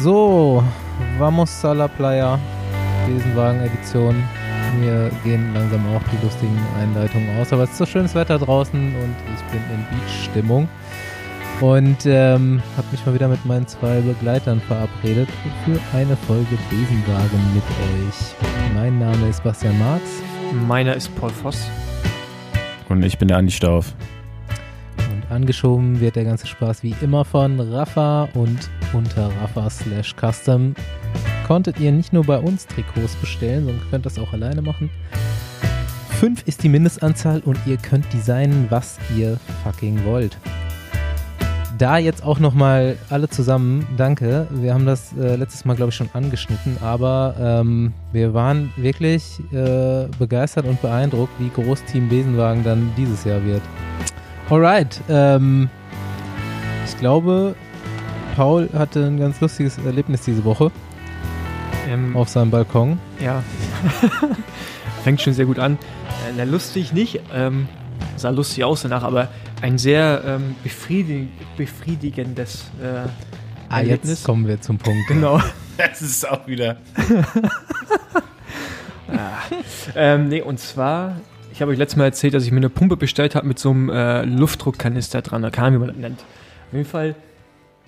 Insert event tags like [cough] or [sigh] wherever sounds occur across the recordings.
So, vamos a la playa. Besenwagen-Edition. Mir gehen langsam auch die lustigen Einleitungen aus, aber es ist so schönes Wetter draußen und ich bin in Beach-Stimmung. Und ähm, habe mich mal wieder mit meinen zwei Begleitern verabredet für eine Folge Besenwagen mit euch. Mein Name ist Bastian Marx. Meiner ist Paul Voss. Und ich bin der Andi Stauf. Angeschoben wird der ganze Spaß wie immer von Rafa und unter Rafa slash Custom konntet ihr nicht nur bei uns Trikots bestellen, sondern könnt das auch alleine machen. Fünf ist die Mindestanzahl und ihr könnt designen, was ihr fucking wollt. Da jetzt auch nochmal alle zusammen, danke. Wir haben das äh, letztes Mal, glaube ich, schon angeschnitten, aber ähm, wir waren wirklich äh, begeistert und beeindruckt, wie groß Team Besenwagen dann dieses Jahr wird. Alright, ähm, ich glaube, Paul hatte ein ganz lustiges Erlebnis diese Woche Ähm, auf seinem Balkon. Ja. [laughs] Fängt schon sehr gut an. Äh, na, lustig nicht. Ähm, sah lustig aus danach, aber ein sehr ähm, befriedig befriedigendes äh, Ah, Erlebnis. jetzt kommen wir zum Punkt. Genau. [laughs] Das ist auch wieder. [laughs] ähm, nee, und zwar, ich habe euch letztes Mal erzählt, dass ich mir eine Pumpe bestellt habe mit so einem äh, Luftdruckkanister dran, oder Ahnung, wie man das nennt. Auf jeden Fall,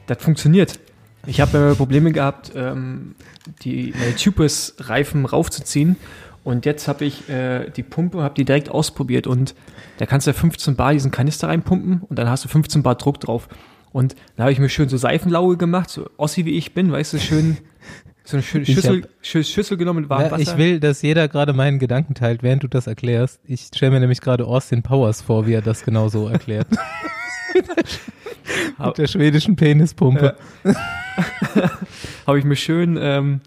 das funktioniert. Ich habe äh, Probleme gehabt, ähm, die meine Tubeless-Reifen raufzuziehen. Und jetzt habe ich äh, die Pumpe, habe die direkt ausprobiert und da kannst du 15 Bar diesen Kanister reinpumpen und dann hast du 15 Bar Druck drauf. Und da habe ich mir schön so Seifenlaue gemacht, so Ossi wie ich bin, weißt du, schön so eine schöne Ich Schüssel, hab- Schüssel genommen mit warmem Ja, Wasser. ich will, dass jeder gerade meinen Gedanken teilt, während du das erklärst. Ich stelle mir nämlich gerade Austin Powers vor, wie er das genau so erklärt. [laughs] Mit der schwedischen Penispumpe. [laughs] habe ich mir schön ähm,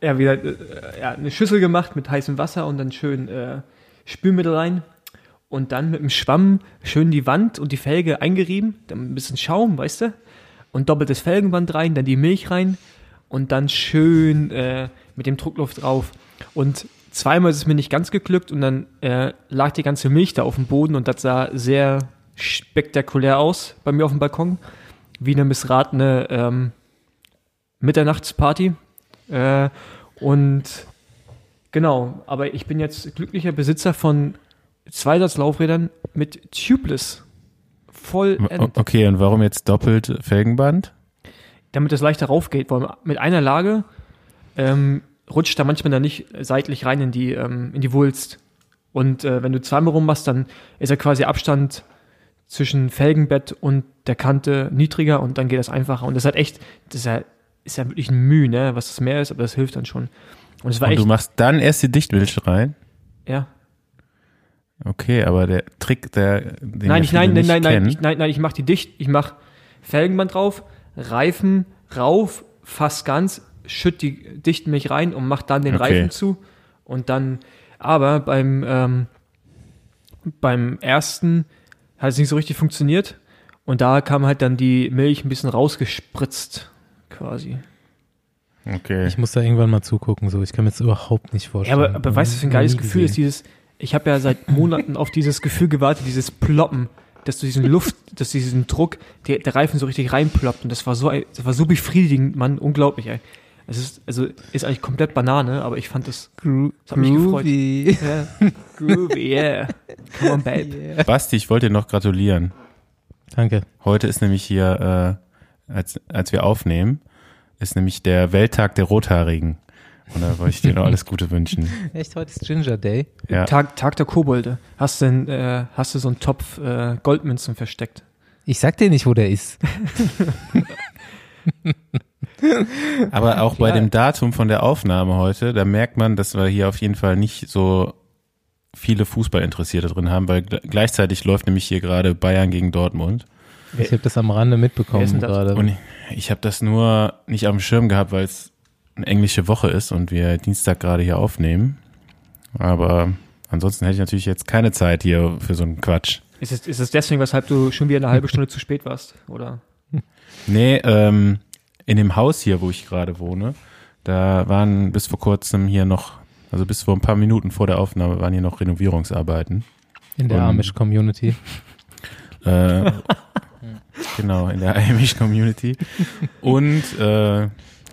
ja, wieder äh, ja, eine Schüssel gemacht mit heißem Wasser und dann schön äh, Spülmittel rein und dann mit dem Schwamm schön die Wand und die Felge eingerieben, dann ein bisschen Schaum, weißt du, und doppeltes Felgenband rein, dann die Milch rein und dann schön äh, mit dem Druckluft drauf und zweimal ist es mir nicht ganz geglückt und dann äh, lag die ganze Milch da auf dem Boden und das sah sehr spektakulär aus bei mir auf dem Balkon, wie eine missratene ähm, Mitternachtsparty. Äh, und genau, aber ich bin jetzt glücklicher Besitzer von Zweisatz-Laufrädern mit Tubeless. Voll Okay, und warum jetzt doppelt Felgenband? Damit es leichter raufgeht, weil mit einer Lage ähm, rutscht da manchmal dann nicht seitlich rein in die, ähm, in die Wulst. Und äh, wenn du zweimal rum machst, dann ist ja quasi Abstand zwischen Felgenbett und der Kante niedriger und dann geht das einfacher. Und das hat echt, das ist ja, ist ja wirklich ein Mühe, ne, was das mehr ist, aber das hilft dann schon. Und es war Und echt, du machst dann erst die Dichtmilch rein? ja. Okay, aber der Trick, der den Nein, ich, nein, nein, nein, nein, ich, nein, nein, ich mach die dicht, ich mach Felgenband drauf, Reifen rauf, fast ganz, schütt die Dichtmilch rein und mach dann den Okay. Reifen zu und dann, aber beim, ähm, beim ersten hat es nicht so richtig funktioniert und da kam halt dann die Milch ein bisschen rausgespritzt, quasi. Okay. Ich muss da irgendwann mal zugucken, so. Ich kann mir das überhaupt nicht Ja, vorstellen. aber, aber weißt du, was für ein geiles Gefühl ist dieses, ich habe ja seit Monaten auf dieses Gefühl gewartet, dieses Ploppen, dass du diesen Luft, [laughs] dass du diesen Druck, der, der Reifen so richtig reinploppt und das war so, das war so befriedigend, Mann, unglaublich, ey. Es ist, also, ist eigentlich komplett Banane, aber ich fand das, das hat mich gefreut. groovy. Ja, groovy, yeah. Come on, babe. Yeah. Basti, ich wollte dir noch gratulieren. Danke. Heute ist nämlich hier, äh, als, als wir aufnehmen, ist nämlich der Welttag der Rothaarigen. Und da wollte ich dir noch alles Gute wünschen. [laughs] Echt, heute ist Ginger Day. Ja. Tag, Tag der Kobolde. Hast du, denn, äh, hast du so einen Topf äh, Goldmünzen versteckt? Ich sag dir nicht, wo der ist. [laughs] Aber auch bei Klar. dem Datum von der Aufnahme heute, da merkt man, dass wir hier auf jeden Fall nicht so viele Fußballinteressierte drin haben, weil gl- gleichzeitig läuft nämlich hier gerade Bayern gegen Dortmund. Ich habe das am Rande mitbekommen gerade. Und ich, ich habe das nur nicht auf dem Schirm gehabt, weil es eine englische Woche ist und wir Dienstag gerade hier aufnehmen. Aber ansonsten hätte ich natürlich jetzt keine Zeit hier für so einen Quatsch. Ist es, ist es deswegen, weshalb du schon wieder eine halbe [laughs] Stunde zu spät warst? Oder? Nee, ähm, in dem Haus hier, wo ich gerade wohne, da waren bis vor kurzem hier noch, also bis vor ein paar Minuten vor der Aufnahme waren hier noch Renovierungsarbeiten. In der Amish-Community. [laughs] Äh, Genau, in der Amish Community. Und äh,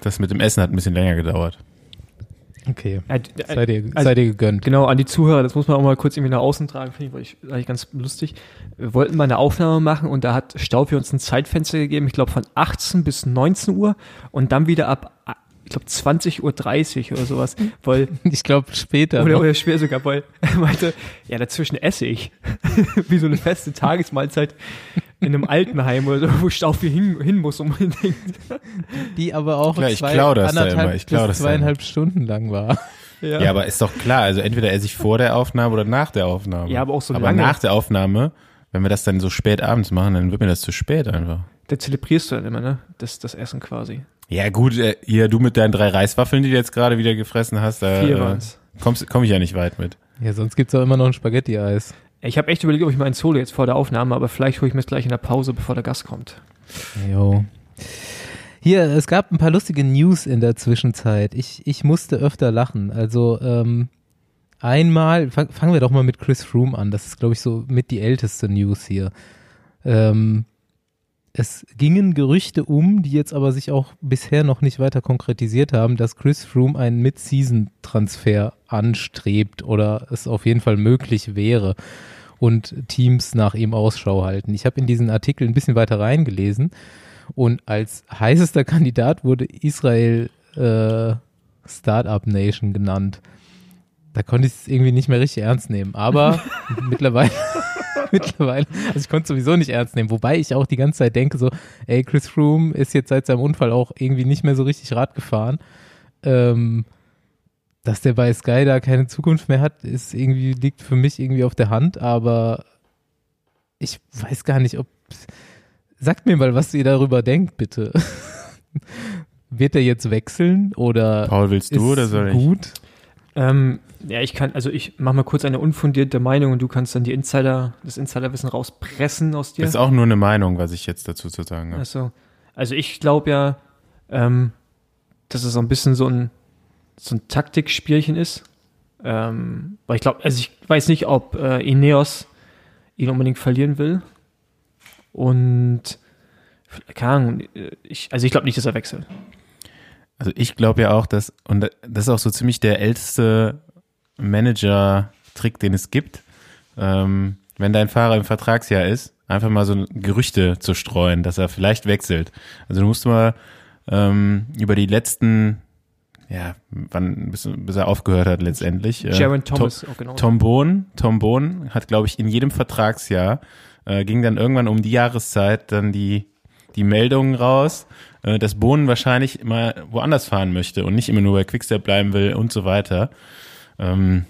das mit dem Essen hat ein bisschen länger gedauert. Okay. Ja, d- äh, Sei dir, also- sei dir gegönnt. Genau, an die Zuhörer, das muss man auch mal kurz irgendwie nach außen tragen, finde ich, weil ich eigentlich ganz lustig. Wir wollten mal eine Aufnahme machen und da hat Staufi uns ein Zeitfenster gegeben, ich glaube von 18 bis 19 Uhr und dann wieder ab, ich glaube 20.30 Uhr oder sowas, weil, [laughs] Ich glaube später. oder, noch. oder schwer sogar, weil er meinte, ja, dazwischen esse ich. [laughs] Wie so eine feste Tagesmahlzeit in einem Altenheim oder so, wo Staufi hin, hin muss unbedingt. die aber auch Klar, ich zwei, anderthalb immer, ich klau bis zweieinhalb Stunden lang war. Ja. aber ist doch klar, also entweder esse ich vor der Aufnahme oder nach der Aufnahme. Ja, aber auch so Aber lange. nach der Aufnahme, wenn wir das dann so spät abends machen, dann wird mir das zu spät einfach. Da zelebrierst du dann immer, ne? Das, das Essen quasi. Ja gut, äh, hier du mit deinen drei Reiswaffeln, die du jetzt gerade wieder gefressen hast, da Vier äh, waren's. kommst, komm ich ja nicht weit mit. Ja, sonst gibt's auch immer noch ein Spaghetti-Eis. Ich habe echt überlegt, ob ich mal ein Solo jetzt vor der Aufnahme, aber vielleicht hole ich mir es gleich in der Pause, bevor der Gast kommt. Jo. Hier, es gab ein paar lustige News in der Zwischenzeit. Ich, ich musste öfter lachen. Also ähm, einmal, fang, fangen wir doch mal mit Chris Froome an. Das ist, glaube ich, so mit die älteste News hier. Ähm, es gingen Gerüchte um, die jetzt aber sich auch bisher noch nicht weiter konkretisiert haben, dass Chris Froome einen Mid-Season-Transfer anstrebt oder es auf jeden Fall möglich wäre und Teams nach ihm Ausschau halten. Ich habe in diesen Artikel ein bisschen weiter reingelesen und als heißester [laughs] Kandidat wurde Israel äh, Startup Nation genannt. Da konnte ich es irgendwie nicht mehr richtig ernst nehmen, aber [laughs] mittlerweile [laughs] mittlerweile, also ich konnte es sowieso nicht ernst nehmen, wobei ich auch die ganze Zeit denke so, ey, Chris Froome ist jetzt seit seinem Unfall auch irgendwie nicht mehr so richtig Rad gefahren. Ähm, dass der bei Sky da keine Zukunft mehr hat, ist irgendwie, liegt für mich irgendwie auf der Hand, aber ich weiß gar nicht, ob. Sagt mir mal, was ihr darüber denkt, bitte. [laughs] Wird er jetzt wechseln oder Paul, willst du oder soll ich? gut? Ähm, ja, ich kann, also ich mache mal kurz eine unfundierte Meinung und du kannst dann die Insider, das Insiderwissen rauspressen aus dir. Das ist auch nur eine Meinung, was ich jetzt dazu zu sagen habe. Also, also ich glaube ja, ähm, dass es so ein bisschen so ein, so ein Taktikspielchen ist. Ähm, weil ich glaube, also ich weiß nicht, ob äh, Ineos ihn unbedingt verlieren will. Und keine Ahnung, äh, ich, also ich glaube nicht, dass er wechselt. Also ich glaube ja auch, dass, und das ist auch so ziemlich der älteste Manager-Trick, den es gibt, ähm, wenn dein Fahrer im Vertragsjahr ist, einfach mal so Gerüchte zu streuen, dass er vielleicht wechselt. Also du musst mal ähm, über die letzten, ja, wann, bis, bis er aufgehört hat letztendlich. äh, Jaron Tom- Thomas auch genau. Tom Bohn, Tom Bohn hat, glaube ich, in jedem Vertragsjahr, äh, ging dann irgendwann um die Jahreszeit dann die, die Meldungen raus, äh, dass Bohn wahrscheinlich mal woanders fahren möchte und nicht immer nur bei Quickstep bleiben will und so weiter. Ähm,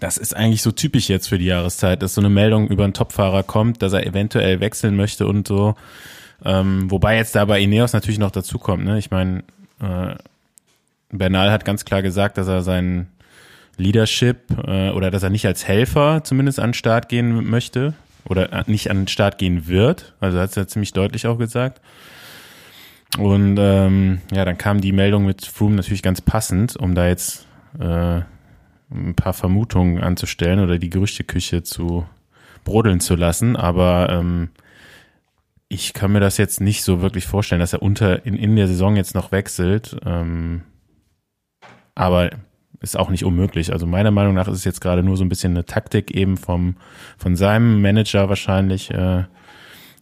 das ist eigentlich so typisch jetzt für die Jahreszeit, dass so eine Meldung über einen Topfahrer kommt, dass er eventuell wechseln möchte und so. Ähm, wobei jetzt da bei Ineos natürlich noch dazu kommt. Ne? Ich meine, äh, Bernal hat ganz klar gesagt, dass er seinen Leadership äh, oder dass er nicht als Helfer zumindest an den Start gehen möchte oder äh, nicht an den Start gehen wird. Also hat es ja ziemlich deutlich auch gesagt. Und ähm, ja, dann kam die Meldung mit Froome natürlich ganz passend, um da jetzt äh, ein paar Vermutungen anzustellen oder die Gerüchteküche zu brodeln zu lassen. Aber ähm, ich kann mir das jetzt nicht so wirklich vorstellen, dass er unter in, in der Saison jetzt noch wechselt. Ähm, aber ist auch nicht unmöglich. Also meiner Meinung nach ist es jetzt gerade nur so ein bisschen eine Taktik eben vom von seinem Manager wahrscheinlich, äh,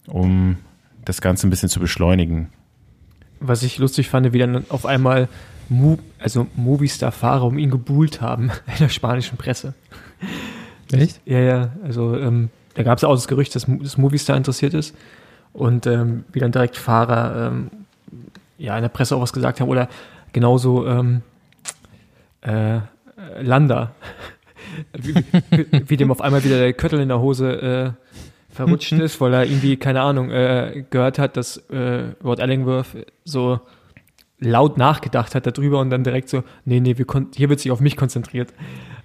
um das Ganze ein bisschen zu beschleunigen. Was ich lustig fand, wie dann auf einmal Mo also Movistar-Fahrer um ihn gebuhlt haben [laughs] in der spanischen Presse. Echt? Ja, ja, also ähm, da gab es auch das Gerücht, dass, dass Movistar interessiert ist und ähm, wie dann direkt Fahrer ähm, ja in der Presse auch was gesagt haben oder genauso ähm, äh, Landa, [laughs] wie, wie, wie dem auf einmal wieder der Köttel in der Hose verrutscht [laughs] ist, weil er irgendwie, keine Ahnung, äh, gehört hat, dass äh, Rod Ellingworth so laut nachgedacht hat darüber und dann direkt so, nee, nee, wir hier wird sich auf mich konzentriert.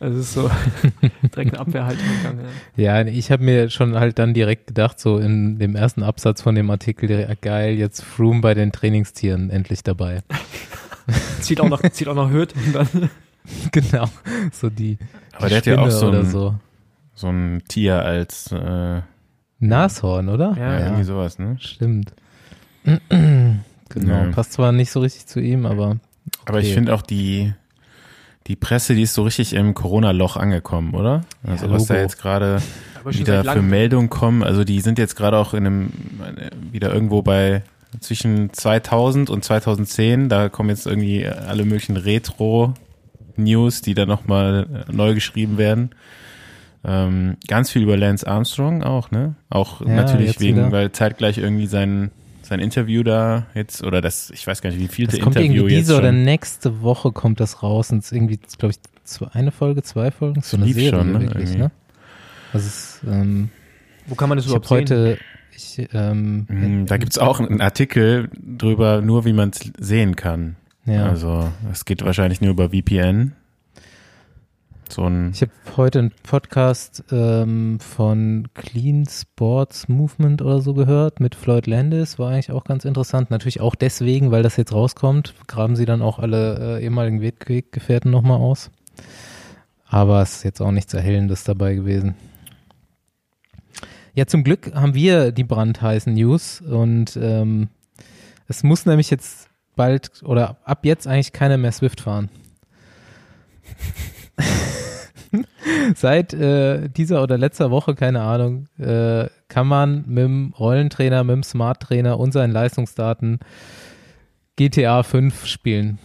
Also es ist so [laughs] direkt eine Abwehrhaltung gegangen. Ja. Ja, ich habe mir schon halt dann direkt gedacht, so in dem ersten Absatz von dem Artikel, direkt, geil, jetzt Froome bei den Trainingstieren endlich dabei. [laughs] Zieht auch noch, zieht auch noch Hürth und dann genau, so die, Aber die der hat ja auch Spinne so oder ein, so. so ein Tier als äh, Nashorn, oder? Ja, irgendwie sowas, ne? Stimmt. [clears throat] genau. Ja. Passt zwar nicht so richtig zu ihm, aber. Aber ich Okay. finde auch die, die Presse, die ist so richtig im Corona-Loch angekommen, oder? Also Ja, was da jetzt gerade wieder für. Meldungen kommen, also die sind jetzt gerade auch in einem, äh, wieder irgendwo bei zwischen 2000 und 2010, da kommen jetzt irgendwie alle möglichen Retro-News, die dann nochmal neu geschrieben werden. Ähm, ganz viel über Lance Armstrong auch, ne? Auch Ja, natürlich wegen, wieder. weil zeitgleich irgendwie sein, sein Interview da jetzt, oder das, ich weiß gar nicht, wie vielte Das kommt Interview irgendwie jetzt diese oder nächste Woche kommt das raus und es ist irgendwie, glaube ich, zwei, eine Folge, zwei Folgen, so eine lief Serie schon, ne, wirklich, ne? Also es, ähm, Wo kann man das überhaupt sehen? heute, ich, ähm, Mm, Da gibt's auch einen Artikel drüber, nur wie man es sehen kann. ja. Also es geht wahrscheinlich nur über VPN. So ein Ich habe heute einen Podcast ähm, von Clean Sports Movement oder so gehört mit Floyd Landis. War eigentlich auch ganz interessant. Natürlich auch deswegen, weil das jetzt rauskommt, graben sie dann auch alle äh, ehemaligen Weg Weggefährten nochmal aus. Aber es ist jetzt auch nichts Erhellendes dabei gewesen. Ja, zum Glück haben wir die brandheißen News und ähm, es muss nämlich jetzt bald oder ab jetzt eigentlich keiner mehr Swift fahren. [laughs] [laughs] Seit äh, dieser oder letzter Woche, keine Ahnung, äh, kann man mit dem Rollentrainer, mit dem Smart Trainer und seinen Leistungsdaten GTA 5 spielen.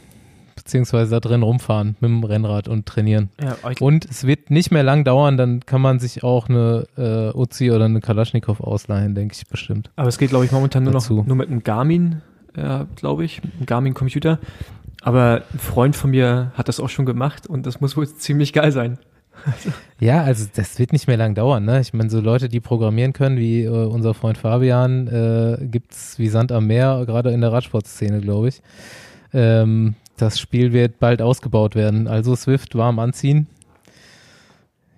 Beziehungsweise da drin rumfahren mit dem Rennrad und trainieren. Ja, Und es wird nicht mehr lang dauern, dann kann man sich auch eine äh, Uzi oder eine Kalaschnikow ausleihen, denke ich bestimmt. aber es geht, glaube ich, momentan nur noch Dazu. nur mit einem Garmin, äh, glaube ich, einem Garmin-Computer. Aber ein Freund von mir hat das auch schon gemacht und das muss wohl ziemlich geil sein. [laughs] Ja, also das wird nicht mehr lang dauern. Ne? Ich meine, so Leute, die programmieren können, wie äh, unser Freund Fabian, äh, gibt's wie Sand am Meer, gerade in der Radsportszene, glaube ich. Ähm, das Spiel wird bald ausgebaut werden. Also Swift warm anziehen.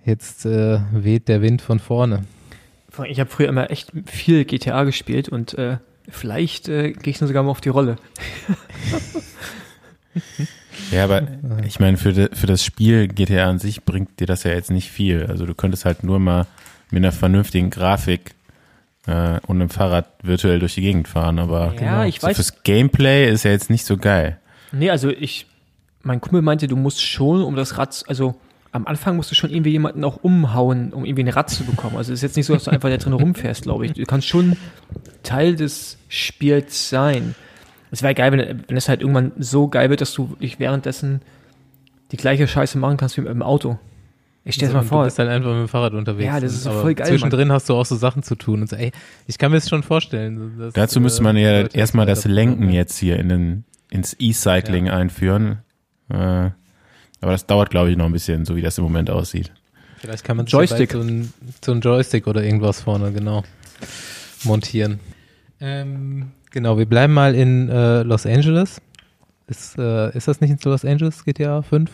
Jetzt äh, weht der Wind von vorne. Ich habe früher immer echt viel GTA gespielt und äh, vielleicht äh, gehe ich nur sogar mal auf die Rolle. [laughs] [laughs] Ja, aber ich meine, für, de, für das Spiel GTA an sich bringt dir das ja jetzt nicht viel. Also du könntest halt nur mal mit einer vernünftigen Grafik äh, und einem Fahrrad virtuell durch die Gegend fahren, aber Ja, ich so weiß. fürs Gameplay ist ja jetzt nicht so geil. Nee, also ich, mein Kumpel meinte, du musst schon, um das Rad, also am Anfang musst du schon irgendwie jemanden auch umhauen, um irgendwie ein Rad zu bekommen. Also es ist jetzt nicht so, dass du einfach da drin rumfährst, glaube ich. Du kannst schon Teil des Spiels sein. Es wäre geil, wenn, wenn es halt irgendwann so geil wird, dass du wirklich währenddessen die gleiche Scheiße machen kannst wie mit dem Auto. Ich stell dir Also, mal vor. Du bist halt einfach mit dem Fahrrad unterwegs. Ja, das ist so voll geil, Zwischendrin hast du auch so Sachen zu tun. Und so, ey, ich kann mir das schon vorstellen. dass, Dazu äh, müsste man ja erstmal das Lenken jetzt hier in den, ins E-Cycling einführen. Äh, aber das dauert, glaube ich, noch ein bisschen, so wie das im Moment aussieht. Vielleicht kann man Joystick. ja so ein, so ein Joystick oder irgendwas vorne, genau, montieren. Ähm, genau, wir bleiben mal in äh, Los Angeles. Ist, äh, ist das nicht in Los Angeles, GTA 5?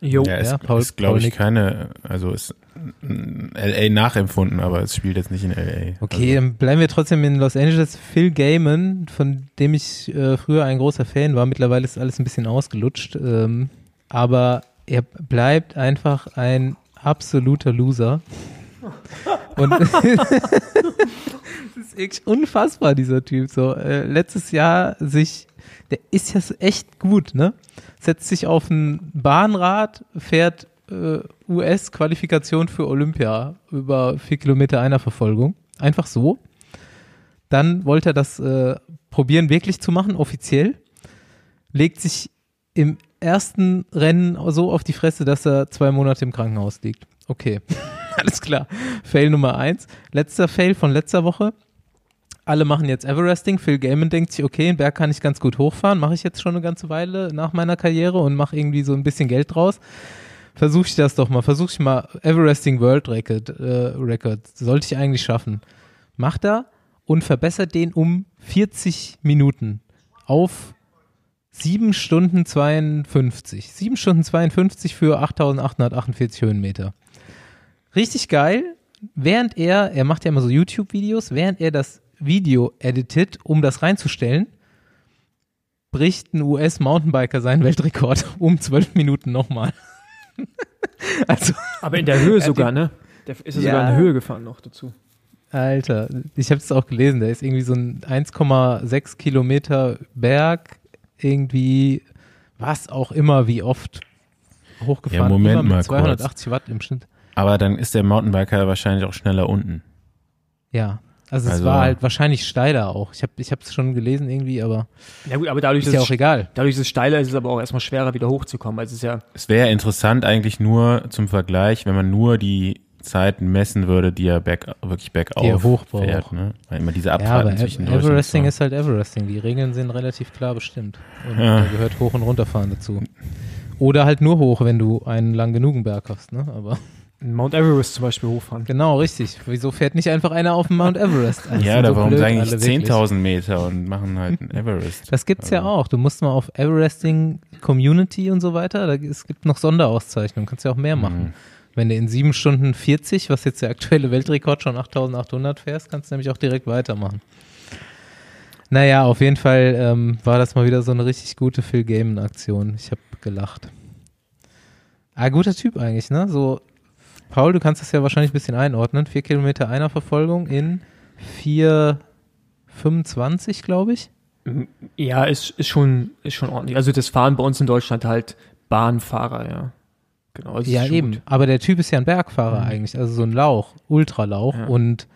Jo. ja, es ja, Paul- ist, glaube ich, keine, also ist LA nachempfunden, aber es spielt jetzt nicht in LA. Okay, Also, dann bleiben wir trotzdem in Los Angeles. Phil Gaiman, von dem ich äh, früher ein großer Fan war, mittlerweile ist alles ein bisschen ausgelutscht, ähm, aber er bleibt einfach ein absoluter Loser. Und [laughs] [laughs] das ist wirklich unfassbar, dieser Typ. So, äh, letztes Jahr sich, der ist ja echt gut, ne? Setzt sich auf ein Bahnrad, fährt äh, US-Qualifikation für Olympia über vier Kilometer Einerverfolgung. Einfach so. Dann wollte er das äh, probieren, wirklich zu machen, offiziell. Legt sich im ersten Rennen so auf die Fresse, dass er zwei Monate im Krankenhaus liegt. Okay, [laughs] alles klar. Fail Nummer eins. Letzter Fail von letzter Woche. Alle machen jetzt Everesting. Phil Gaiman denkt sich, okay, den Berg kann ich ganz gut hochfahren. Mache ich jetzt schon eine ganze Weile nach meiner Karriere und mache irgendwie so ein bisschen Geld draus. Versuche ich das doch mal. Versuche ich mal Everesting World Record. Äh, Record. Sollte ich eigentlich schaffen. Macht er und verbessert den um 40 Minuten auf 7 Stunden 52. 7 Stunden 52 für 8848 Höhenmeter. Richtig geil. Während er, er macht ja immer so YouTube-Videos, während er das Video editet, um das reinzustellen, bricht ein US-Mountainbiker seinen Weltrekord [laughs] um 12 Minuten nochmal. [laughs] also, Aber in der Höhe sogar, ne? Der ist ja sogar Ja. in der Höhe gefahren noch dazu. Alter, ich habe es auch gelesen, da ist irgendwie so ein 1,6 Kilometer Berg, irgendwie, was auch immer, wie oft hochgefahren. Ja, Moment immer mit mal 280 Watt im Schnitt. Aber dann ist der Mountainbiker wahrscheinlich auch schneller unten. Ja, also es Also- war halt wahrscheinlich steiler auch. Ich habe ich es schon gelesen irgendwie, aber Ja gut, aber dadurch, ist ja es, auch egal. dadurch, dass es steiler ist, ist es aber auch erstmal schwerer, wieder hochzukommen. Also es ist ja, Es wäre interessant eigentlich nur zum Vergleich, wenn man nur die Zeiten messen würde, die er berg, wirklich bergauf Die er hoch braucht. fährt. Ne? Weil immer diese Ja, Abfahrten aber zwischendurch. Everesting so. ist halt Everesting. Die Regeln sind relativ klar bestimmt. Und Ja. da gehört hoch und runterfahren dazu. Oder halt nur hoch, wenn du einen lang genugen Berg hast, ne? Aber Mount Everest zum Beispiel hochfahren. genau, richtig. Wieso fährt nicht einfach einer auf den Mount Everest? Also Ja, da so warum blöd sagen wirklich. 10.000 Meter und machen halt einen Everest? Das gibt's ja auch. Du musst mal auf Everesting Community und so weiter. Da, es gibt noch Sonderauszeichnungen. Kannst ja auch mehr machen. Mhm. Wenn du in 7 Stunden 40, was jetzt der aktuelle Weltrekord schon 8800 fährst, kannst du nämlich auch direkt weitermachen. Naja, auf jeden Fall ähm, war das mal wieder so eine richtig gute Phil Gaiman-Aktion. Ich habe gelacht. Ah, guter Typ eigentlich, ne? So, Paul, du kannst das ja wahrscheinlich ein bisschen einordnen. Vier Kilometer einer Verfolgung in 4,25, glaube ich. Ja, ist, ist schon, ist schon ordentlich. Also das fahren bei uns in Deutschland halt Bahnfahrer, ja. Genau. Ja, eben. gut. Aber der Typ ist ja ein Bergfahrer Mhm. eigentlich, also so ein Lauch, Ultralauch Ja. und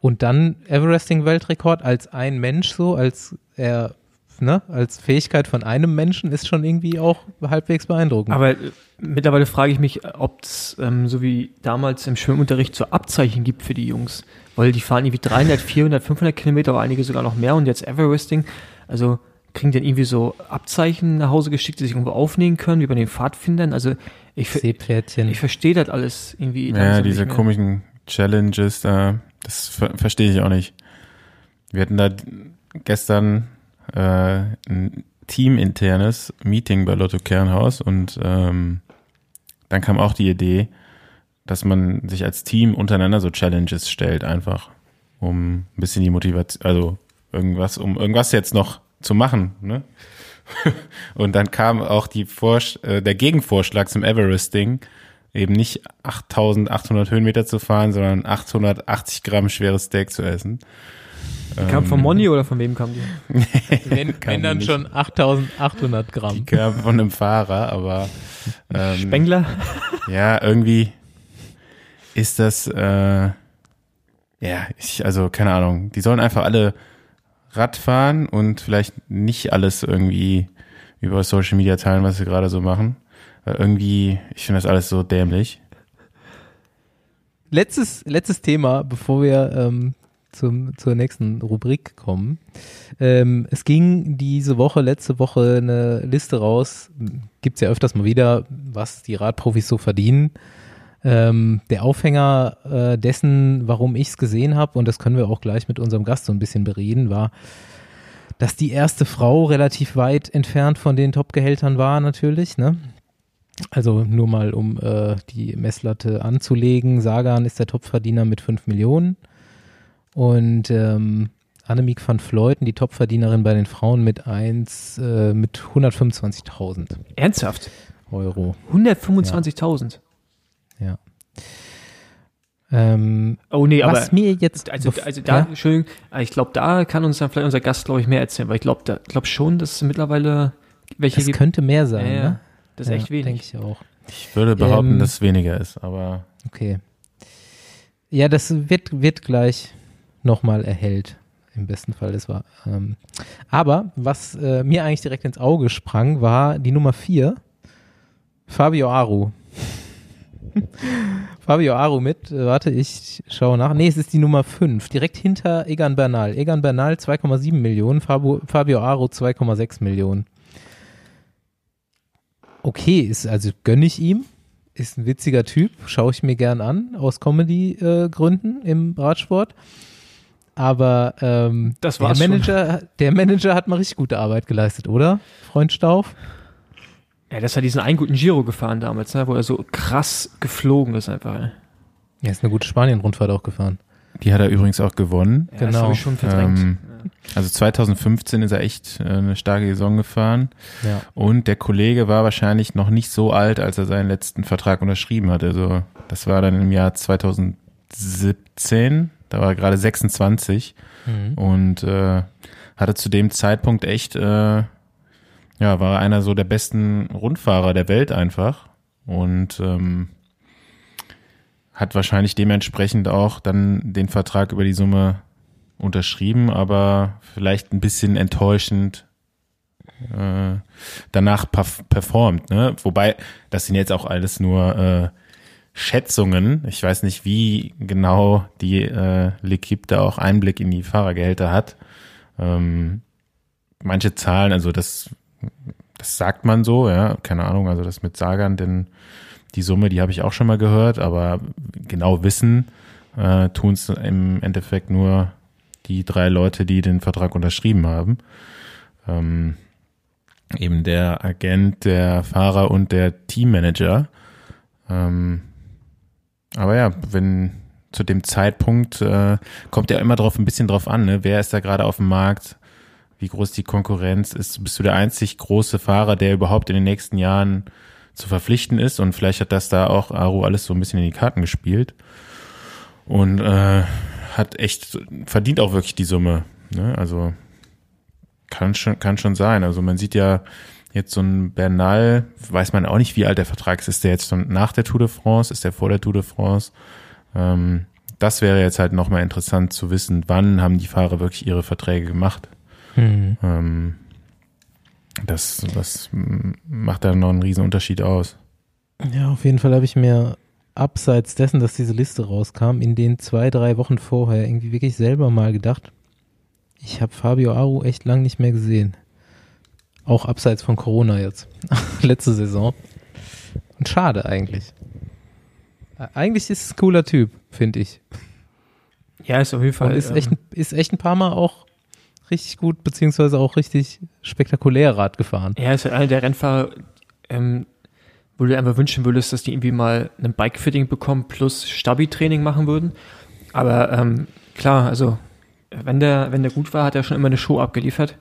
und dann Everesting-Weltrekord als ein Mensch so, als er, ne, als Fähigkeit von einem Menschen ist schon irgendwie auch halbwegs beeindruckend. Aber äh, mittlerweile frage ich mich, ob es ähm, so wie damals im Schwimmunterricht so Abzeichen gibt für die Jungs. Weil die fahren irgendwie 300, 400, 500 Kilometer, aber einige sogar noch mehr und jetzt Everesting. Also kriegen die dann irgendwie so Abzeichen nach Hause geschickt, die sich irgendwo aufnehmen können, wie bei den Pfadfindern. Also ich, ver- Seepferdchen. ich verstehe das alles irgendwie. Ja, diese nicht mehr. komischen Challenges da, das ver verstehe ich auch nicht. Wir hatten da gestern äh, ein teaminternes Meeting bei Lotto Kernhaus und ähm, dann kam auch die Idee, dass man sich als Team untereinander so Challenges stellt, einfach, um ein bisschen die Motivation, also irgendwas, um irgendwas jetzt noch zu machen, ne? [laughs] Und dann kam auch die Vorsch äh, der Gegenvorschlag zum Everesting, eben nicht 8800 Höhenmeter zu fahren, sondern 880 Gramm schweres Steak zu essen. Die kam von Moni oder von wem kam die? [laughs] wenn, kann wenn dann die schon 8800 Gramm. Die kam von einem Fahrer, aber ähm, Spengler? ja, irgendwie ist das, äh, ja, ich, also keine Ahnung, die sollen einfach alle Rad fahren und vielleicht nicht alles irgendwie über Social Media teilen, was sie gerade so machen. Weil irgendwie, ich finde das alles so dämlich. Letztes, letztes Thema, bevor wir ähm, zum, zur nächsten Rubrik kommen. Ähm, es ging diese Woche, letzte Woche eine Liste raus, gibt's ja öfters mal wieder, was die Radprofis so verdienen. Ähm, der Aufhänger äh, dessen, warum ich's gesehen habe, und das können wir auch gleich mit unserem Gast so ein bisschen bereden, war, dass die erste Frau relativ weit entfernt von den Top-Gehältern war natürlich, ne? Also nur mal, um äh, die Messlatte anzulegen. Sagan ist der Topverdiener mit 5 Millionen. Und ähm, Annemiek van Fleuten, die Topverdienerin bei den Frauen mit 1, äh, mit 125.000 Ernsthaft? Euro. 125.000. Ja. Ähm, Oh nee, aber was mir jetzt. also, also da, ja? Entschuldigung, ich glaube, da kann uns dann vielleicht unser Gast, glaube ich, mehr erzählen, weil ich glaube da, glaub schon, dass es mittlerweile welche Das gibt. könnte mehr sein, Ja, ja. ne? Das ist ja, echt wenig. Denke ich auch. Ich würde behaupten, Ähm, dass es weniger ist, aber Okay. Ja, das wird, wird gleich nochmal erhellt. Im besten Fall, das war. Ähm, aber was äh, mir eigentlich direkt ins Auge sprang, war die Nummer 4, Fabio Aru. [laughs] Fabio Aru mit, äh, warte, ich schaue nach. Nee, es ist die Nummer 5, direkt hinter Egan Bernal. Egan Bernal 2,7 Millionen, Fabio, Fabio Aru 2,6 Millionen. Okay, ist, also gönne ich ihm. Ist ein witziger Typ, schaue ich mir gern an, aus Comedy-Gründen im Radsport. Aber ähm, Das der, war's schon. Manager, der Manager hat mal richtig gute Arbeit geleistet, oder? Freund Stauf? Ja, das hat diesen einen guten Giro gefahren damals, ne, wo er so krass geflogen ist einfach. ey. Er ist eine gute Spanien-Rundfahrt auch gefahren. die hat er übrigens auch gewonnen. Ja, Genau. Das habe ich schon verdrängt. Ähm, Also 2015 ist er echt äh, eine starke Saison gefahren. Ja. Und der Kollege war wahrscheinlich noch nicht so alt, als er seinen letzten Vertrag unterschrieben hatte. Also das war dann im Jahr 2017. da war er gerade 26 Mhm. und äh, hatte zu dem Zeitpunkt echt, äh, ja, war einer so der besten Rundfahrer der Welt einfach und ähm, hat wahrscheinlich dementsprechend auch dann den Vertrag über die Summe unterschrieben, aber vielleicht ein bisschen enttäuschend äh, danach perf performt. Ne? Wobei, das sind jetzt auch alles nur äh, Schätzungen. Ich weiß nicht, wie genau die äh, L'Equipe da auch Einblick in die Fahrergehälter hat. Ähm, manche Zahlen, also das, das sagt man so, ja, keine Ahnung, also das mit Sagern, denn die Summe, die habe ich auch schon mal gehört, aber genau wissen äh, tun es im Endeffekt nur die drei Leute, die den Vertrag unterschrieben haben. Ähm, eben der Agent, der Fahrer und der Teammanager. Ähm, aber ja, wenn zu dem Zeitpunkt äh, kommt ja immer drauf ein bisschen drauf an, ne? wer ist da gerade auf dem Markt, wie groß die Konkurrenz ist, bist du der einzig große Fahrer, der überhaupt in den nächsten Jahren zu verpflichten ist und vielleicht hat das da auch Aru alles so ein bisschen in die Karten gespielt und äh, hat echt verdient auch wirklich die Summe. Ne? Also kann schon kann schon sein. Also man sieht ja jetzt so ein Bernal, weiß man auch nicht, wie alt der Vertrag ist. Ist der jetzt schon nach der Tour de France? Ist der vor der Tour de France? Ähm, das wäre jetzt halt nochmal interessant zu wissen, wann haben die Fahrer wirklich ihre Verträge gemacht. Mhm. Ähm, das, das macht da noch einen riesen Unterschied aus. Ja, auf jeden Fall habe ich mir abseits dessen, dass diese Liste rauskam, in den zwei, drei Wochen vorher irgendwie wirklich selber mal gedacht, ich habe Fabio Aru echt lang nicht mehr gesehen. Auch abseits von Corona jetzt. [laughs] Letzte Saison. Und schade eigentlich. Eigentlich ist es ein cooler Typ, finde ich. Ja, ist auf jeden Fall. Und ist ähm, echt, ein- ist echt ein paar Mal auch richtig gut, beziehungsweise auch richtig spektakulär Rad gefahren. Er ist halt einer der Rennfahrer, ähm, wo du dir einfach wünschen würdest, dass die irgendwie mal ein Bike-Fitting bekommen plus Stabi-Training machen würden. Aber ähm, klar, also wenn der, wenn der gut war, hat er schon immer eine Show abgeliefert.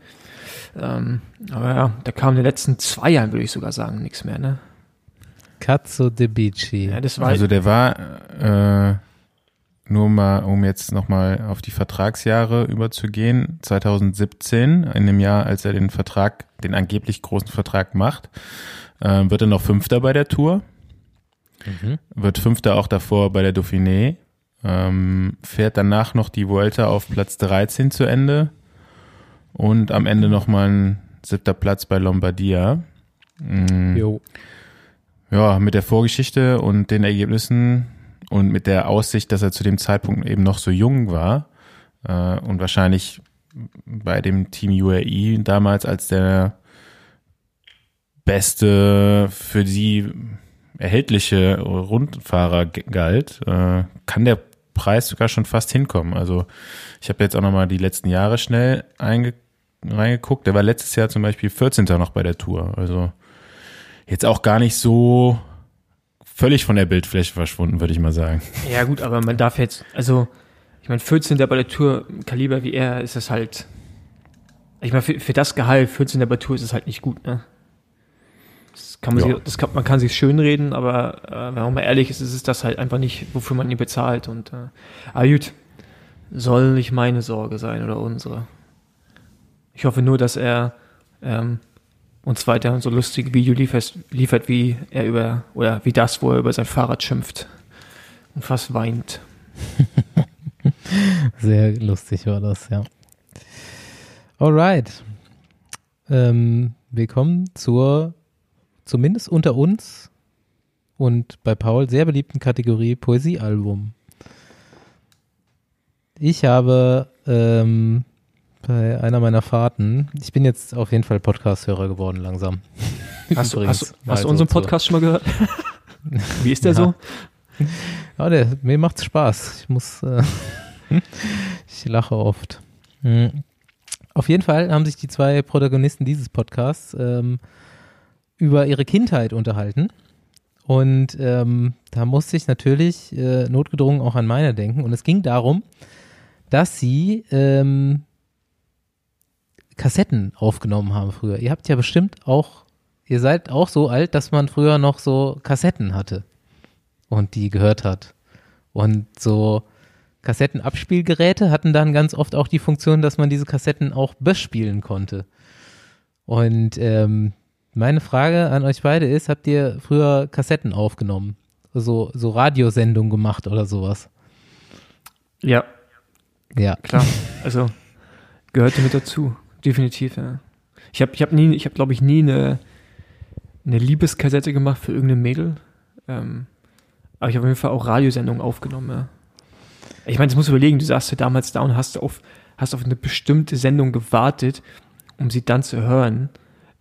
Ähm, aber ja, da kam in den letzten zwei Jahren, würde ich sogar sagen, nichts mehr, ne? Cazzo de Bici. Ja, das war Also der war äh, nur mal, um jetzt nochmal auf die Vertragsjahre überzugehen, 2017, in dem Jahr, als er den Vertrag, den angeblich großen Vertrag macht, äh, wird er noch Fünfter bei der Tour, Mhm. wird Fünfter auch davor bei der Dauphiné, ähm, fährt danach noch die Vuelta auf Platz 13 zu Ende und am Ende nochmal ein siebter Platz bei Lombardia. Mm. Jo. Ja, mit der Vorgeschichte und den Ergebnissen und mit der Aussicht, dass er zu dem Zeitpunkt eben noch so jung war äh, und wahrscheinlich bei dem Team UAE damals als der beste für sie erhältliche Rundfahrer galt, äh, kann der Preis sogar schon fast hinkommen. Also ich habe jetzt auch nochmal die letzten Jahre schnell einge reingeguckt. Der war letztes Jahr zum Beispiel 14. noch bei der Tour. Also jetzt auch gar nicht so völlig von der Bildfläche verschwunden, würde ich mal sagen. Ja, gut, aber man darf jetzt, also, ich meine, 14. bei der Tour, Kaliber wie er, ist es halt, ich meine, für, für das Gehalt, 14. bei der Tour ist es halt nicht gut, ne? Das kann man, Ja. sich, das kann, man kann sich schönreden, aber äh, wenn man mal ehrlich ist, ist es das halt einfach nicht, wofür man ihn bezahlt und, äh, aber gut, soll nicht meine Sorge sein oder unsere. Ich hoffe nur, dass er, ähm, uns weiter so lustige Video liefert, liefert, wie er über, oder wie das, wo er über sein Fahrrad schimpft und fast weint. [laughs] Sehr lustig war das, ja. Alright. Ähm, wir kommen zur, zumindest unter uns und bei Paul sehr beliebten Kategorie Poesiealbum. Ich habe ähm, bei einer meiner Fahrten, ich bin jetzt auf jeden Fall Podcast-Hörer geworden langsam. [laughs] Hast, du- hast, hast du so unseren zur- Podcast schon mal gehört? [laughs] Wie ist der Ja. so? Ja, der, mir macht's Spaß. Ich muss, äh, [laughs] ich lache oft. Hm. Auf jeden Fall haben sich die zwei Protagonisten dieses Podcasts ähm, über ihre Kindheit unterhalten. Und ähm, da musste ich natürlich äh, notgedrungen auch an meine denken. Und es ging darum, dass sie ähm, Kassetten aufgenommen haben früher. Ihr habt ja bestimmt auch, ihr seid auch so alt, dass man früher noch so Kassetten hatte und die gehört hat. Und so Kassettenabspielgeräte hatten dann ganz oft auch die Funktion, dass man diese Kassetten auch bespielen konnte. Und ähm, meine Frage an euch beide ist, habt ihr früher Kassetten aufgenommen? So, so Radiosendungen gemacht oder sowas? Ja, Ja. klar. Also gehörte mit dazu. Definitiv, ja. Ich habe ich hab nie, ich habe glaube ich nie eine, eine Liebeskassette gemacht für irgendeine Mädel. Ähm, aber ich habe auf jeden Fall auch Radiosendungen aufgenommen, ja. Ich meine, das musst du überlegen, du saßt ja damals da und hast auf, hast auf eine bestimmte Sendung gewartet, um sie dann zu hören.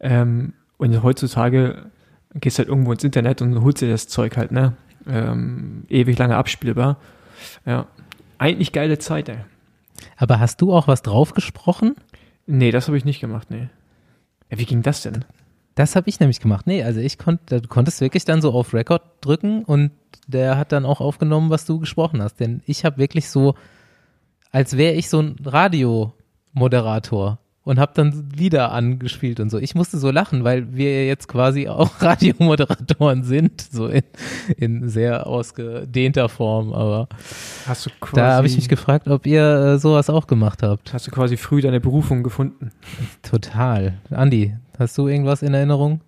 Ähm, und heutzutage gehst halt irgendwo ins Internet und holst dir das Zeug halt, ne? Ähm, ewig lange abspielbar. Ja. Eigentlich geile Zeit, ey. Aber hast du auch was draufgesprochen? Nee, das habe ich nicht gemacht, nee. Ja, wie ging das denn? Das habe ich nämlich gemacht. Nee, also ich konnte, du konntest wirklich dann so auf Record drücken und der hat dann auch aufgenommen, was du gesprochen hast. Denn ich habe wirklich so, als wäre ich so ein Radiomoderator und habe dann Lieder angespielt und so. Ich musste so lachen, weil wir jetzt quasi auch [laughs] Radiomoderatoren sind, so in, in sehr ausgedehnter Form. Aber Hast du quasi, da habe ich mich gefragt, ob ihr äh, sowas auch gemacht habt. hast du quasi früh deine Berufung gefunden? Total. Andi, hast du irgendwas in Erinnerung?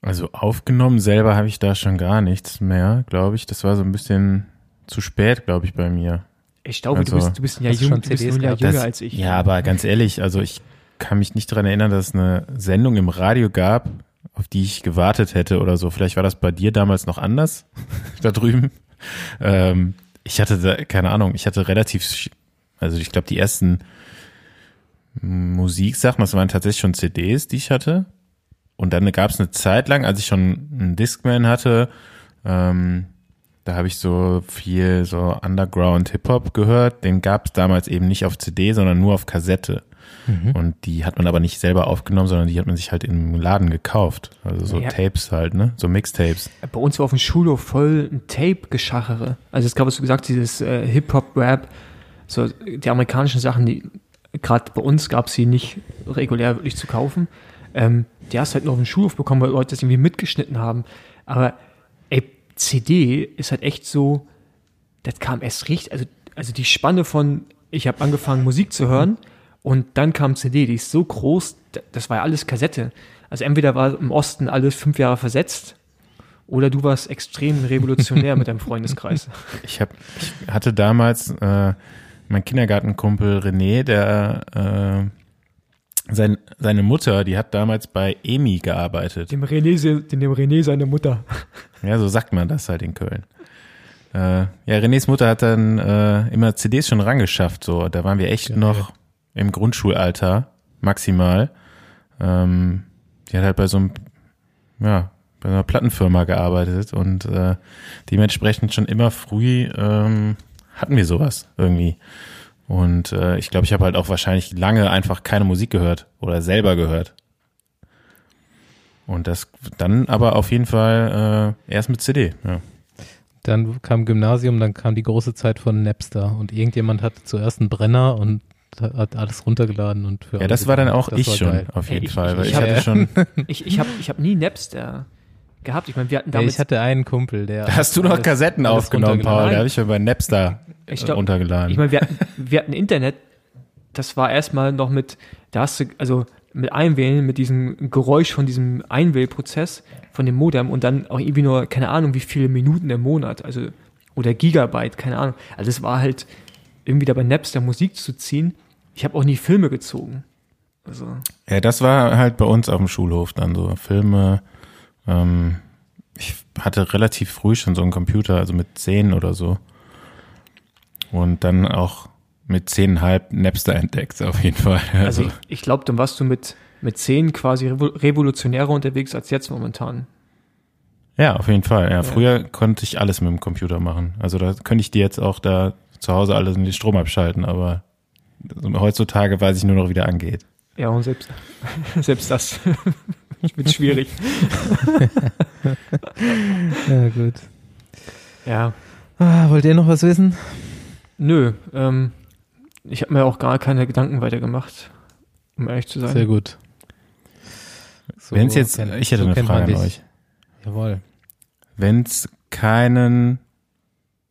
Also aufgenommen selber habe ich da schon gar nichts mehr, glaube ich. Das war so ein bisschen zu spät, glaube ich, bei mir. Ich glaube, Also, du bist, du bist ja jung, du bist gehabt? jünger Das- als ich. Ja, aber ganz ehrlich, also ich kann mich nicht daran erinnern, dass es eine Sendung im Radio gab, auf die ich gewartet hätte oder so. Vielleicht war das bei dir damals noch anders [laughs] da drüben. Ähm, ich hatte da, keine Ahnung, ich hatte relativ, also ich glaube, die ersten Musiksachen, das waren tatsächlich schon CDs, die ich hatte. Und dann gab es eine Zeit lang, als ich schon einen Discman hatte, ähm, da habe ich so viel so Underground Hip-Hop gehört. Den gab es damals eben nicht auf CD, sondern nur auf Kassette. Und die hat man aber nicht selber aufgenommen, sondern die hat man sich halt im Laden gekauft. Also so Ja. Tapes halt, ne? So Mixtapes. Bei uns war auf dem Schulhof voll ein Tape-Geschachere. Also es gab, was du gesagt, dieses äh, Hip-Hop-Rap, so die amerikanischen Sachen, die gerade bei uns gab es sie nicht regulär wirklich zu kaufen. Ähm, die hast du halt nur auf dem Schulhof bekommen, weil Leute das irgendwie mitgeschnitten haben. Aber ey, CD ist halt echt so, das kam erst richtig, also, also die Spanne von, ich habe angefangen Musik zu hören und dann kam CD, die ist so groß, das war ja alles Kassette. Also entweder war im Osten alles fünf Jahre versetzt oder du warst extrem revolutionär mit deinem Freundeskreis. [laughs] Ich, hab, ich hatte damals äh, mein Kindergartenkumpel René, der äh, sein, seine Mutter, die hat damals bei EMI gearbeitet. Dem René, dem René seine Mutter. [laughs] Ja, so sagt man das halt in Köln. Äh, ja, Renés Mutter hat dann äh, immer CDs schon rangeschafft, so. Da waren wir echt Geil. noch im Grundschulalter, maximal. Ähm, die hat halt bei so einem, ja, bei einer Plattenfirma gearbeitet und äh, dementsprechend schon immer früh ähm, hatten wir sowas irgendwie. Und äh, ich glaube, ich habe halt auch wahrscheinlich lange einfach keine Musik gehört oder selber gehört. Und das dann aber auf jeden Fall äh, erst mit CD. Ja. Dann kam Gymnasium, dann kam die große Zeit von Napster und irgendjemand hatte zuerst einen Brenner und hat alles runtergeladen und für Ja, das war dann auch Das ich schon, geil. auf Ey, jeden ich- Fall. ich- Weil ich ich hab- hatte schon. [laughs] Ich, ich habe ich hab nie Napster gehabt. Ich meine, wir hatten Ja, damals ich hatte einen Kumpel, der. Hast du noch alles- Kassetten alles aufgenommen, Paul? Da habe ich ja bei Napster Ich äh, glaub- runtergeladen. Ich meine, wir hatten, wir hatten Internet, das war erstmal noch mit, da hast du, also mit Einwählen, mit diesem Geräusch von diesem Einwählprozess von dem Modem und dann auch irgendwie nur, keine Ahnung, wie viele Minuten im Monat, also, oder Gigabyte, keine Ahnung. Also es war halt irgendwie da bei Napster Musik zu ziehen. Ich habe auch nie Filme gezogen. Also, ja, das war halt bei uns auf dem Schulhof dann so. Filme. Ähm, ich hatte relativ früh schon so einen Computer, also mit zehn oder so. Und dann auch mit zehnhalb Napster entdeckt, auf jeden Fall. [laughs] also Also, ich, ich glaube, dann warst du mit, mit zehn quasi revo- revolutionärer unterwegs als jetzt momentan. ja, auf jeden Fall. Ja, früher konnte ich alles mit dem Computer machen. Also da könnte ich dir jetzt auch da zu Hause alles in den Strom abschalten, aber heutzutage weiß ich nur noch, wie der angeht. Ja, und selbst, [laughs] selbst das [laughs] [laughs] wird schwierig. [laughs] Ja, gut. Ja, Ah, wollt ihr noch was wissen? nö. Ähm, ich habe mir auch gar keine Gedanken weiter gemacht, um ehrlich zu sein. Sehr gut. So Wenn es jetzt, ich hätte so eine Frage an euch. Jawohl. Wenn es keinen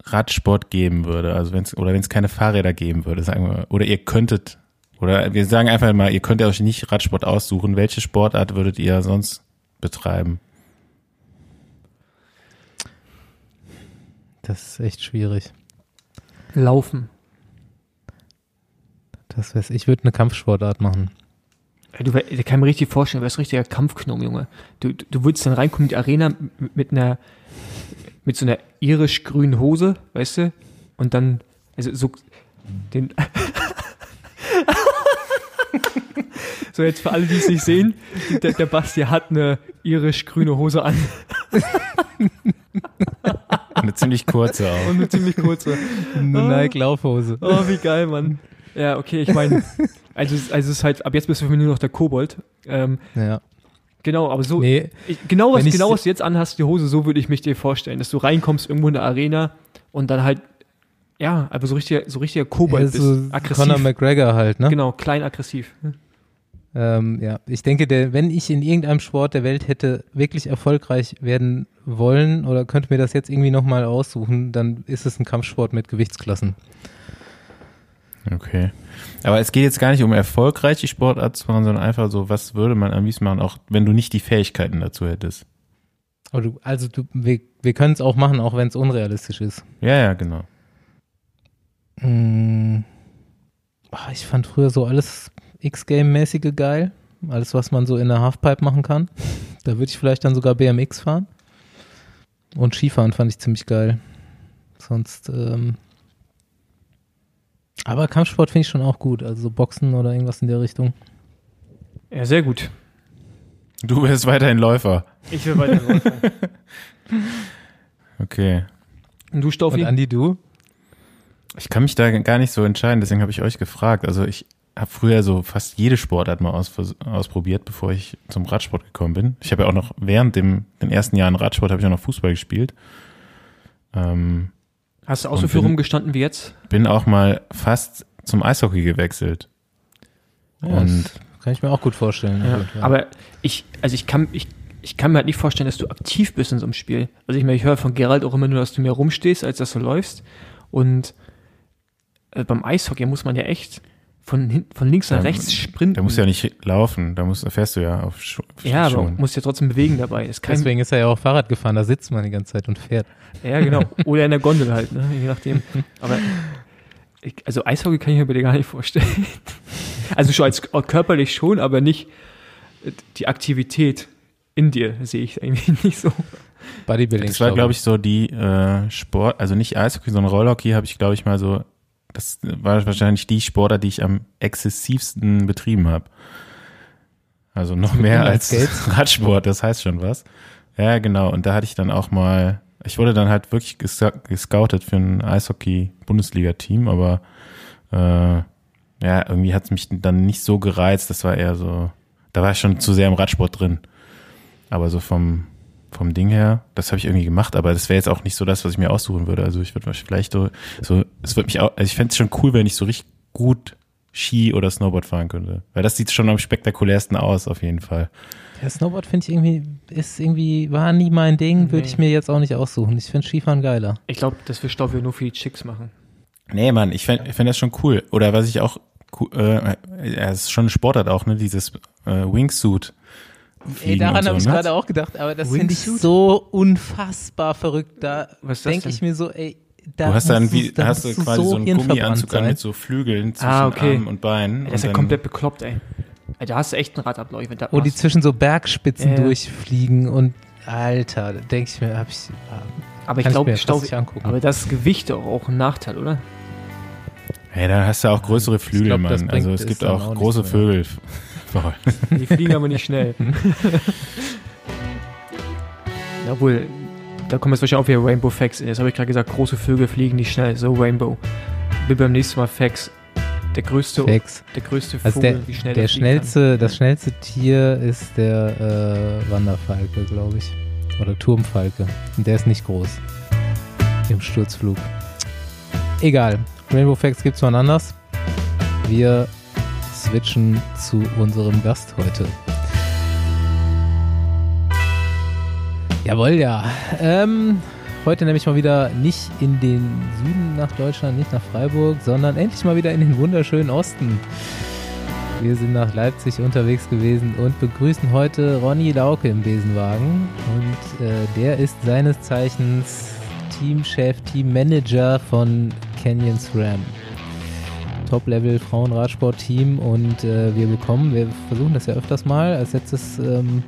Radsport geben würde, also wenn's, oder wenn es keine Fahrräder geben würde, sagen wir, oder ihr könntet, oder wir sagen einfach mal, ihr könnt euch nicht Radsport aussuchen, welche Sportart würdet ihr sonst betreiben? Das ist echt schwierig. Laufen. Das wär's. Ich würde eine Kampfsportart machen. Du, ich kann mir richtig vorstellen, du wärst ein richtiger Kampfknochen, Junge. Du, du, du würdest dann reinkommen in die Arena mit, mit einer, mit so einer irisch-grünen Hose, weißt du? Und dann, also so, den, [laughs] so jetzt für alle, die es nicht sehen, der, der Basti hat eine irisch-grüne Hose an Eine ziemlich kurze auch. und eine ziemlich kurze. Eine Ah. Nike-Laufhose. Oh, wie geil, Mann. Ja, okay, ich meine, also, es- also es ist halt, ab jetzt bist du für mich nur noch der Kobold. Ähm, Ja. genau, aber so, Nee, Ich, genau, was, genau was du jetzt anhast, die Hose, so würde ich mich dir vorstellen, dass du reinkommst irgendwo in der Arena und dann halt, ja, aber so richtiger, so richtiger Kobold bist. so aggressiv. Conor McGregor halt, ne? Genau, klein aggressiv. Ähm, ja, ich denke, der, wenn ich in irgendeinem Sport der Welt hätte wirklich erfolgreich werden wollen oder könnte mir das jetzt irgendwie nochmal aussuchen, dann ist es ein Kampfsport mit Gewichtsklassen. Okay. Aber es geht jetzt gar nicht um erfolgreich die Sportart zu machen, sondern einfach so, was würde man am liebsten machen, auch wenn du nicht die Fähigkeiten dazu hättest. Aber du, also du, wir, wir können es auch machen, auch wenn es unrealistisch ist. Ja, ja, genau. Mm, ah, ich fand früher so alles X-Game-mäßige geil. Alles, was man so in der Halfpipe machen kann. Da würde ich vielleicht dann sogar BMX fahren. Und Skifahren fand ich ziemlich geil. Sonst, ähm, aber Kampfsport finde ich schon auch gut. Also so Boxen oder irgendwas in der Richtung. Ja, sehr gut. Du wärst weiterhin Läufer. Ich will weiter Läufer. [laughs] Okay. Und du, Und Staufi? Andi, du? Ich kann mich da gar nicht so entscheiden, deswegen habe ich euch gefragt. Also ich habe früher so fast jede Sportart mal aus, ausprobiert, bevor ich zum Radsport gekommen bin. Ich habe ja auch noch während dem, den ersten Jahren Radsport habe ich auch noch Fußball gespielt. Ähm, Hast du auch so viel bin- rumgestanden wie jetzt? bin auch mal fast zum Eishockey gewechselt. Ja, Und- das kann ich mir auch gut vorstellen. Ja. Gut, ja. Aber ich, also ich kann, ich, ich kann mir halt nicht vorstellen, dass du aktiv bist in so einem Spiel. Also ich meine, ich höre von Gerald auch immer nur, dass du mehr rumstehst, als dass du läufst. Und äh, beim Eishockey muss man ja echt von, von links nach Da- rechts sprinten. Da musst du ja nicht laufen, da musst, da fährst du ja auf, Schu auf ja, aber Schuhen. musst ja trotzdem bewegen dabei. Kann, Deswegen ist er ja auch Fahrrad gefahren, da sitzt man die ganze Zeit und fährt. Ja, genau. Oder in der Gondel halt, ne? je nachdem. Aber ich, also Eishockey kann ich mir bei dir gar nicht vorstellen. Also schon als körperlich schon, aber nicht äh, die Aktivität in dir sehe ich irgendwie [laughs] nicht so. Bodybuilding. Das war, glaube ich, so die äh, Sport, also nicht Eishockey, sondern Rollhockey habe ich, glaube ich, mal so, das war wahrscheinlich die Sportart, die ich am exzessivsten betrieben habe. Also noch mehr als Inlineskates? [laughs] Radsport, das heißt schon was. Ja, genau. Und da hatte ich dann auch mal, ich wurde dann halt wirklich gescou- gescoutet für ein Eishockey-Bundesliga-Team, aber äh, ja, irgendwie hat es mich dann nicht so gereizt. Das war eher so, da war ich schon zu sehr im Radsport drin. Aber so vom, vom Ding her, das habe ich irgendwie gemacht, aber das wäre jetzt auch nicht so das, was ich mir aussuchen würde. Also ich würde vielleicht so, so es würde mich auch, also ich fände es schon cool, wenn ich so richtig gut Ski oder Snowboard fahren könnte. Weil das sieht schon am spektakulärsten aus, auf jeden Fall. Ja, Snowboard finde ich irgendwie, ist irgendwie, war nie mein Ding, würde Nee. ich mir jetzt auch nicht aussuchen. Ich finde Skifahren geiler. Ich glaube, dass wir Stoff nur für die Chicks machen. Nee, Mann, ich fände ich fänd das schon cool. Oder was ich auch, äh, ja, es ist schon ein Sportart auch, ne, dieses äh, Wingsuit. Ey, daran so, habe ich ne? gerade auch gedacht, aber das finde ich so unfassbar verrückt. Da denke ich mir so, ey, da Du hast dann wie, da hast du quasi so einen hirnverbrannt Gummianzug an sein. mit so Flügeln zwischen Ah, okay. Armen und Beinen. Das und ist ja dann- komplett bekloppt, ey. Ey, Da hast du echt einen Radablauf. wenn das Wo die zwischen so Bergspitzen ja. durchfliegen und Alter, da denke ich mir, hab ich, aber ich ich glaube, fast nicht angucken. aber das Gewicht auch, auch ein Nachteil, oder? Hey, da hast du auch größere Flügel, glaub, Mann. Also es gibt auch auch große so. Vögel. Voll. [laughs] Die fliegen aber nicht schnell. [laughs] Obwohl, da kommen jetzt wahrscheinlich auch wieder Rainbow Facts. Jetzt habe ich gerade gesagt, große Vögel fliegen nicht schnell. So Rainbow. Bin beim nächsten Mal Facts. Der größte, Facts. der größte Also Vogel, der, wie schnell der er schnellste, das schnellste Tier ist der äh, Wanderfalke, glaube ich. Oder Turmfalke. Und der ist nicht groß. Im Sturzflug. Egal. Rainbow Facts gibt's wann anders. Wir switchen zu unserem Gast heute. Jawohl, ja. Ähm, Heute nämlich mal wieder nicht in den Süden nach Deutschland, nicht nach Freiburg, sondern endlich mal wieder in den wunderschönen Osten. Wir sind nach Leipzig unterwegs gewesen und begrüßen heute Ronny Lauke im Besenwagen. Und äh, der ist seines Zeichens Teamchef, Teammanager von Canyon SRAM. Top-Level Frauenradsport-Team und äh, wir bekommen, wir versuchen das ja öfters mal, als letztes ähm,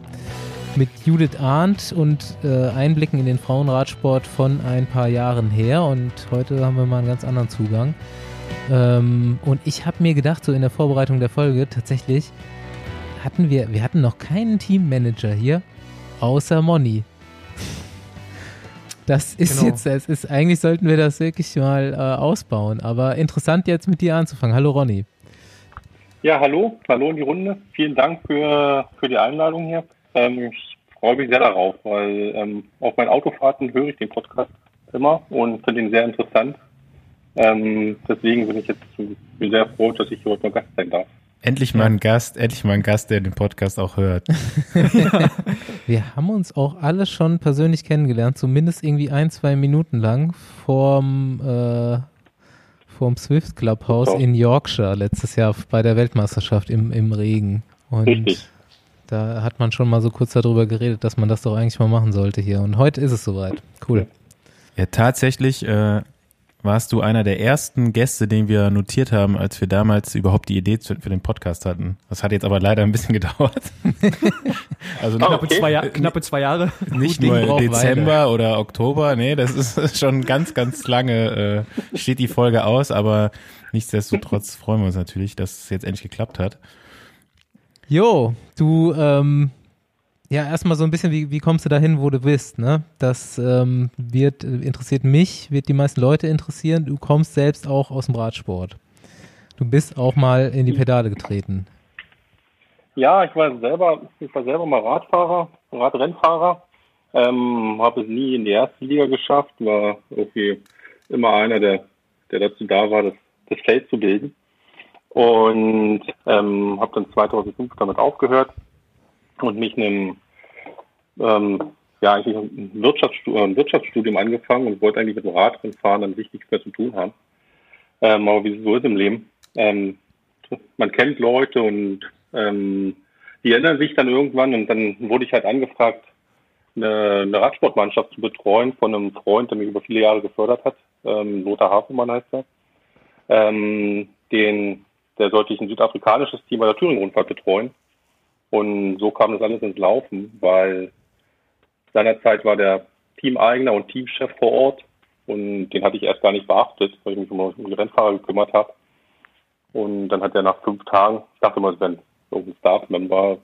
mit Judith Arndt und äh, Einblicken in den Frauenradsport von ein paar Jahren her und heute haben wir mal einen ganz anderen Zugang. Ähm, und ich habe mir gedacht, so in der Vorbereitung der Folge, tatsächlich hatten wir, wir hatten noch keinen Teammanager hier, außer Moni. Das ist genau. jetzt, es ist, eigentlich sollten wir das wirklich mal äh, ausbauen, aber interessant jetzt mit dir anzufangen. Hallo Ronny. Ja, hallo, hallo in die Runde. Vielen Dank für, für die Einladung hier. Ähm, ich freue mich sehr darauf, weil ähm, auf meinen Autofahrten höre ich den Podcast immer und finde ihn sehr interessant. Ähm, deswegen bin ich jetzt bin sehr froh, dass ich heute mal Gast sein darf. Endlich mal ein Gast, endlich mal ein Gast, der den Podcast auch hört. [laughs] Wir haben uns auch alle schon persönlich kennengelernt, zumindest irgendwie ein, zwei Minuten lang vorm, äh, vorm Swift Clubhouse in Yorkshire letztes Jahr bei der Weltmeisterschaft im, im Regen. Und Richtig. da hat man schon mal so kurz darüber geredet, dass man das doch eigentlich mal machen sollte hier. Und heute ist es soweit. Cool. Ja, tatsächlich äh, warst du einer der ersten Gäste, den wir notiert haben, als wir damals überhaupt die Idee für den Podcast hatten. Das hat jetzt aber leider ein bisschen [laughs] gedauert. [laughs] also oh, knappe, zwei, knappe zwei Jahre. Nicht nur Dezember weiter. oder Oktober, nee, das ist [laughs] schon ganz, ganz lange, äh, steht die Folge aus, aber nichtsdestotrotz freuen wir uns natürlich, dass es jetzt endlich geklappt hat. Jo, du ähm, ja, erstmal so ein bisschen, wie, wie kommst du dahin, wo du bist, ne? Das ähm, wird, interessiert mich, wird die meisten Leute interessieren. Du kommst selbst auch aus dem Radsport. Du bist auch mal in die Pedale getreten. Ja, ich war selber, ich war selber mal Radfahrer, Radrennfahrer. Ähm, habe es nie in die erste Liga geschafft, war irgendwie immer einer, der, der dazu da war, das, das Feld zu bilden. Und ähm, habe dann 2005 damit aufgehört und mich einem ähm, ja eigentlich ein Wirtschaftsstudium, ein Wirtschaftsstudium angefangen und wollte eigentlich mit dem Radrennfahren dann nichts mehr zu tun haben. Ähm, aber wie so ist im Leben, ähm, man kennt Leute und ähm, die ändern sich dann irgendwann und dann wurde ich halt angefragt, eine, eine Radsportmannschaft zu betreuen von einem Freund, der mich über viele Jahre gefördert hat. Ähm, Lothar Hafenmann heißt er. Ähm, den, der sollte ich ein südafrikanisches Team bei der Thüringen-Rundfahrt betreuen. Und so kam das alles ins Laufen, weil seinerzeit war der Teameigner und Teamchef vor Ort und den hatte ich erst gar nicht beachtet, weil ich mich um die Rennfahrer gekümmert habe. Und dann hat er nach fünf Tagen, ich dachte mal, wäre irgendein Staff-Member,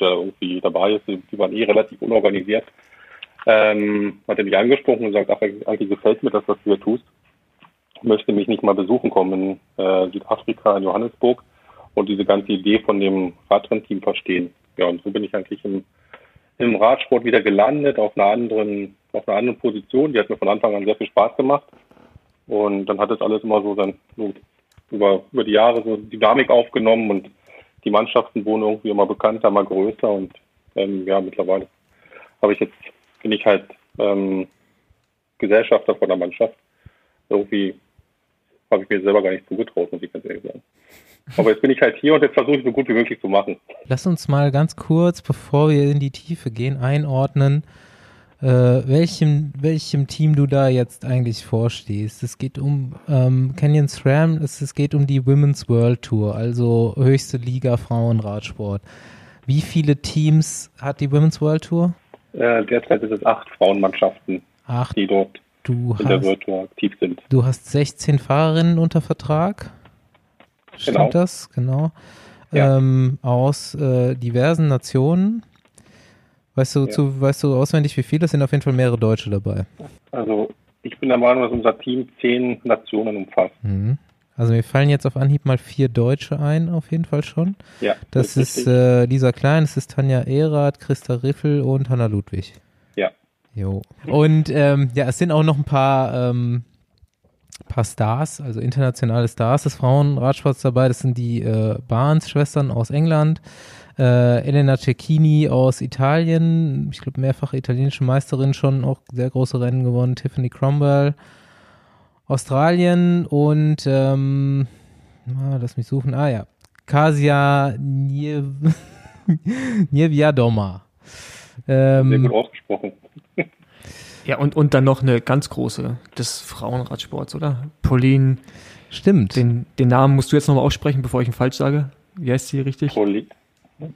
der irgendwie dabei ist, die waren eh relativ unorganisiert, ähm, hat er mich angesprochen und gesagt, ach, eigentlich gefällt mir das, was du hier tust. Ich möchte mich nicht mal besuchen kommen in äh, Südafrika, in Johannesburg und diese ganze Idee von dem Radrennteam verstehen. Ja, und so bin ich eigentlich im, im Radsport wieder gelandet, auf einer anderen, auf einer anderen Position. Die hat mir von Anfang an sehr viel Spaß gemacht. Und dann hat das alles immer so dann über, über die Jahre so Dynamik aufgenommen und die Mannschaften wurden irgendwie immer bekannter, immer größer und ähm, ja, mittlerweile habe ich jetzt, bin ich halt ähm, Gesellschafter von der Mannschaft. Irgendwie habe ich mir selber gar nicht zugetraut, muss ich ganz ehrlich sagen. Aber jetzt bin ich halt hier und jetzt versuche ich so gut wie möglich zu machen. Lass uns mal ganz kurz, bevor wir in die Tiefe gehen, einordnen, äh, welchem, welchem Team du da jetzt eigentlich vorstehst. Es geht um ähm, Canyon SRAM, es, es geht um die Women's World Tour, also höchste Liga Frauenradsport. Wie viele Teams hat die Women's World Tour? Äh, derzeit ist es acht Frauenmannschaften, acht. die dort du in hast, der World Tour aktiv sind. Du hast 16 Fahrerinnen unter Vertrag? Stimmt genau. das? Genau. Ja. Ähm, aus äh, diversen Nationen. Weißt du, ja. zu, weißt du auswendig, wie viele? Es sind auf jeden Fall mehrere Deutsche dabei. Also ich bin der Meinung, dass unser Team zehn Nationen umfasst. Mhm. Also mir fallen jetzt auf Anhieb mal vier Deutsche ein, auf jeden Fall schon. Ja. Das, das ist äh, Lisa Klein, das ist Tanja Erath, Christa Riffel und Hanna Ludwig. Ja. Jo. Und ähm, ja, es sind auch noch ein paar ähm, paar Stars, also internationale Stars des Frauenradsports dabei. Das sind die äh, Barnes-Schwestern aus England, Äh, Elena Cecchini aus Italien, ich glaube mehrfach italienische Meisterin schon, auch sehr große Rennen gewonnen. Tiffany Cromwell, Australien und ähm, ah, lass mich suchen. Ah ja, Kasia Niev [laughs] Nieviadoma. Sehr Ähm, gut ausgesprochen. Ja, und, und dann noch eine ganz große des Frauenradsports, oder? Pauline, stimmt. den, den Namen musst du jetzt nochmal aussprechen, bevor ich ihn falsch sage. Wie heißt sie richtig? Pauline,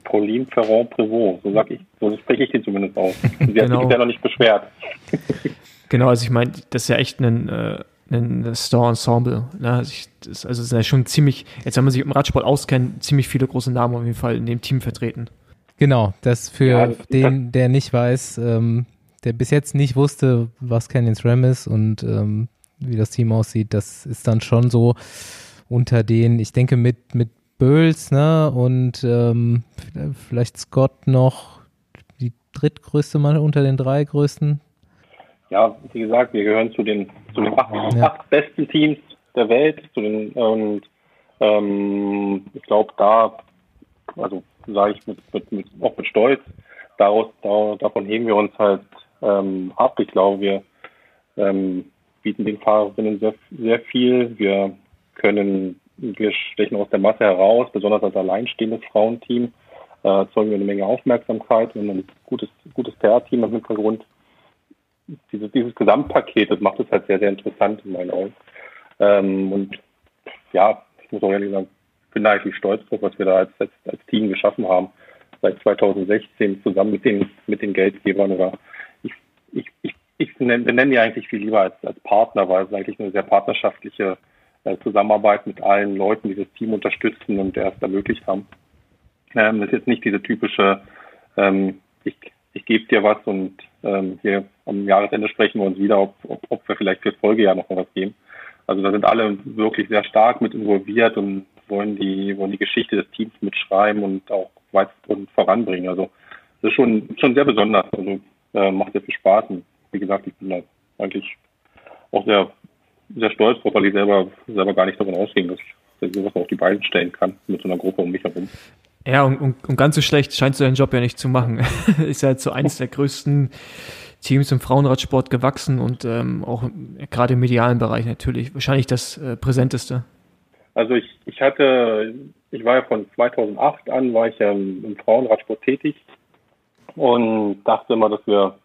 Pauline Ferrand-Prévot, so sag ich, so spreche ich die zumindest aus. Sie Genau. hat sich bisher noch nicht beschwert. [laughs] Genau, also ich meine, das ist ja echt ein, äh, ein Store-Ensemble. Ne? Also, ich, das, also es ist ja schon ziemlich, jetzt wenn man sich dem Radsport auskennt, ziemlich viele große Namen auf jeden Fall in dem Team vertreten. Genau, das für Ja, das- den, der nicht weiß, ähm, der bis jetzt nicht wusste, was Canyons Ram ist und ähm, wie das Team aussieht, das ist dann schon so unter den, ich denke mit, mit Böls, ne, und ähm, vielleicht Scott noch die drittgrößte Mann unter den drei größten. Ja, wie gesagt, wir gehören zu den, zu den acht, Ja. acht besten Teams der Welt. Zu den, und ähm, ich glaube, da, also sage ich mit, mit, mit, auch mit Stolz, daraus, da, davon heben wir uns halt ähm, ab. Ich glaube, wir ähm, bieten den Fahrerinnen sehr, sehr viel. Wir können, wir stechen aus der Masse heraus, besonders als alleinstehendes Frauenteam, äh, erzeugen wir eine Menge Aufmerksamkeit. Haben ein gutes, gutes PR-Team im Hintergrund dieses, dieses Gesamtpaket, das macht es halt sehr, sehr interessant in meinen Augen. Ähm, und ja, ich muss auch ehrlich sagen, ich bin da eigentlich stolz drauf, was wir da als, als, als Team geschaffen haben. Seit 2016 zusammen mit den, mit den Geldgebern oder ich, ich, ich, ich nenne, benenne die eigentlich viel lieber als, als Partner, weil es eigentlich eine sehr partnerschaftliche äh, Zusammenarbeit mit allen Leuten, die das Team unterstützen und erst ermöglicht haben. Ähm, das ist jetzt nicht diese typische, ähm, ich, ich gebe dir was und ähm, hier am Jahresende sprechen wir uns wieder, ob, ob, ob wir vielleicht fürs Folgejahr noch mal was geben. Also da sind alle wirklich sehr stark mit involviert und wollen die, wollen die Geschichte des Teams mitschreiben und auch weit und voranbringen. Also das ist schon, schon sehr besonders. Also äh, macht sehr viel Spaß. Und wie gesagt, ich bin da eigentlich auch sehr, sehr stolz drauf, weil ich selber, selber gar nicht davon ausgehen, dass ich, dass ich sowas auf die Beine stellen kann mit so einer Gruppe um mich herum. Ja, und, und, und ganz so schlecht scheinst du deinen Job ja nicht zu machen. [laughs] ist ja jetzt so eins der größten Teams im Frauenradsport gewachsen und ähm, auch gerade im medialen Bereich natürlich wahrscheinlich das äh, präsenteste. Also ich, ich hatte, ich war ja von 2008 an, war ich ja im, im Frauenradsport tätig und dachte immer, dass wir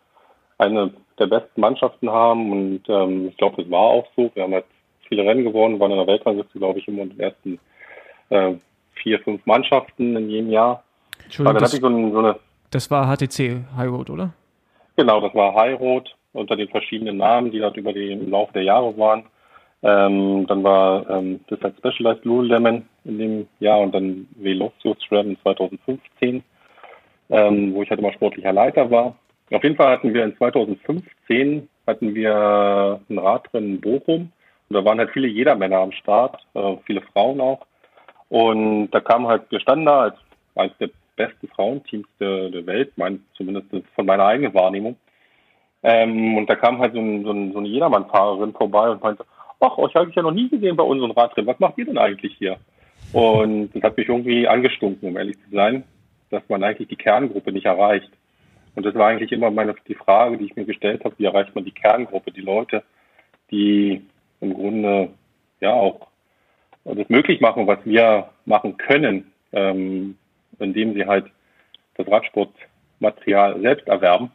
eine der besten Mannschaften haben und ähm, ich glaube, das war auch so. Wir haben halt viele Rennen gewonnen, waren in der Weltrangliste, glaube ich, immer in den ersten äh, vier, fünf Mannschaften in jedem Jahr. Entschuldigung, das, so, ein, so eine, das war HTC High Road, oder? Genau, das war High Road unter den verschiedenen Namen, die dort über die, im Laufe der Jahre waren. Ähm, dann war ähm, das halt Specialized Lululemon in dem Jahr und dann Velocious Ram in 2015, ähm, wo ich halt immer sportlicher Leiter war. Auf jeden Fall hatten wir in 2015 hatten wir ein Radrennen in Bochum und da waren halt viele Jedermänner am Start, äh, viele Frauen auch. Und da kam halt, wir standen da als eines der besten Frauenteams der, der Welt, mein, zumindest von meiner eigenen Wahrnehmung. Ähm, und da kam halt so, ein, so, ein, so eine Jedermann-Fahrerin vorbei und meinte, ach, euch habe ich ja noch nie gesehen bei unseren Radrennen, was macht ihr denn eigentlich hier? Und das hat mich irgendwie angestunken, um ehrlich zu sein, dass man eigentlich die Kerngruppe nicht erreicht. Und das war eigentlich immer meine, die Frage, die ich mir gestellt habe, wie erreicht man die Kerngruppe, die Leute, die im Grunde ja auch das möglich machen, was wir machen können, ähm, indem sie halt das Radsportmaterial selbst erwerben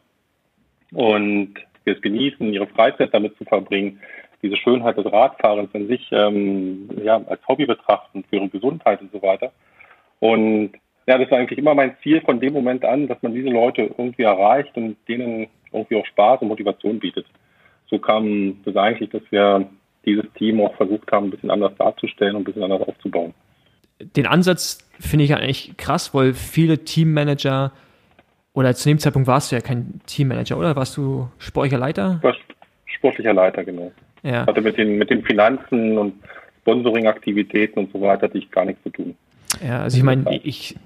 und es genießen, ihre Freizeit damit zu verbringen, diese Schönheit des Radfahrens an sich ähm, ja, als Hobby betrachten, für ihre Gesundheit und so weiter. Und ja, das war eigentlich immer mein Ziel von dem Moment an, dass man diese Leute irgendwie erreicht und denen irgendwie auch Spaß und Motivation bietet. So kam das eigentlich, dass wir dieses Team auch versucht haben, ein bisschen anders darzustellen und ein bisschen anders aufzubauen. Den Ansatz finde ich eigentlich krass, weil viele Teammanager oder zu dem Zeitpunkt warst du ja kein Teammanager, oder? Warst du sportlicher Leiter? Ich war sportlicher Leiter, genau. Ja. Hatte mit den, mit den Finanzen und Sponsoring-Aktivitäten und so weiter hatte ich gar nichts zu tun. Ja, also ich meine, ich,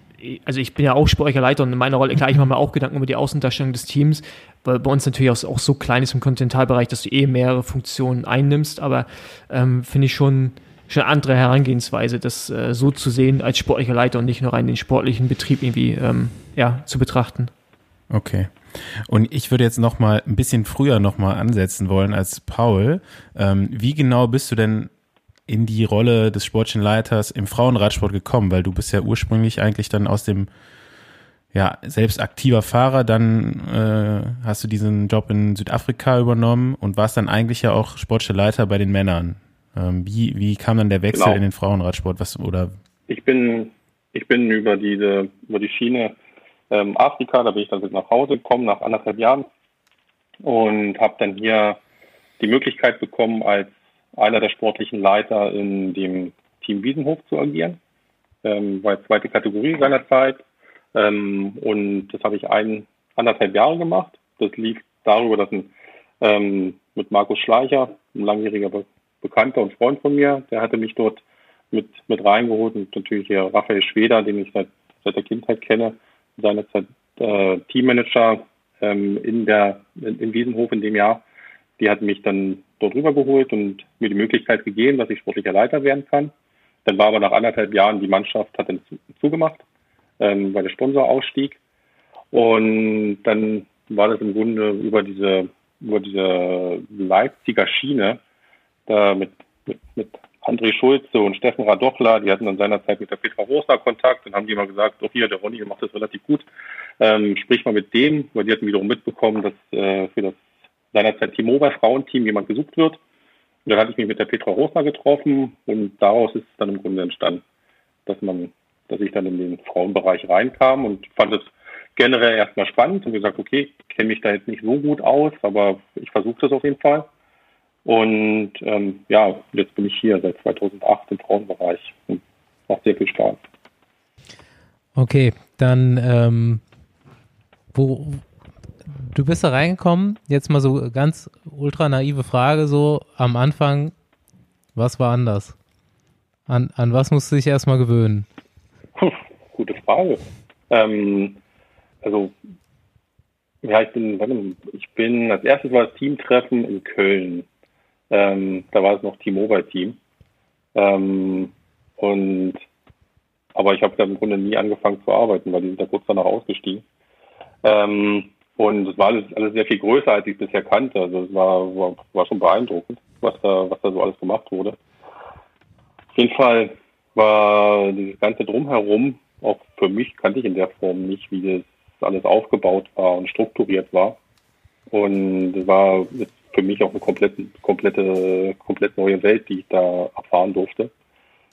also ich bin ja auch sportlicher Leiter und in meiner Rolle, klar, ich mache mir auch Gedanken über die Außendarstellung des Teams, weil bei uns natürlich auch, so klein ist im Kontinentalbereich, dass du eh mehrere Funktionen einnimmst, aber ähm, finde ich schon schon eine andere Herangehensweise, das äh, so zu sehen als sportlicher Leiter und nicht nur rein den sportlichen Betrieb irgendwie ähm, ja, zu betrachten. Okay. Und ich würde jetzt noch mal ein bisschen früher noch mal ansetzen wollen als Paul. Ähm, wie genau bist du denn in die Rolle des sportlichen Leiters im Frauenradsport gekommen? Weil du bist ja ursprünglich eigentlich dann aus dem ja, selbst aktiver Fahrer, dann äh, hast du diesen Job in Südafrika übernommen und warst dann eigentlich ja auch sportlicher Leiter bei den Männern. Ähm, wie, wie kam dann der Wechsel genau. in den Frauenradsport? Was, oder? Ich bin, ich bin über diese, über die Schiene ähm, Afrika, da bin ich dann nach Hause gekommen, nach anderthalb Jahren und habe dann hier die Möglichkeit bekommen, als einer der sportlichen Leiter in dem Team Wiesenhof zu agieren. Ähm, war zweite Kategorie seinerzeit. Ähm, und das habe ich ein, anderthalb Jahre gemacht. Das lief darüber, dass ein, ähm, mit Markus Schleicher, ein langjähriger Be Bekannter und Freund von mir, der hatte mich dort mit, mit reingeholt und natürlich hier Raphael Schweder, den ich seit, seit der Kindheit kenne, seinerzeit äh, Teammanager ähm, in der in, in Wiesenhof in dem Jahr. Die hat mich dann dort rübergeholt und mir die Möglichkeit gegeben, dass ich sportlicher Leiter werden kann. Dann war aber nach anderthalb Jahren die Mannschaft hat dann zu, zugemacht, ähm, weil der Sponsor ausstieg. Und dann war das im Grunde über diese über diese Leipziger Schiene da mit, mit, mit André Schulze und Steffen Radochler, die hatten dann seinerzeit mit der Petra Rosa Kontakt und haben die mal gesagt, doch hier, der Ronny macht das relativ gut, ähm, sprich mal mit dem, weil die hatten wiederum mitbekommen, dass äh, für das seinerzeit T-Mobile Frauenteam jemand gesucht wird. Und dann hatte ich mich mit der Petra Rosa getroffen und daraus ist es dann im Grunde entstanden, dass man, dass ich dann in den Frauenbereich reinkam und fand es generell erstmal spannend und gesagt, okay, kenne mich da jetzt nicht so gut aus, aber ich versuche das auf jeden Fall. Und ähm, ja, jetzt bin ich hier seit 2008 im Frauenbereich und macht sehr viel Spaß. Okay, dann ähm, wo du bist da reingekommen, jetzt mal so ganz ultra naive Frage so am Anfang, was war anders? An, an was musst du dich erstmal gewöhnen? Gute Frage. Ähm, also ja, ich bin, ich bin, als erstes war das Teamtreffen in Köln. Ähm, da war es noch T-Mobile-Team. Ähm, und aber ich habe da im Grunde nie angefangen zu arbeiten, weil die sind da kurz danach ausgestiegen. Ähm, und es war alles, alles sehr viel größer, als ich bisher kannte. Also es war, war, war schon beeindruckend, was da, was da so alles gemacht wurde. Auf jeden Fall war dieses ganze Drumherum, auch für mich kannte ich in der Form nicht, wie das alles aufgebaut war und strukturiert war. Und es war für mich auch eine komplette, komplette, komplett neue Welt, die ich da erfahren durfte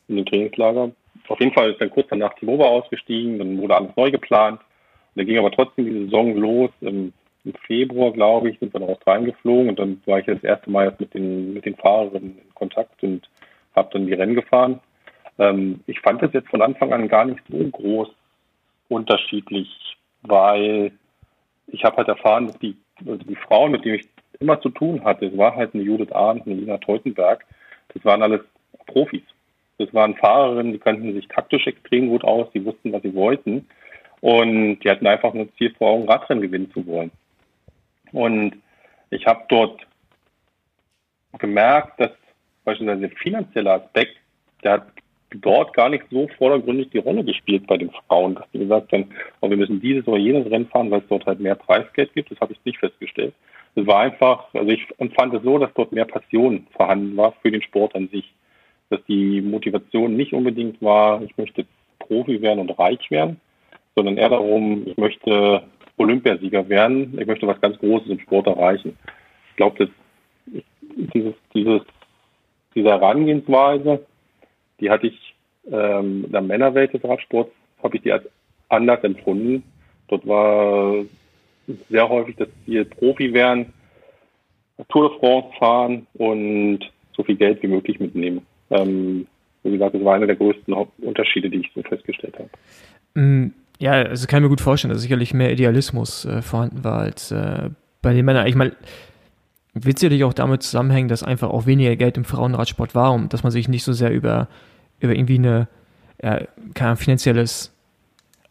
in dem Trainingslager. Auf jeden Fall ist dann kurz danach Timova ausgestiegen, dann wurde alles neu geplant. Dann ging aber trotzdem die Saison los. Im, im Februar, glaube ich, sind wir nach Australien geflogen und dann war ich das erste Mal mit den, mit den Fahrerinnen in Kontakt und habe dann die Rennen gefahren. Ähm, ich fand das jetzt von Anfang an gar nicht so groß unterschiedlich, weil ich habe halt erfahren, dass die, also die Frauen, mit denen ich immer zu tun hatte. Es war halt eine Judith Arndt, eine Lina Teutenberg. Das waren alles Profis. Das waren Fahrerinnen, die kannten sich taktisch extrem gut aus, die wussten, was sie wollten. Und die hatten einfach nur Ziel vor Augen, Radrennen gewinnen zu wollen. Und ich habe dort gemerkt, dass beispielsweise der finanzielle Aspekt, der hat dort gar nicht so vordergründig die Rolle gespielt bei den Frauen, dass die gesagt haben, oh, wir müssen dieses oder jenes Rennen fahren, weil es dort halt mehr Preisgeld gibt. Das habe ich nicht festgestellt. Es war einfach, also ich empfand es so, dass dort mehr Passion vorhanden war für den Sport an sich. Dass die Motivation nicht unbedingt war, ich möchte Profi werden und reich werden, sondern eher darum, ich möchte Olympiasieger werden, ich möchte was ganz Großes im Sport erreichen. Ich glaube, dass dieses, dieses, diese Herangehensweise, die hatte ich ähm, in der Männerwelt des Radsports, habe ich die als anders empfunden. Dort war sehr häufig, dass wir Profi werden, Tour de France fahren und so viel Geld wie möglich mitnehmen. Ähm, wie gesagt, das war einer der größten Unterschiede, die ich so festgestellt habe. Ja, also kann ich mir gut vorstellen, dass sicherlich mehr Idealismus äh, vorhanden war als äh, bei den Männern. Ich meine, wird sicherlich auch damit zusammenhängen, dass einfach auch weniger Geld im Frauenradsport war und dass man sich nicht so sehr über, über irgendwie eine, äh, kein finanzielles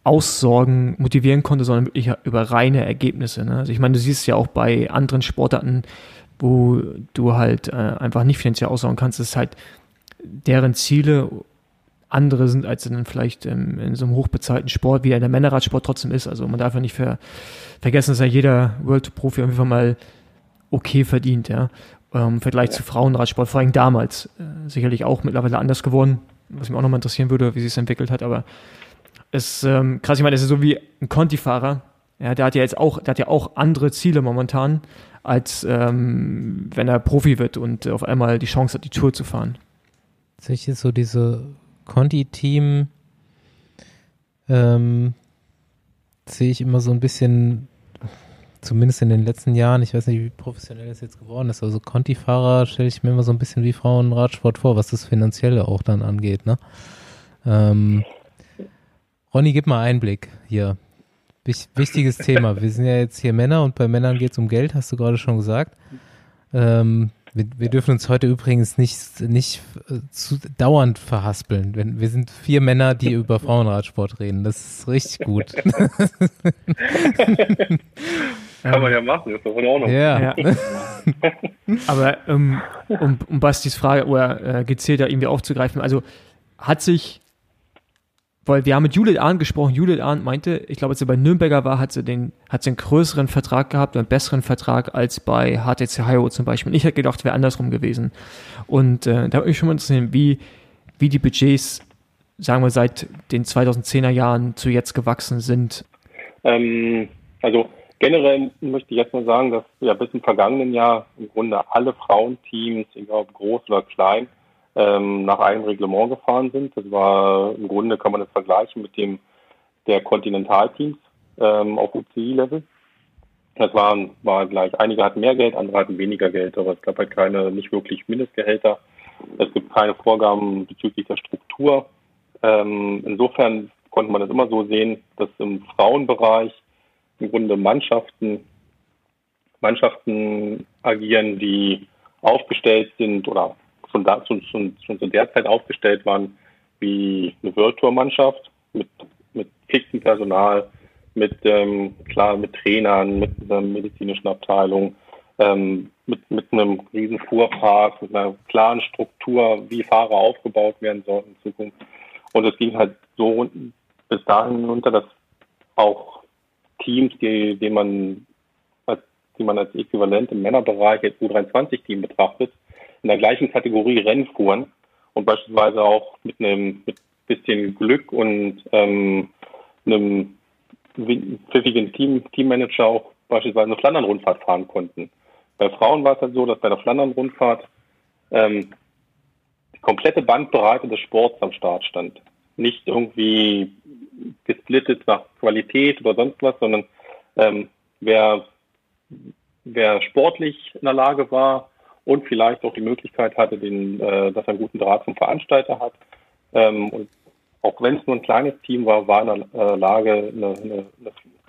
Aussorgen motivieren konnte, sondern wirklich über reine Ergebnisse. Ne? Also ich meine, du siehst ja auch bei anderen Sportarten, wo du halt äh, einfach nicht finanziell aussorgen kannst, ist halt deren Ziele andere sind, als dann vielleicht ähm, in so einem hochbezahlten Sport, wie der Männerradsport trotzdem ist. Also man darf ja nicht ver vergessen, dass ja jeder World-Profi auf jeden Fall mal okay verdient, ja. Ähm, Im Vergleich ja. zu Frauenradsport, vor allem damals, äh, sicherlich auch mittlerweile anders geworden, was mich auch nochmal interessieren würde, wie sich es entwickelt hat, aber es ähm, krass, ich meine, das ist so wie ein Conti-Fahrer, ja, der hat ja jetzt auch, der hat ja auch andere Ziele momentan, als ähm, wenn er Profi wird und auf einmal die Chance hat, die Tour zu fahren. Tatsächlich ist so diese Conti-Team ähm, sehe ich immer so ein bisschen, zumindest in den letzten Jahren, ich weiß nicht, wie professionell das jetzt geworden ist, also Conti-Fahrer stelle ich mir immer so ein bisschen wie Frauenradsport vor, was das Finanzielle auch dann angeht, ne? Ähm, Ronny, gib mal Einblick hier. Wichtiges Thema. Wir sind ja jetzt hier Männer und bei Männern geht es um Geld, hast du gerade schon gesagt. Ähm, wir, wir, dürfen uns heute übrigens nicht, nicht äh, zu, dauernd verhaspeln. Wir, wir sind vier Männer, die über Frauenradsport reden. Das ist richtig gut. [laughs] Kann man ja machen, ist doch in Ordnung. Ja. ja. [laughs] Aber ähm, um, um Bastis Frage oder äh, gezielt da irgendwie aufzugreifen, also hat sich weil wir haben mit Judith Arndt gesprochen. Judith Arndt meinte, ich glaube, als sie bei Nürnberger war, hat sie den, hat sie einen größeren Vertrag gehabt, einen besseren Vertrag als bei HTC Hayo zum Beispiel. Und ich hätte gedacht, wäre andersrum gewesen. Und äh, da würde mich schon mal interessieren, wie, wie die Budgets, sagen wir, seit den 2010er Jahren zu jetzt gewachsen sind. Ähm, also generell möchte ich jetzt mal sagen, dass ja bis im vergangenen Jahr im Grunde alle Frauenteams, egal ob groß oder klein, ähm, nach einem Reglement gefahren sind. Das war im Grunde kann man das vergleichen mit dem der Kontinentalteams ähm, auf UCI-Level. Das waren, war gleich. Einige hatten mehr Geld, andere hatten weniger Geld, aber es gab halt keine, nicht wirklich Mindestgehälter. Es gibt keine Vorgaben bezüglich der Struktur. Ähm, insofern konnte man das immer so sehen, dass im Frauenbereich im Grunde Mannschaften, Mannschaften agieren, die aufgestellt sind oder schon, da, schon, schon, schon zu der Zeit aufgestellt waren wie eine World-Tour-Mannschaft mit, mit fixem Personal, mit, ähm, klar, mit Trainern, mit einer medizinischen Abteilung, ähm, mit, mit einem riesen Fuhrpark, mit einer klaren Struktur, wie Fahrer aufgebaut werden sollten in Zukunft. Und es ging halt so bis dahin runter, dass auch Teams, die, die man als, die man als äquivalent im Männerbereich als U23-Team betrachtet, in der gleichen Kategorie Rennen fuhren und beispielsweise auch mit einem mit bisschen Glück und ähm, einem pfiffigen Team, Teammanager auch beispielsweise eine Flandern-Rundfahrt fahren konnten. Bei Frauen war es halt so, dass bei der Flandern-Rundfahrt ähm, die komplette Bandbreite des Sports am Start stand. Nicht irgendwie gesplittet nach Qualität oder sonst was, sondern ähm, wer, wer sportlich in der Lage war, und vielleicht auch die Möglichkeit hatte, den, äh, dass er einen guten Draht zum Veranstalter hat. Ähm, und auch wenn es nur ein kleines Team war, war in der äh, Lage, eine, eine,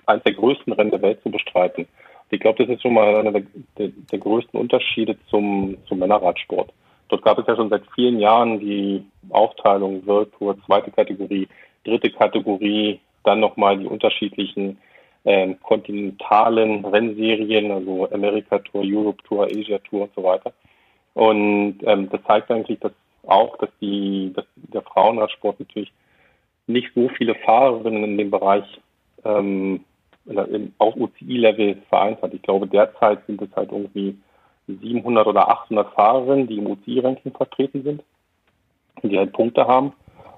eines der größten Rennen der Welt zu bestreiten. ich glaube, das ist schon mal einer der, der, der, größten Unterschiede zum, zum Männerradsport. Dort gab es ja schon seit vielen Jahren die Aufteilung World Tour, zweite Kategorie, dritte Kategorie, dann nochmal die unterschiedlichen ähm, kontinentalen Rennserien, also America Tour, Europe Tour, Asia Tour und so weiter. Und ähm, das zeigt eigentlich dass auch, dass die dass der Frauenradsport natürlich nicht so viele Fahrerinnen in dem Bereich ähm, auf UCI-Level vereint hat. Ich glaube, derzeit sind es halt irgendwie 700 oder 800 Fahrerinnen, die im UCI-Ranking vertreten sind, die halt Punkte haben.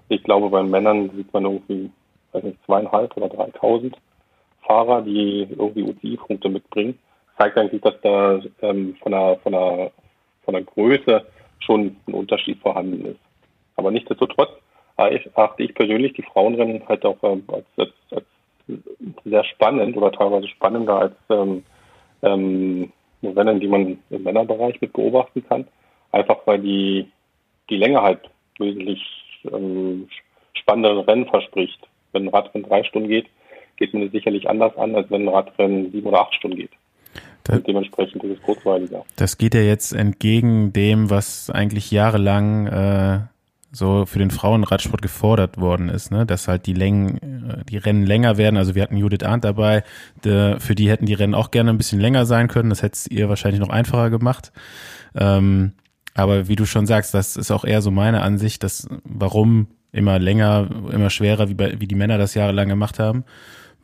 Ich glaube, bei Männern sieht man irgendwie, weiß nicht, zweieinhalb oder 3000. Fahrer, die irgendwie UCI-Punkte mitbringen, zeigt eigentlich, dass da ähm, von, der, von, der, von der Größe schon ein Unterschied vorhanden ist. Aber nichtsdestotrotz achte ich persönlich die Frauenrennen halt auch ähm, als, als, als, sehr spannend oder teilweise spannender als ähm, ähm, Rennen, die man im Männerbereich mit beobachten kann. Einfach weil die, die Länge halt wesentlich ähm, spannendere Rennen verspricht. Wenn ein Radrennen drei Stunden geht, geht man das sicherlich anders an, als wenn ein Radrennen sieben oder acht Stunden geht. Da, und dementsprechend ist es kurzweiliger. Das geht ja jetzt entgegen dem, was eigentlich jahrelang äh, so für den Frauenradsport gefordert worden ist, ne? dass halt die Längen, äh, die Rennen länger werden. Also wir hatten Judith Arndt dabei, de, für die hätten die Rennen auch gerne ein bisschen länger sein können. Das hätte es ihr wahrscheinlich noch einfacher gemacht. Ähm, aber wie du schon sagst, das ist auch eher so meine Ansicht, dass warum immer länger, immer schwerer, wie, bei, wie die Männer das jahrelang gemacht haben,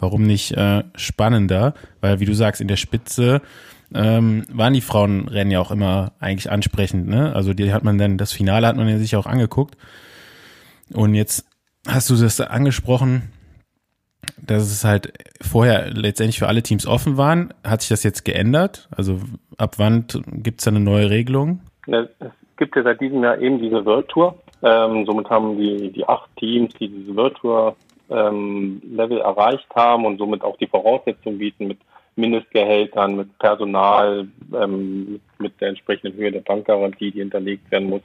warum nicht äh, spannender? Weil wie du sagst, in der Spitze ähm, waren die Frauenrennen ja auch immer eigentlich ansprechend. Ne? Also die hat man dann, das Finale hat man ja sich auch angeguckt. Und jetzt hast du das angesprochen, dass es halt vorher letztendlich für alle Teams offen waren. Hat sich das jetzt geändert? Also ab wann gibt es da eine neue Regelung? Es gibt ja seit diesem Jahr eben diese World Tour. Ähm, somit haben die, die acht Teams, die diese World Tour ähm, Level erreicht haben und somit auch die Voraussetzungen bieten mit Mindestgehältern, mit Personal, ähm, mit der entsprechenden Höhe der Bankgarantie, die hinterlegt werden muss.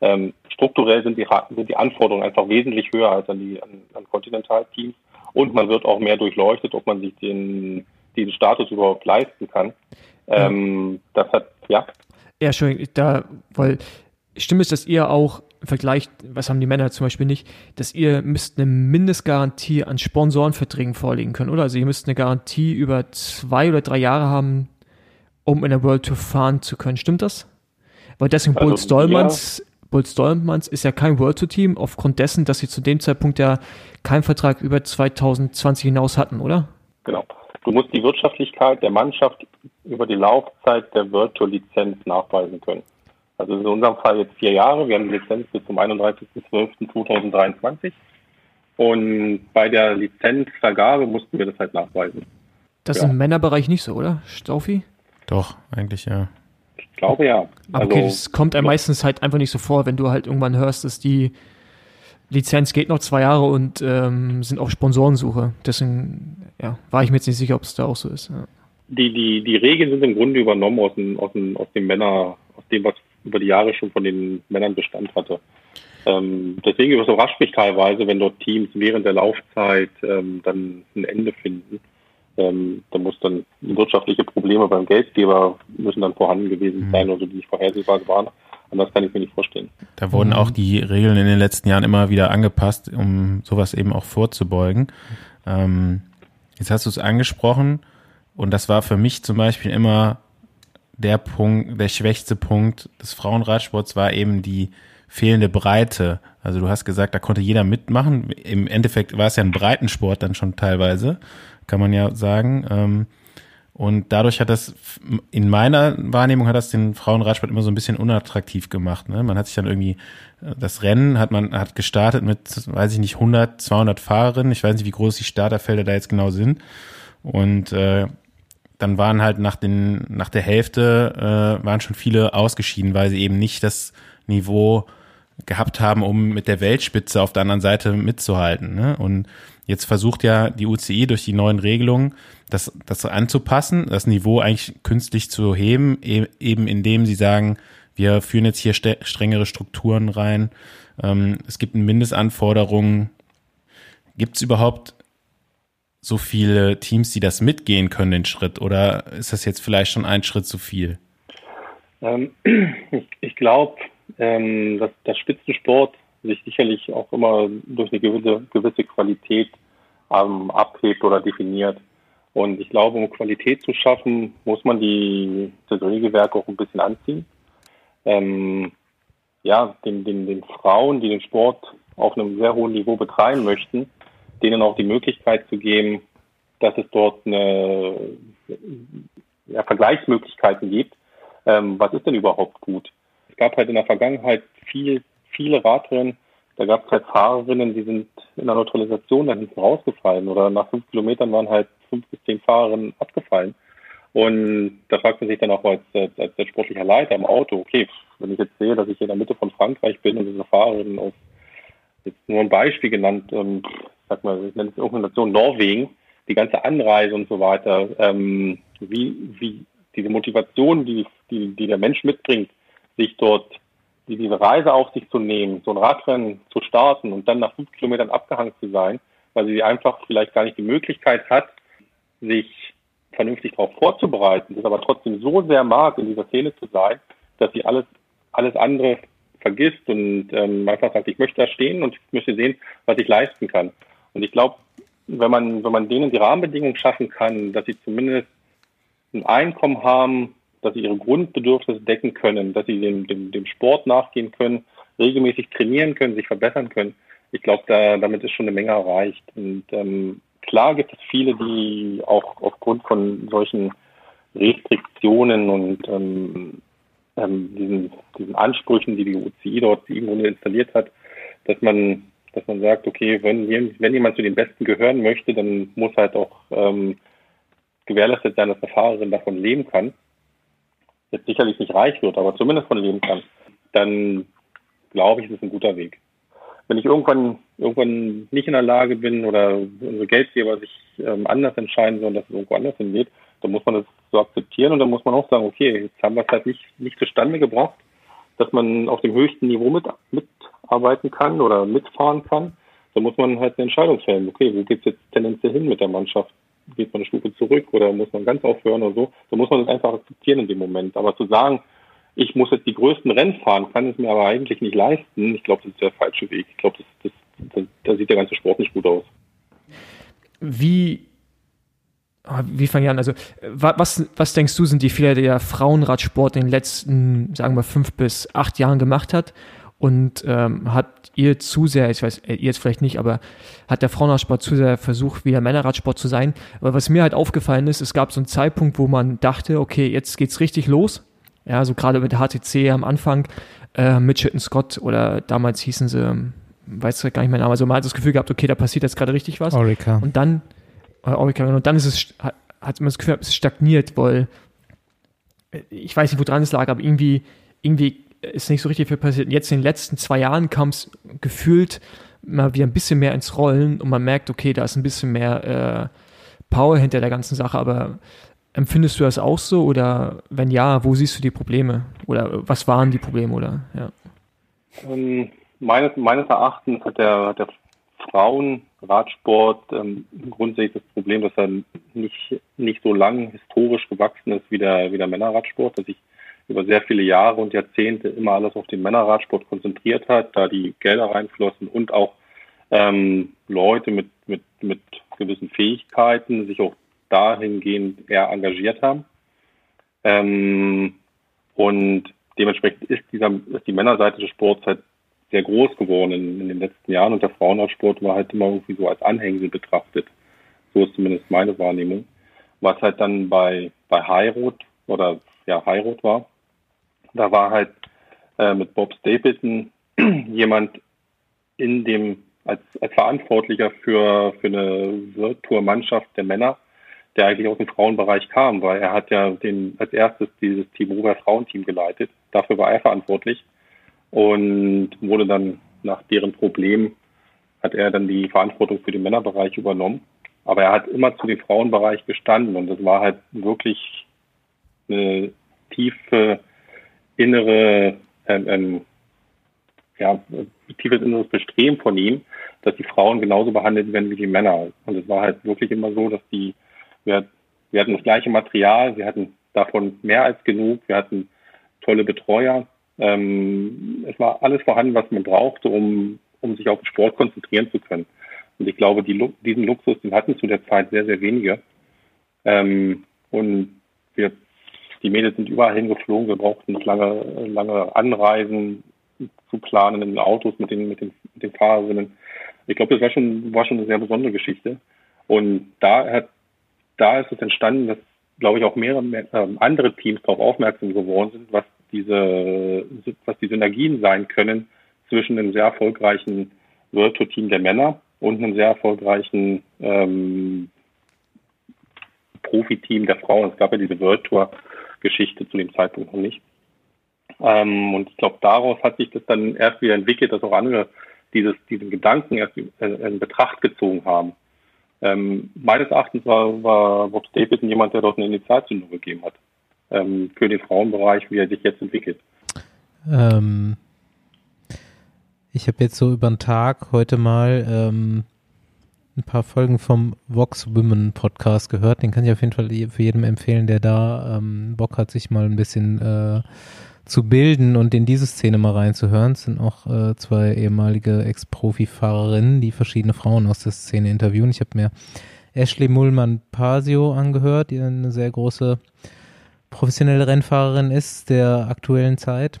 Ähm, strukturell sind die, sind die Anforderungen einfach wesentlich höher als an die an, an Kontinentalteams und man wird auch mehr durchleuchtet, ob man sich den diesen Status überhaupt leisten kann. Ähm, das hat ja. Ja, schön. Da, weil stimmt es, dass ihr auch im Vergleich, was haben die Männer zum Beispiel nicht, dass ihr müsst eine Mindestgarantie an Sponsorenverträgen vorlegen können, oder? Also ihr müsst eine Garantie über zwei oder drei Jahre haben, um in der World Tour fahren zu können. Stimmt das? Weil deswegen also, Bulls Dollmanns, ja. Bulls Dollmanns ist ja kein World Tour Team, aufgrund dessen, dass sie zu dem Zeitpunkt ja keinen Vertrag über 2020 hinaus hatten, oder? Genau. Du musst die Wirtschaftlichkeit der Mannschaft über die Laufzeit der World Tour Lizenz nachweisen können. Also in unserem Fall jetzt vier Jahre. Wir haben die Lizenz bis zum 31.12.2023. Und bei der Lizenzvergabe mussten wir das halt nachweisen. Das ja. ist im Männerbereich nicht so, oder, Staufi? Doch, eigentlich ja. Ich glaube ja. Aber also, okay, das kommt einem meistens halt einfach nicht so vor, wenn du halt irgendwann hörst, dass die Lizenz geht noch zwei Jahre und ähm, sind auf Sponsorensuche. Deswegen ja, war ich mir jetzt nicht sicher, ob es da auch so ist. Ja. Die, die, die Regeln sind im Grunde übernommen aus dem, aus dem, aus dem Männer, aus dem, was über die Jahre schon von den Männern Bestand hatte. Ähm, deswegen überrascht mich teilweise, wenn dort Teams während der Laufzeit ähm, dann ein Ende finden. Ähm, da muss dann wirtschaftliche Probleme beim Geldgeber müssen dann vorhanden gewesen mhm. sein, also die nicht vorhersehbar waren. Anders kann ich mir nicht vorstellen. Da wurden auch die Regeln in den letzten Jahren immer wieder angepasst, um sowas eben auch vorzubeugen. Ähm, jetzt hast du es angesprochen und das war für mich zum Beispiel immer der Punkt, der schwächste Punkt des Frauenradsports war eben die fehlende Breite. Also du hast gesagt, da konnte jeder mitmachen. Im Endeffekt war es ja ein Breitensport dann schon teilweise, kann man ja sagen. Ähm, und dadurch hat das, in meiner Wahrnehmung hat das den Frauenradsport immer so ein bisschen unattraktiv gemacht. Ne? Man hat sich dann irgendwie, äh, das Rennen hat man, hat gestartet mit, weiß ich nicht, 100, 200 Fahrerinnen. Ich weiß nicht, wie groß die Starterfelder da jetzt genau sind. Und äh, dann waren halt nach den nach der Hälfte äh, waren schon viele ausgeschieden, weil sie eben nicht das Niveau gehabt haben, um mit der Weltspitze auf der anderen Seite mitzuhalten. Ne? Und jetzt versucht ja die UCI durch die neuen Regelungen das, das anzupassen, das Niveau eigentlich künstlich zu heben, e eben indem sie sagen, wir führen jetzt hier strengere Strukturen rein. Ähm, es gibt Mindestanforderungen. Gibt es überhaupt so viele Teams, die das mitgehen können, den Schritt? Oder ist das jetzt vielleicht schon ein Schritt zu viel? Ähm, [clears throat] ich, glaube, ähm, dass der Spitzensport sich sicherlich auch immer durch eine gewisse, gewisse Qualität ähm, abhebt oder definiert. Und ich glaube, um Qualität zu schaffen, muss man die, das Regelwerk auch ein bisschen anziehen. Ähm, ja, den, den, den Frauen, die den Sport auf einem sehr hohen Niveau betreiben möchten, denen auch die Möglichkeit zu geben, dass es dort eine, ja, Vergleichsmöglichkeiten gibt. Ähm, was ist denn überhaupt gut? Es gab halt in der Vergangenheit viel, viele Radrennen, da gab es halt Fahrerinnen, die sind in der Neutralisation dann hinten rausgefallen oder nach fünf Kilometern waren halt fünf bis zehn Fahrerinnen abgefallen. Und da fragt man sich dann auch als, als, als der sportliche Leiter im Auto, okay, wenn ich jetzt sehe, dass ich in der Mitte von Frankreich bin und diese Fahrerin aus, jetzt nur ein Beispiel genannt, ähm, sag mal, ich nenne es irgendeine Nation Norwegen, die ganze Anreise und so weiter, ähm, wie, wie diese Motivation, die, die, die der Mensch mitbringt, sich dort die, diese Reise auf sich zu nehmen, so ein Radrennen zu starten und dann nach fünf Kilometern abgehangen zu sein, weil sie einfach vielleicht gar nicht die Möglichkeit hat, sich vernünftig darauf vorzubereiten, das aber trotzdem so sehr mag, in dieser Szene zu sein, dass sie alles, alles andere vergisst und ähm, einfach sagt, ich möchte da stehen und ich möchte sehen, was ich leisten kann. Und ich glaube, wenn man, wenn man denen die Rahmenbedingungen schaffen kann, dass sie zumindest ein Einkommen haben, dass sie ihre Grundbedürfnisse decken können, dass sie dem, dem, dem Sport nachgehen können, regelmäßig trainieren können, sich verbessern können. Ich glaube, da, damit ist schon eine Menge erreicht. Und ähm, klar gibt es viele, die auch aufgrund von solchen Restriktionen und ähm, ähm, diesen, diesen Ansprüchen, die die UCI dort im Grunde installiert hat, dass man, dass man sagt, okay, wenn, wenn jemand zu den Besten gehören möchte, dann muss halt auch ähm, gewährleistet sein, dass eine Fahrerin davon leben kann. Jetzt sicherlich nicht reich wird, aber zumindest von leben kann. Dann glaube ich, ist es ein guter Weg. Wenn ich irgendwann, irgendwann nicht in der Lage bin oder unsere Geldgeber sich ähm, anders entscheiden sollen, dass es irgendwo anders hingeht, dann muss man das so akzeptieren und dann muss man auch sagen, okay, jetzt haben wir es halt nicht, nicht zustande gebracht, dass man auf dem höchsten Niveau mit, mitarbeiten kann oder mitfahren kann. Da muss man halt eine Entscheidung fällen. Okay, wo geht es jetzt tendenziell hin mit der Mannschaft? Geht man eine Stufe zurück oder muss man ganz aufhören oder so? Da muss man das einfach akzeptieren in dem Moment. Aber zu sagen, ich muss jetzt die größten Rennen fahren, kann es mir aber eigentlich nicht leisten, ich glaube, das ist der falsche Weg. Ich glaube, das, das, das, da sieht der ganze Sport nicht gut aus. Wie wie fange ich an? Also, was, was denkst du, sind die Fehler, die der Frauenradsport in den letzten, sagen wir, fünf bis acht Jahren gemacht hat? Und ähm, hat ihr zu sehr, ich weiß, äh, ihr jetzt vielleicht nicht, aber hat der Frauenradsport zu sehr versucht, wieder Männerradsport zu sein? Aber was mir halt aufgefallen ist, es gab so einen Zeitpunkt, wo man dachte, okay, jetzt geht's richtig los. Ja, so gerade mit der HTC am Anfang, äh, mit Shitten Scott oder damals hießen sie, weiß gar nicht mehr Name, also man hat das Gefühl gehabt, okay, da passiert jetzt gerade richtig was. Orica. Und dann Orica. Und dann ist es, hat man das Gefühl, es stagniert, weil ich weiß nicht, wo dran es lag, aber irgendwie, irgendwie ist nicht so richtig viel passiert. Jetzt in den letzten zwei Jahren kam es gefühlt mal wieder ein bisschen mehr ins Rollen und man merkt, okay, da ist ein bisschen mehr äh, Power hinter der ganzen Sache, aber empfindest du das auch so oder wenn ja, wo siehst du die Probleme oder was waren die Probleme oder ja? Ähm, meines, meines Erachtens hat der, der Frauenradsport ähm, grundsätzlich das Problem, dass er nicht, nicht so lang historisch gewachsen ist wie der, wie der Männerradsport, dass sich über sehr viele Jahre und Jahrzehnte immer alles auf den Männerradsport konzentriert hat, da die Gelder reinflossen und auch ähm, Leute mit, mit, mit gewissen Fähigkeiten sich auch dahingehend eher engagiert haben. Ähm, und dementsprechend ist dieser, ist die Männerseite des Sports halt sehr groß geworden in, in den letzten Jahren und der Frauenradsport war halt immer irgendwie so als Anhängsel betrachtet. So ist zumindest meine Wahrnehmung. Was halt dann bei, bei Highroad oder ja, Highroad war, da war halt äh, mit Bob Stapleton [clears throat] jemand in dem, als, als Verantwortlicher für, für eine World Tour Mannschaft der Männer, der eigentlich aus dem Frauenbereich kam, weil er hat ja den, als erstes dieses Team Ruber Frauenteam geleitet. Dafür war er verantwortlich und wurde dann nach deren Problem hat er dann die Verantwortung für den Männerbereich übernommen. Aber er hat immer zu dem Frauenbereich gestanden und das war halt wirklich eine tiefe innere, ähm, ähm, ja, tiefes inneres Bestreben von ihm, dass die Frauen genauso behandelt werden wie die Männer. Und es war halt wirklich immer so, dass die, wir, wir hatten das gleiche Material, wir hatten davon mehr als genug, wir hatten tolle Betreuer, ähm, es war alles vorhanden, was man brauchte, um, um sich auf den Sport konzentrieren zu können. Und ich glaube, die, diesen Luxus, den hatten zu der Zeit sehr, sehr wenige. Ähm, und wir, die Mädels sind überall hingeflogen. Wir brauchten nicht lange, lange Anreisen zu planen in den Autos mit den, mit den, mit den Fahrerinnen. Ich glaube, das war schon, war schon eine sehr besondere Geschichte. Und da hat, da ist es entstanden, dass, glaube ich, auch mehrere äh, andere Teams darauf aufmerksam geworden sind, was diese, was die Synergien sein können zwischen einem sehr erfolgreichen World Tour Team der Männer und einem sehr erfolgreichen ähm, Profiteam der Frauen. Es gab ja diese World Tour Geschichte zu dem Zeitpunkt noch nicht. Ähm, und ich glaube, daraus hat sich das dann erst wieder entwickelt, dass auch andere dieses, diesen Gedanken erst in Betracht gezogen haben. Ähm, meines Erachtens war, war Bob Stapleton jemand, der dort eine Initialzündung gegeben hat ähm, für den Frauenbereich, wie er sich jetzt entwickelt. Ähm, ich habe jetzt so über den Tag heute mal ähm, ein paar Folgen vom Vox Women Podcast gehört. Den kann ich auf jeden Fall für jedem empfehlen, der da ähm, Bock hat, sich mal ein bisschen äh, zu bilden und in diese Szene mal reinzuhören. Es sind auch äh, zwei ehemalige Ex-Profi-Fahrerinnen, die verschiedene Frauen aus der Szene interviewen. Ich habe mir Ashley Mullmann-Pasio angehört, die eine sehr große professionelle Rennfahrerin ist der aktuellen Zeit.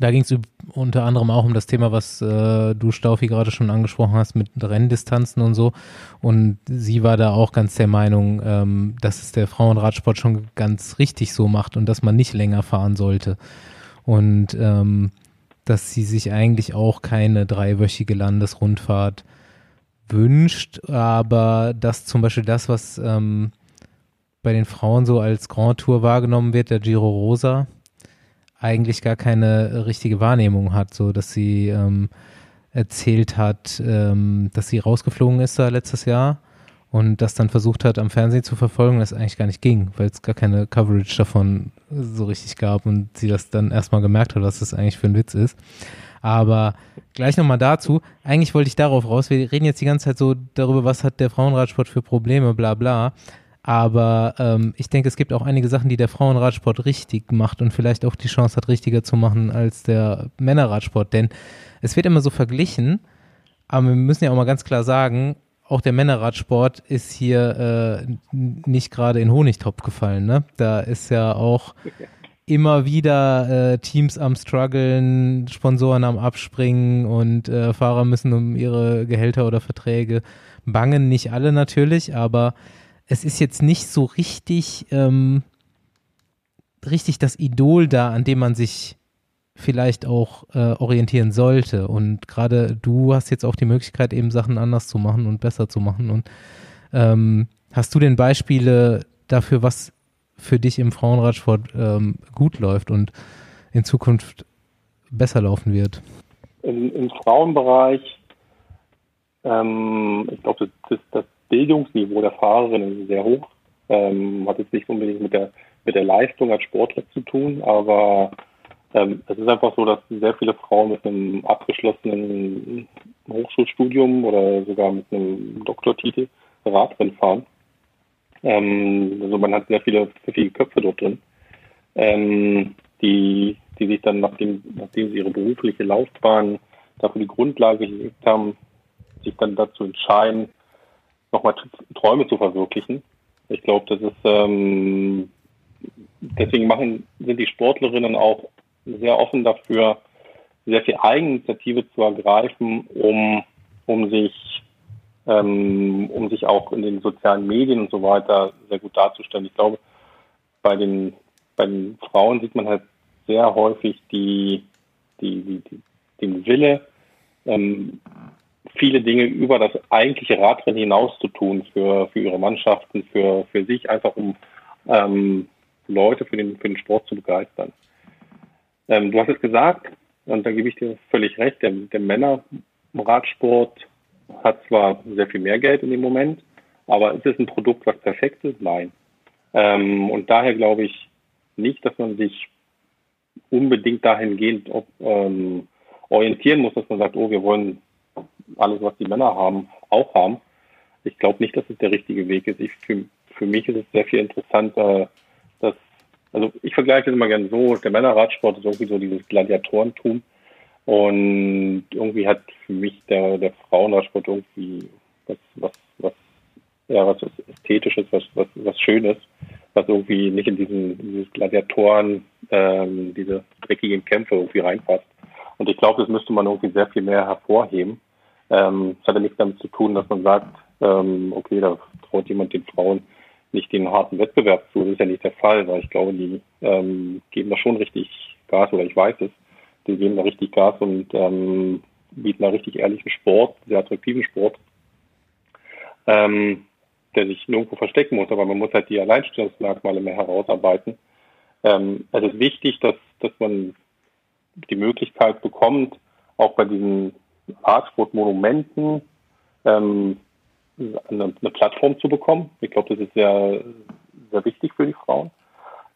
Da ging es unter anderem auch um das Thema, was äh, du, Staufi, gerade schon angesprochen hast mit Renndistanzen und so. Und sie war da auch ganz der Meinung, ähm, dass es der Frauenradsport schon ganz richtig so macht und dass man nicht länger fahren sollte. Und ähm, dass sie sich eigentlich auch keine dreiwöchige Landesrundfahrt wünscht, aber dass zum Beispiel das, was ähm, bei den Frauen so als Grand Tour wahrgenommen wird, der Giro Rosa, eigentlich gar keine richtige Wahrnehmung hat, so dass sie ähm, erzählt hat, ähm, dass sie rausgeflogen ist da letztes Jahr und das dann versucht hat am Fernsehen zu verfolgen, das eigentlich gar nicht ging, weil es gar keine Coverage davon so richtig gab und sie das dann erstmal gemerkt hat, was das eigentlich für ein Witz ist. Aber gleich nochmal dazu, eigentlich wollte ich darauf raus, wir reden jetzt die ganze Zeit so darüber, was hat der Frauenradsport für Probleme, bla bla. Aber ähm, ich denke, es gibt auch einige Sachen, die der Frauenradsport richtig macht und vielleicht auch die Chance hat, richtiger zu machen als der Männerradsport. Denn es wird immer so verglichen, aber wir müssen ja auch mal ganz klar sagen, auch der Männerradsport ist hier äh, nicht gerade in Honigtopf gefallen. Ne? Da ist ja auch immer wieder äh, Teams am struggeln, Sponsoren am abspringen und äh, Fahrer müssen um ihre Gehälter oder Verträge bangen. Nicht alle natürlich, aber es ist jetzt nicht so richtig, ähm, richtig das Idol da, an dem man sich vielleicht auch äh, orientieren sollte. Und gerade du hast jetzt auch die Möglichkeit, eben Sachen anders zu machen und besser zu machen. Und ähm, hast du denn Beispiele dafür, was für dich im Frauenradsport ähm, gut läuft und in Zukunft besser laufen wird? Im, im Frauenbereich, ähm, ich glaube, das, das, Bildungsniveau der Fahrerin ist sehr hoch. Ähm, hat jetzt nicht unbedingt mit der, mit der Leistung als Sportler zu tun, aber ähm, es ist einfach so, dass sehr viele Frauen mit einem abgeschlossenen Hochschulstudium oder sogar mit einem Doktortitel Radrennen fahren. Ähm, also man hat sehr viele pfiffige Köpfe dort drin, ähm, die, die sich dann, nachdem, nachdem sie ihre berufliche Laufbahn dafür die Grundlage gelegt haben, sich dann dazu entscheiden, nochmal Träume zu verwirklichen. Ich glaube, das ist ähm, deswegen machen sind die Sportlerinnen auch sehr offen dafür, sehr viel Eigeninitiative zu ergreifen, um um sich ähm, um sich auch in den sozialen Medien und so weiter sehr gut darzustellen. Ich glaube, bei den bei den Frauen sieht man halt sehr häufig die, die, die, die den Wille, ähm, viele Dinge über das eigentliche Radrennen hinaus zu tun für, für ihre Mannschaften, für, für sich, einfach um ähm, Leute für den, für den Sport zu begeistern. Ähm, du hast es gesagt, und da gebe ich dir völlig recht, der, der Männerradsport hat zwar sehr viel mehr Geld in dem Moment, aber ist es ein Produkt, was perfekt ist? Nein. Ähm, und daher glaube ich nicht, dass man sich unbedingt dahingehend ob, ähm, orientieren muss, dass man sagt, oh, wir wollen alles, was die Männer haben, auch haben. Ich glaube nicht, dass es der richtige Weg ist. Ich, für, für mich ist es sehr viel interessanter, dass, also ich vergleiche es immer gerne so, der Männerradsport ist irgendwie so dieses Gladiatorentum. Und irgendwie hat für mich der, der Frauenradsport irgendwie was, was, was, ja, was Ästhetisches, was, was, was Schönes, was irgendwie nicht in diesen, dieses Gladiatoren, ähm, diese dreckigen Kämpfe irgendwie reinpasst. Und ich glaube, das müsste man irgendwie sehr viel mehr hervorheben. Ähm, hat ja nichts damit zu tun, dass man sagt, ähm, okay, da traut jemand den Frauen nicht den harten Wettbewerb zu. Das ist ja nicht der Fall, weil ich glaube, die ähm, geben da schon richtig Gas oder ich weiß es. Die geben da richtig Gas und ähm, bieten da richtig ehrlichen Sport, sehr attraktiven Sport, ähm, der sich nirgendwo verstecken muss, aber man muss halt die Alleinstellungsmerkmale mehr herausarbeiten. Ähm, es ist wichtig, dass, dass man die Möglichkeit bekommt, auch bei diesen Radsportmonumenten ähm, eine, eine, Plattform zu bekommen. Ich glaube, das ist sehr, sehr wichtig für die Frauen,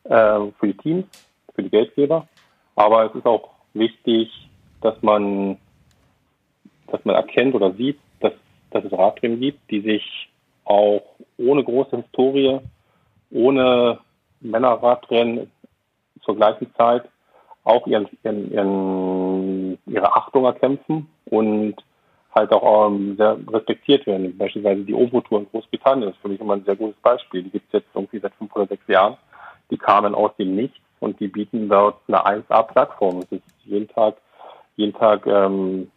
äh, für die Teams, für die Geldgeber. Aber es ist auch wichtig, dass man, dass man erkennt oder sieht, dass, dass es Radrennen gibt, die sich auch ohne große Historie, ohne Männerradrennen zur gleichen Zeit auch ihren, ihren, ihren, ihre Achtung erkämpfen und halt auch ähm, sehr respektiert werden. Beispielsweise die ovo tour in Großbritannien ist für mich immer ein sehr gutes Beispiel. Die gibt es jetzt irgendwie seit fünf oder sechs Jahren. die kamen aus dem Nichts und die bieten dort eine 1A-Plattform. Es ist jeden Tag, jeden Tag ähm,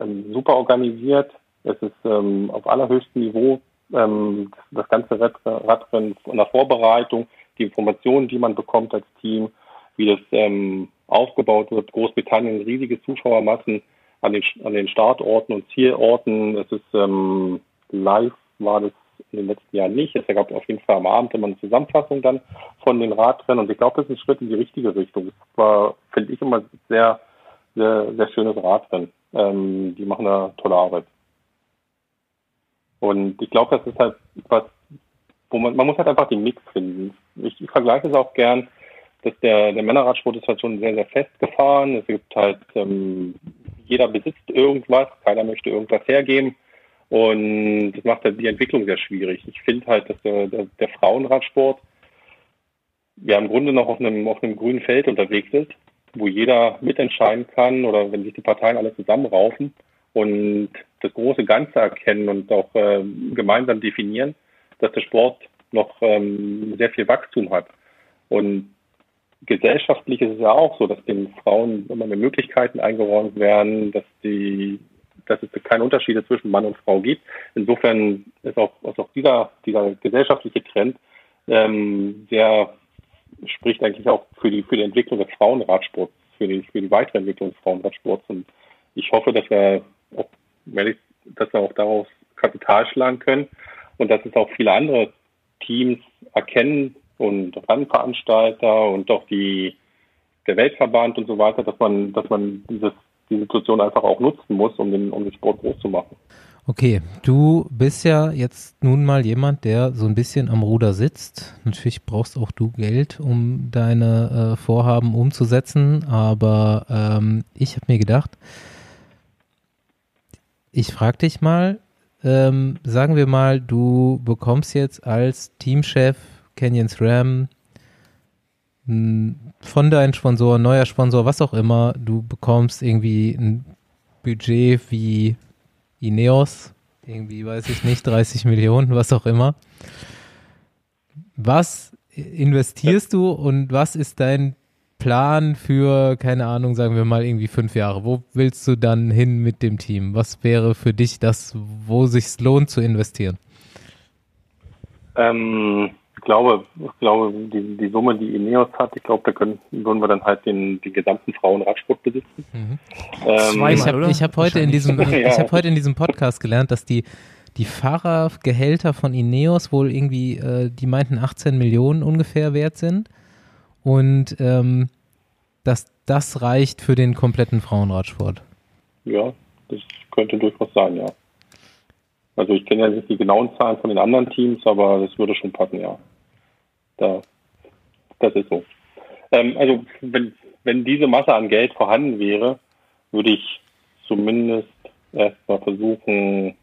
ähm, super organisiert. Es ist ähm, auf allerhöchstem Niveau ähm, das ganze Radrennen von der Vorbereitung, die Informationen, die man bekommt als Team, wie das ähm, aufgebaut wird. Großbritannien riesige Zuschauermassen an den, an den Startorten und Zielorten. Es ist ähm, live war das in den letzten Jahren nicht. Es gab auf jeden Fall am Abend immer eine Zusammenfassung dann von den Radrennen und ich glaube, das ist ein Schritt in die richtige Richtung. Das war, finde ich, immer sehr, sehr, sehr schönes Radrennen. Ähm, die machen eine tolle Arbeit. Und ich glaube, das ist halt was, wo man, man muss halt einfach den Mix finden. Ich, ich vergleiche es auch gern, dass der, der Männerradsport ist halt schon sehr, sehr festgefahren. Es gibt halt, ähm, jeder besitzt irgendwas, keiner möchte irgendwas hergeben. Und das macht halt die Entwicklung sehr schwierig. Ich finde halt, dass der, der, der Frauenradsport ja im Grunde noch auf einem, auf einem grünen Feld unterwegs ist, wo jeder mitentscheiden kann oder wenn sich die Parteien alle zusammenraufen und das große Ganze erkennen und auch äh, gemeinsam definieren, dass der Sport noch ähm, sehr viel Wachstum hat. Und gesellschaftlich ist es ja auch so, dass den Frauen immer mehr Möglichkeiten eingeräumt werden, dass die dass es keine Unterschiede zwischen Mann und Frau gibt. Insofern ist auch, ist auch dieser, dieser gesellschaftliche Trend ähm, sehr spricht eigentlich auch für die für die Entwicklung des Frauenradsports, für die für die weitere Entwicklung des Frauenradsports. Und ich hoffe, dass wir auch, dass wir auch daraus Kapital schlagen können und dass es auch viele andere Teams erkennen und Randveranstalter und auch die der Weltverband und so weiter, dass man, dass man dieses die Situation einfach auch nutzen muss, um den, um den Sport groß zu machen. Okay, du bist ja jetzt nun mal jemand, der so ein bisschen am Ruder sitzt. Natürlich brauchst auch du Geld, um deine äh, Vorhaben umzusetzen, aber ähm, ich habe mir gedacht, ich frage dich mal, ähm, sagen wir mal, du bekommst jetzt als Teamchef Canyons Ram von deinen Sponsoren, neuer Sponsor, was auch immer, du bekommst irgendwie ein Budget wie Ineos, irgendwie, weiß ich nicht, 30 [laughs] Millionen, was auch immer. Was investierst du und was ist dein Plan für, keine Ahnung, sagen wir mal irgendwie fünf Jahre? Wo willst du dann hin mit dem Team? Was wäre für dich das, wo sich lohnt zu investieren? Ähm, glaube, ich glaube, die, die Summe, die Ineos hat, ich glaube, da können, würden wir dann halt den, den gesamten Frauenradsport besitzen. Mhm. Ähm, ich habe hab heute in diesem, ja. ich habe heute in diesem Podcast gelernt, dass die die Fahrergehälter von Ineos wohl irgendwie, äh, die meinten 18 Millionen ungefähr wert sind und ähm, dass das reicht für den kompletten Frauenradsport. Ja, das könnte durchaus sein, ja. Also ich kenne ja nicht die genauen Zahlen von den anderen Teams, aber das würde schon passen, ja. Da, das ist so. Ähm, also wenn, wenn diese Masse an Geld vorhanden wäre, würde ich zumindest erstmal versuchen,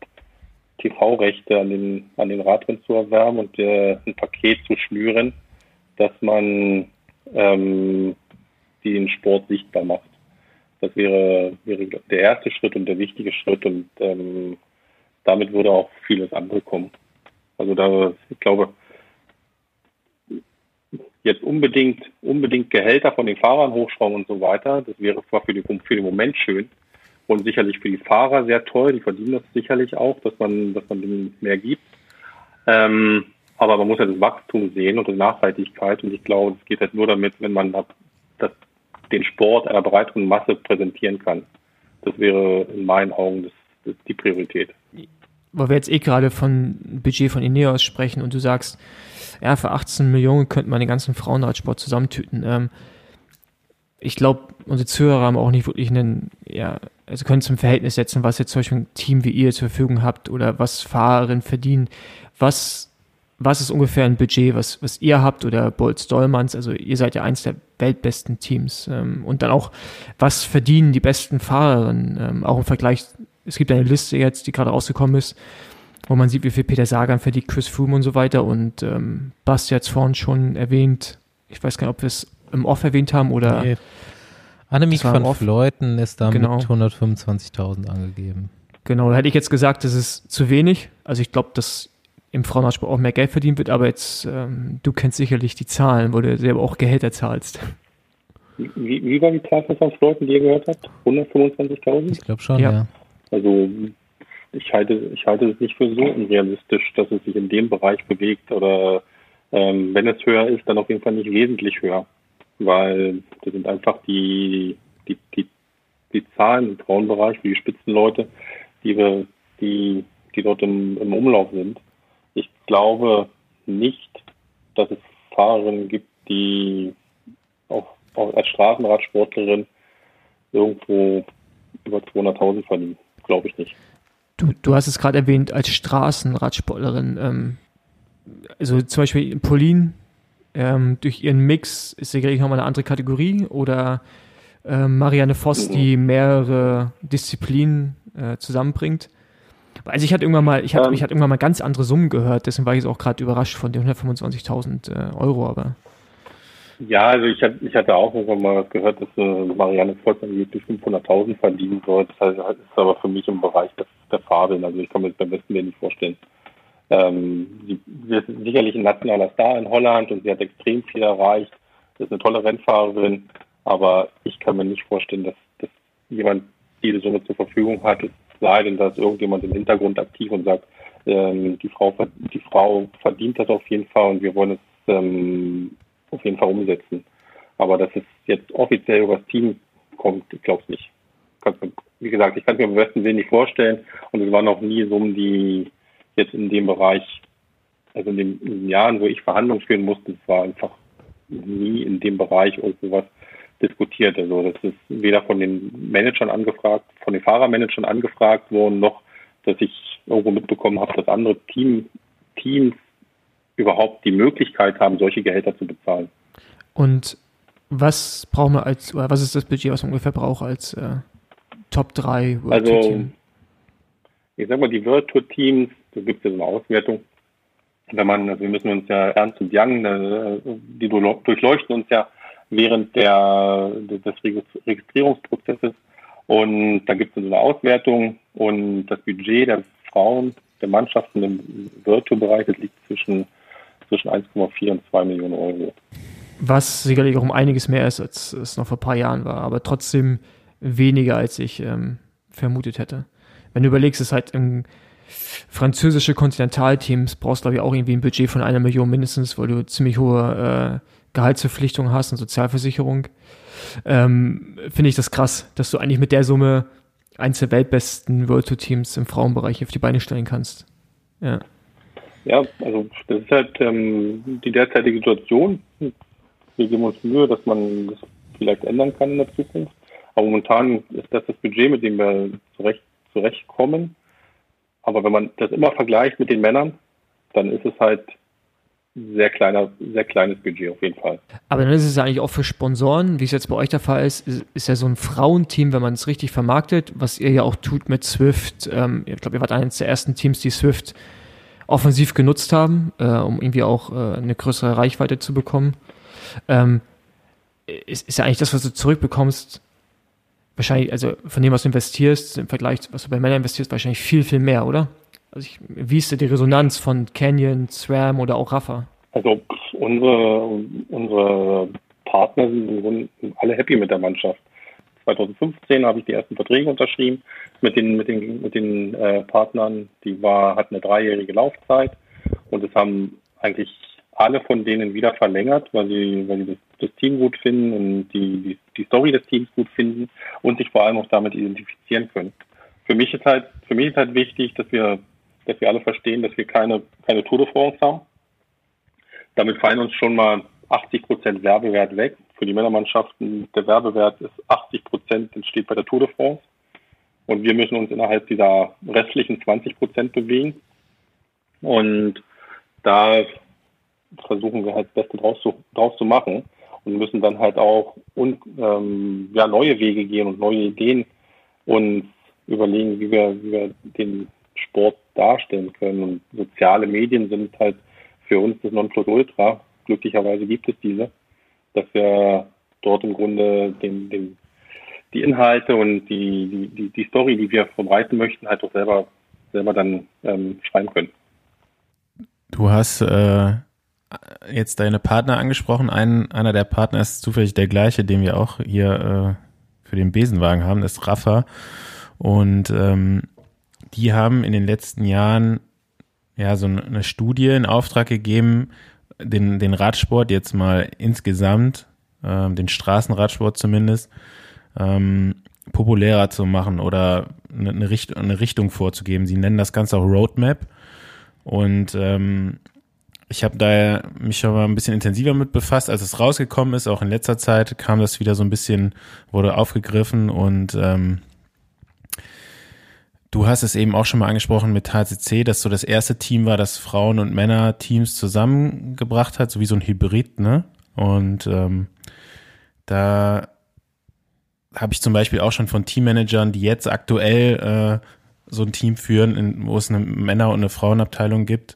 TV-Rechte an den, an den Radrennen zu erwerben und äh, ein Paket zu schnüren, dass man ähm, den Sport sichtbar macht. Das wäre, wäre der erste Schritt und der wichtige Schritt und ähm, damit würde auch vieles andere kommen. Also da, ich glaube, jetzt unbedingt, unbedingt Gehälter von den Fahrern hochschrauben und so weiter, das wäre zwar für, die, für den Moment schön und sicherlich für die Fahrer sehr toll, die verdienen das sicherlich auch, dass man, dass man denen mehr gibt. Ähm, aber man muss ja das Wachstum sehen und die Nachhaltigkeit und ich glaube, es geht halt nur damit, wenn man das, den Sport einer breiteren Masse präsentieren kann. Das wäre in meinen Augen das, das die Priorität weil wir jetzt eh gerade von Budget von Ineos sprechen und du sagst, ja, für 18 Millionen könnte man den ganzen Frauenradsport zusammentüten. Ähm, ich glaube, unsere Zuhörer haben auch nicht wirklich einen, ja, also können zum Verhältnis setzen, was jetzt zum Beispiel ein Team wie ihr zur Verfügung habt oder was Fahrerinnen verdienen. Was, was ist ungefähr ein Budget, was, was ihr habt oder Bolz Dollmanns? Also ihr seid ja eins der weltbesten Teams. Ähm, und dann auch, was verdienen die besten Fahrerinnen? Ähm, auch im Vergleich es gibt eine Liste jetzt, die gerade rausgekommen ist, wo man sieht, wie viel Peter Sagan verdient, Chris Froome und so weiter. Und ähm, Basti hat es vorhin schon erwähnt. Ich weiß gar nicht, ob wir es im Off erwähnt haben oder. Nee. Annemiek van Fleuten ist da genau. mit 125.000 angegeben. Genau, da hätte ich jetzt gesagt, das ist zu wenig. Also ich glaube, dass im Frauenradsport auch mehr Geld verdient wird, aber jetzt, ähm, du kennst sicherlich die Zahlen, wo du selber auch Gehälter zahlst. Wie, wie war die Zahl von fünf Leuten, die ihr gehört habt? 125.000? Ich glaube schon, ja. ja. Also ich halte, ich halte es nicht für so unrealistisch, dass es sich in dem Bereich bewegt oder ähm, wenn es höher ist, dann auf jeden Fall nicht wesentlich höher, weil das sind einfach die, die, die, die Zahlen im Frauenbereich für die Spitzenleute, die wir, die, die dort im, im Umlauf sind. Ich glaube nicht, dass es Fahrerinnen gibt, die auch, auch als Straßenradsportlerin irgendwo über 200.000 verdienen. Glaube ich nicht. Du, du hast es gerade erwähnt als Straßenradsportlerin. Ähm, also zum Beispiel Pauline, ähm, durch ihren Mix ist sicherlich nochmal eine andere Kategorie oder äh, Marianne Voss, die mehrere Disziplinen äh, zusammenbringt. Also ich hatte irgendwann mal, ich hatte, ähm, ich hatte irgendwann mal ganz andere Summen gehört, deswegen war ich jetzt auch gerade überrascht von den 125.000 äh, Euro, aber. Ja, also ich, hab, ich hatte auch irgendwann mal gehört, dass äh, Marianne Voss angeblich 500.000 verdienen soll. Das heißt, ist aber für mich im Bereich der, der Fabeln. Also ich kann mir das beim besten nicht vorstellen. Ähm, sie, sie ist sicherlich ein nationaler Star in Holland und sie hat extrem viel erreicht. Sie ist eine tolle Rennfahrerin, aber ich kann mir nicht vorstellen, dass, dass jemand diese Summe zur Verfügung hat, es sei denn, dass irgendjemand im Hintergrund aktiv und sagt, ähm, die, Frau, die Frau verdient das auf jeden Fall und wir wollen es ähm, auf jeden Fall umsetzen. Aber dass es jetzt offiziell über das Team kommt, ich glaube es nicht. Wie gesagt, ich kann es mir am besten nicht vorstellen und es waren noch nie Summen, die jetzt in dem Bereich, also in den, in den Jahren, wo ich Verhandlungen führen musste, es war einfach nie in dem Bereich irgendwas diskutiert. Also das ist weder von den Managern angefragt, von den Fahrermanagern angefragt worden, noch dass ich irgendwo mitbekommen habe, dass andere Team, Teams überhaupt die Möglichkeit haben, solche Gehälter zu bezahlen. Und was brauchen wir als, oder was ist das Budget, was man ungefähr braucht als äh, Top 3 World also, Team? Ich sag mal, die World Tour Teams, da gibt es ja so eine Auswertung. Wenn man, also wir müssen uns ja Ernst und Young, die durchleuchten uns ja während der, des Registrierungsprozesses. Und da gibt es so eine Auswertung und das Budget der Frauen, der Mannschaften im World Tour Bereich, das liegt zwischen, zwischen 1,4 und 2 Millionen Euro. Was sicherlich auch um einiges mehr ist, als es noch vor ein paar Jahren war, aber trotzdem weniger, als ich ähm, vermutet hätte. Wenn du überlegst, es ist halt im französische Kontinentalteams brauchst, glaube ich, auch irgendwie ein Budget von einer Million mindestens, weil du ziemlich hohe äh, Gehaltsverpflichtungen hast und Sozialversicherung. Ähm, Finde ich das krass, dass du eigentlich mit der Summe eins der weltbesten World Tour Teams im Frauenbereich auf die Beine stellen kannst. Ja. Ja, also das ist halt ähm, die derzeitige Situation. Wir geben uns Mühe, dass man das vielleicht ändern kann in der Zukunft. Aber momentan ist das das Budget, mit dem wir zurecht, zurechtkommen. Aber wenn man das immer vergleicht mit den Männern, dann ist es halt sehr kleiner, sehr kleines Budget auf jeden Fall. Aber dann ist es eigentlich auch für Sponsoren, wie es jetzt bei euch der Fall ist, ist, ist ja so ein Frauenteam, wenn man es richtig vermarktet, was ihr ja auch tut mit Swift. Ähm, ich glaube, ihr wart eines der ersten Teams, die Swift offensiv genutzt haben, äh, um irgendwie auch äh, eine größere Reichweite zu bekommen. Ähm, ist, ist ja eigentlich das, was du zurückbekommst, wahrscheinlich, also von dem, was du investierst, im Vergleich, was du bei Männern investierst, wahrscheinlich viel, viel mehr, oder? Also ich, wie ist die Resonanz von Canyon, Swam oder auch Rafa? Also unsere, unsere Partner sind alle happy mit der Mannschaft. 2015 habe ich die ersten Verträge unterschrieben mit den, mit den, mit den äh, Partnern. Die war, hat eine dreijährige Laufzeit und es haben eigentlich alle von denen wieder verlängert, weil sie, weil sie das, das Team gut finden und die, die, die Story des Teams gut finden und sich vor allem auch damit identifizieren können. Für mich ist halt, für mich ist halt wichtig, dass wir, dass wir alle verstehen, dass wir keine, keine Tour de France haben. Damit fallen uns schon mal 80 Prozent Werbewert weg. Für die Männermannschaften der Werbewert ist 80 Prozent entsteht bei der Tour de France. Und wir müssen uns innerhalb dieser restlichen 20 Prozent bewegen. Und da versuchen wir halt das Beste draus zu, draus zu machen und müssen dann halt auch und, ähm, ja, neue Wege gehen und neue Ideen und überlegen, wie wir, wie wir den Sport darstellen können. Und soziale Medien sind halt für uns das Nonplusultra. Glücklicherweise gibt es diese, dass wir dort im Grunde den, den, die Inhalte und die, die, die Story, die wir verbreiten möchten, halt auch selber, selber dann ähm, schreiben können. Du hast äh, jetzt deine Partner angesprochen. Ein, einer der Partner ist zufällig der gleiche, den wir auch hier äh, für den Besenwagen haben, das ist Rafa. Und ähm, die haben in den letzten Jahren ja so eine Studie in Auftrag gegeben, den, den Radsport jetzt mal insgesamt, ähm, den Straßenradsport zumindest, ähm, populärer zu machen oder eine, eine, Richt eine Richtung vorzugeben. Sie nennen das Ganze auch Roadmap. Und ähm, ich habe da mich schon mal ein bisschen intensiver mit befasst, als es rausgekommen ist. Auch in letzter Zeit kam das wieder so ein bisschen, wurde aufgegriffen und ähm, du hast es eben auch schon mal angesprochen mit HCC, dass so das erste Team war, das Frauen- und Männer-Teams zusammengebracht hat, so wie so ein Hybrid, ne? Und ähm, da habe ich zum Beispiel auch schon von Teammanagern, die jetzt aktuell äh, so ein Team führen, in, wo es eine Männer- und eine Frauenabteilung gibt,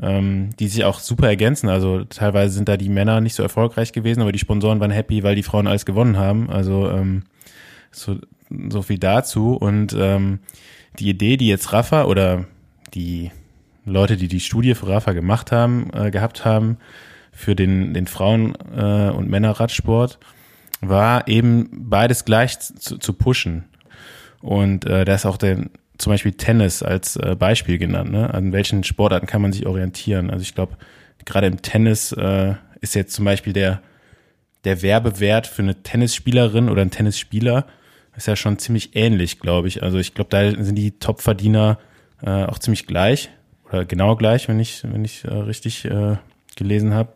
ähm, die sich auch super ergänzen. Also teilweise sind da die Männer nicht so erfolgreich gewesen, aber die Sponsoren waren happy, weil die Frauen alles gewonnen haben. Also ähm, so, so viel dazu. Und ähm, die Idee, die jetzt Rafa oder die Leute, die die Studie für Rafa gemacht haben, äh, gehabt haben, für den, den Frauen- äh, und Männerradsport, war eben beides gleich zu, zu pushen. Und äh, da ist auch der, zum Beispiel Tennis als äh, Beispiel genannt. Ne? An welchen Sportarten kann man sich orientieren? Also ich glaube, gerade im Tennis äh, ist jetzt zum Beispiel der, der Werbewert für eine Tennisspielerin oder ein Tennisspieler ist ja schon ziemlich ähnlich, glaube ich. Also ich glaube, da sind die Topverdiener äh, auch ziemlich gleich oder genau gleich, wenn ich, wenn ich äh, richtig äh, gelesen habe.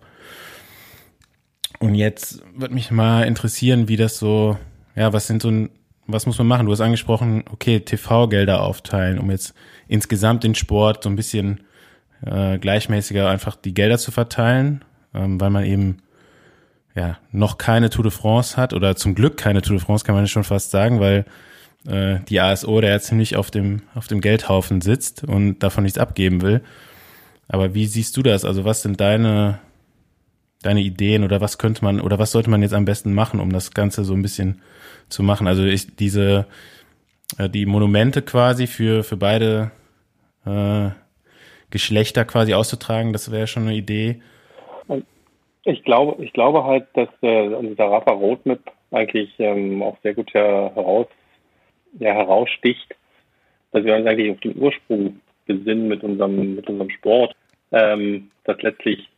Und jetzt würde mich mal interessieren, wie das so, ja, was sind so ein, was muss man machen? Du hast angesprochen, okay, TV-Gelder aufteilen, um jetzt insgesamt den Sport so ein bisschen äh, gleichmäßiger einfach die Gelder zu verteilen, ähm, weil man eben ja noch keine Tour de France hat oder zum Glück keine Tour de France, kann man schon fast sagen, weil äh, die ASO da ja ziemlich auf dem auf dem Geldhaufen sitzt und davon nichts abgeben will. Aber wie siehst du das? Also was sind deine deine Ideen oder was könnte man oder was sollte man jetzt am besten machen, um das Ganze so ein bisschen zu machen? Also ich, diese äh, die Monumente quasi für für beide äh, Geschlechter quasi auszutragen, das wäre schon eine Idee. Ich glaube, ich glaube halt, dass äh, also der Rafa Roadmap eigentlich ähm, auch sehr gut heraus, ja, heraussticht, dass wir uns eigentlich auf den Ursprung besinnen mit unserem, mit unserem Sport, ähm, dass letztlich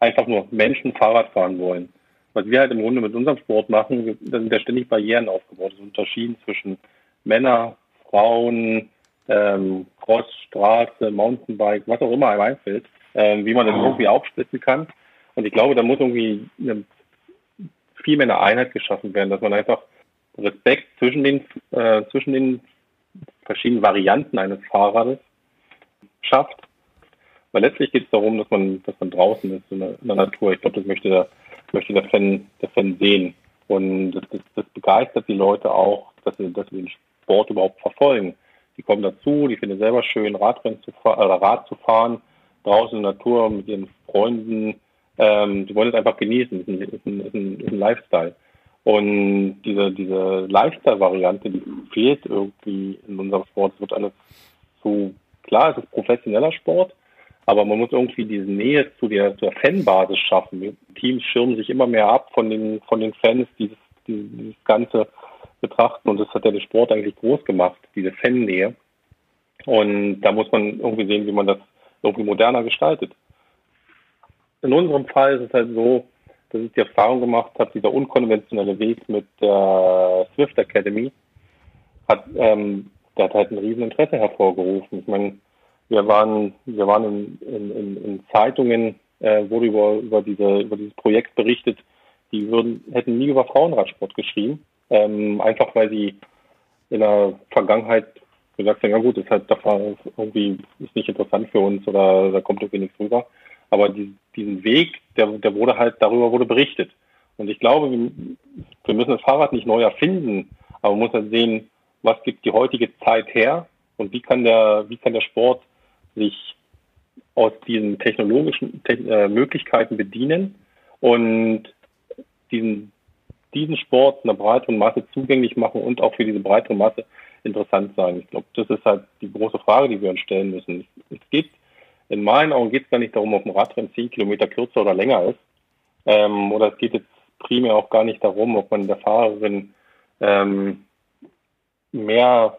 einfach nur Menschen Fahrrad fahren wollen. Was wir halt im Grunde mit unserem Sport machen, da sind ja ständig Barrieren aufgebaut. Es unterschieden zwischen Männer, Frauen, ähm, Cross, Straße, Mountainbike, was auch immer einem einfällt, ähm, wie man das irgendwie aufsplitten kann. Und ich glaube, da muss irgendwie eine, viel mehr eine Einheit geschaffen werden, dass man einfach Respekt zwischen den, äh, zwischen den verschiedenen Varianten eines Fahrrades schafft weil letztlich geht es darum, dass man, dass man draußen ist in der, in der Natur. Ich glaube, das möchte der, möchte der Fan, der Fan sehen. Und das, das, das begeistert die Leute auch, dass sie, dass sie den Sport überhaupt verfolgen. Die kommen dazu, die finden es selber schön, Radrennen zu fahren, äh, Rad zu fahren, draußen in der Natur mit ihren Freunden. Ähm, die wollen es einfach genießen. Das ist ein, ist ein, ist ein, Lifestyle. Und diese, diese Lifestyle-Variante, die fehlt irgendwie in unserem Sport. Es wird alles so, klar, es ist professioneller Sport, aber man muss irgendwie diese Nähe zu der, zur Fanbasis schaffen. Die Teams schirmen sich immer mehr ab von den, von den Fans, dieses, dieses, dieses Ganze betrachten. Und das hat ja den Sport eigentlich groß gemacht, diese Fannähe. Und da muss man irgendwie sehen, wie man das irgendwie moderner gestaltet. In unserem Fall ist es halt so, dass ich die Erfahrung gemacht habe, dieser unkonventionelle Weg mit der Swift Academy hat, ähm, der hat halt ein riesen Interesse hervorgerufen. Ich meine, wir waren, wir waren in, in, in Zeitungen, äh, wurde über, über, diese, über dieses Projekt berichtet, die würden, hätten nie über Frauenradsport geschrieben, ähm, einfach weil sie in der Vergangenheit gesagt haben, ja gut, das, halt, das irgendwie ist nicht interessant für uns oder da kommt irgendwie nichts rüber. Aber die, diesen Weg, der, der wurde halt, darüber wurde berichtet. Und ich glaube, wir, müssen das Fahrrad nicht neu erfinden, aber man muss halt sehen, was gibt die heutige Zeit her und wie kann der, wie kann der Sport sich aus diesen technologischen Te äh, Möglichkeiten bedienen und diesen, diesen Sport einer breiteren Masse zugänglich machen und auch für diese breitere Masse interessant sein. Ich glaube, das ist halt die große Frage, die wir uns stellen müssen. Es gibt in meinen Augen geht es gar nicht darum, ob ein Radrennen 10 Kilometer kürzer oder länger ist. Ähm, oder es geht jetzt primär auch gar nicht darum, ob man der Fahrerin ähm, mehr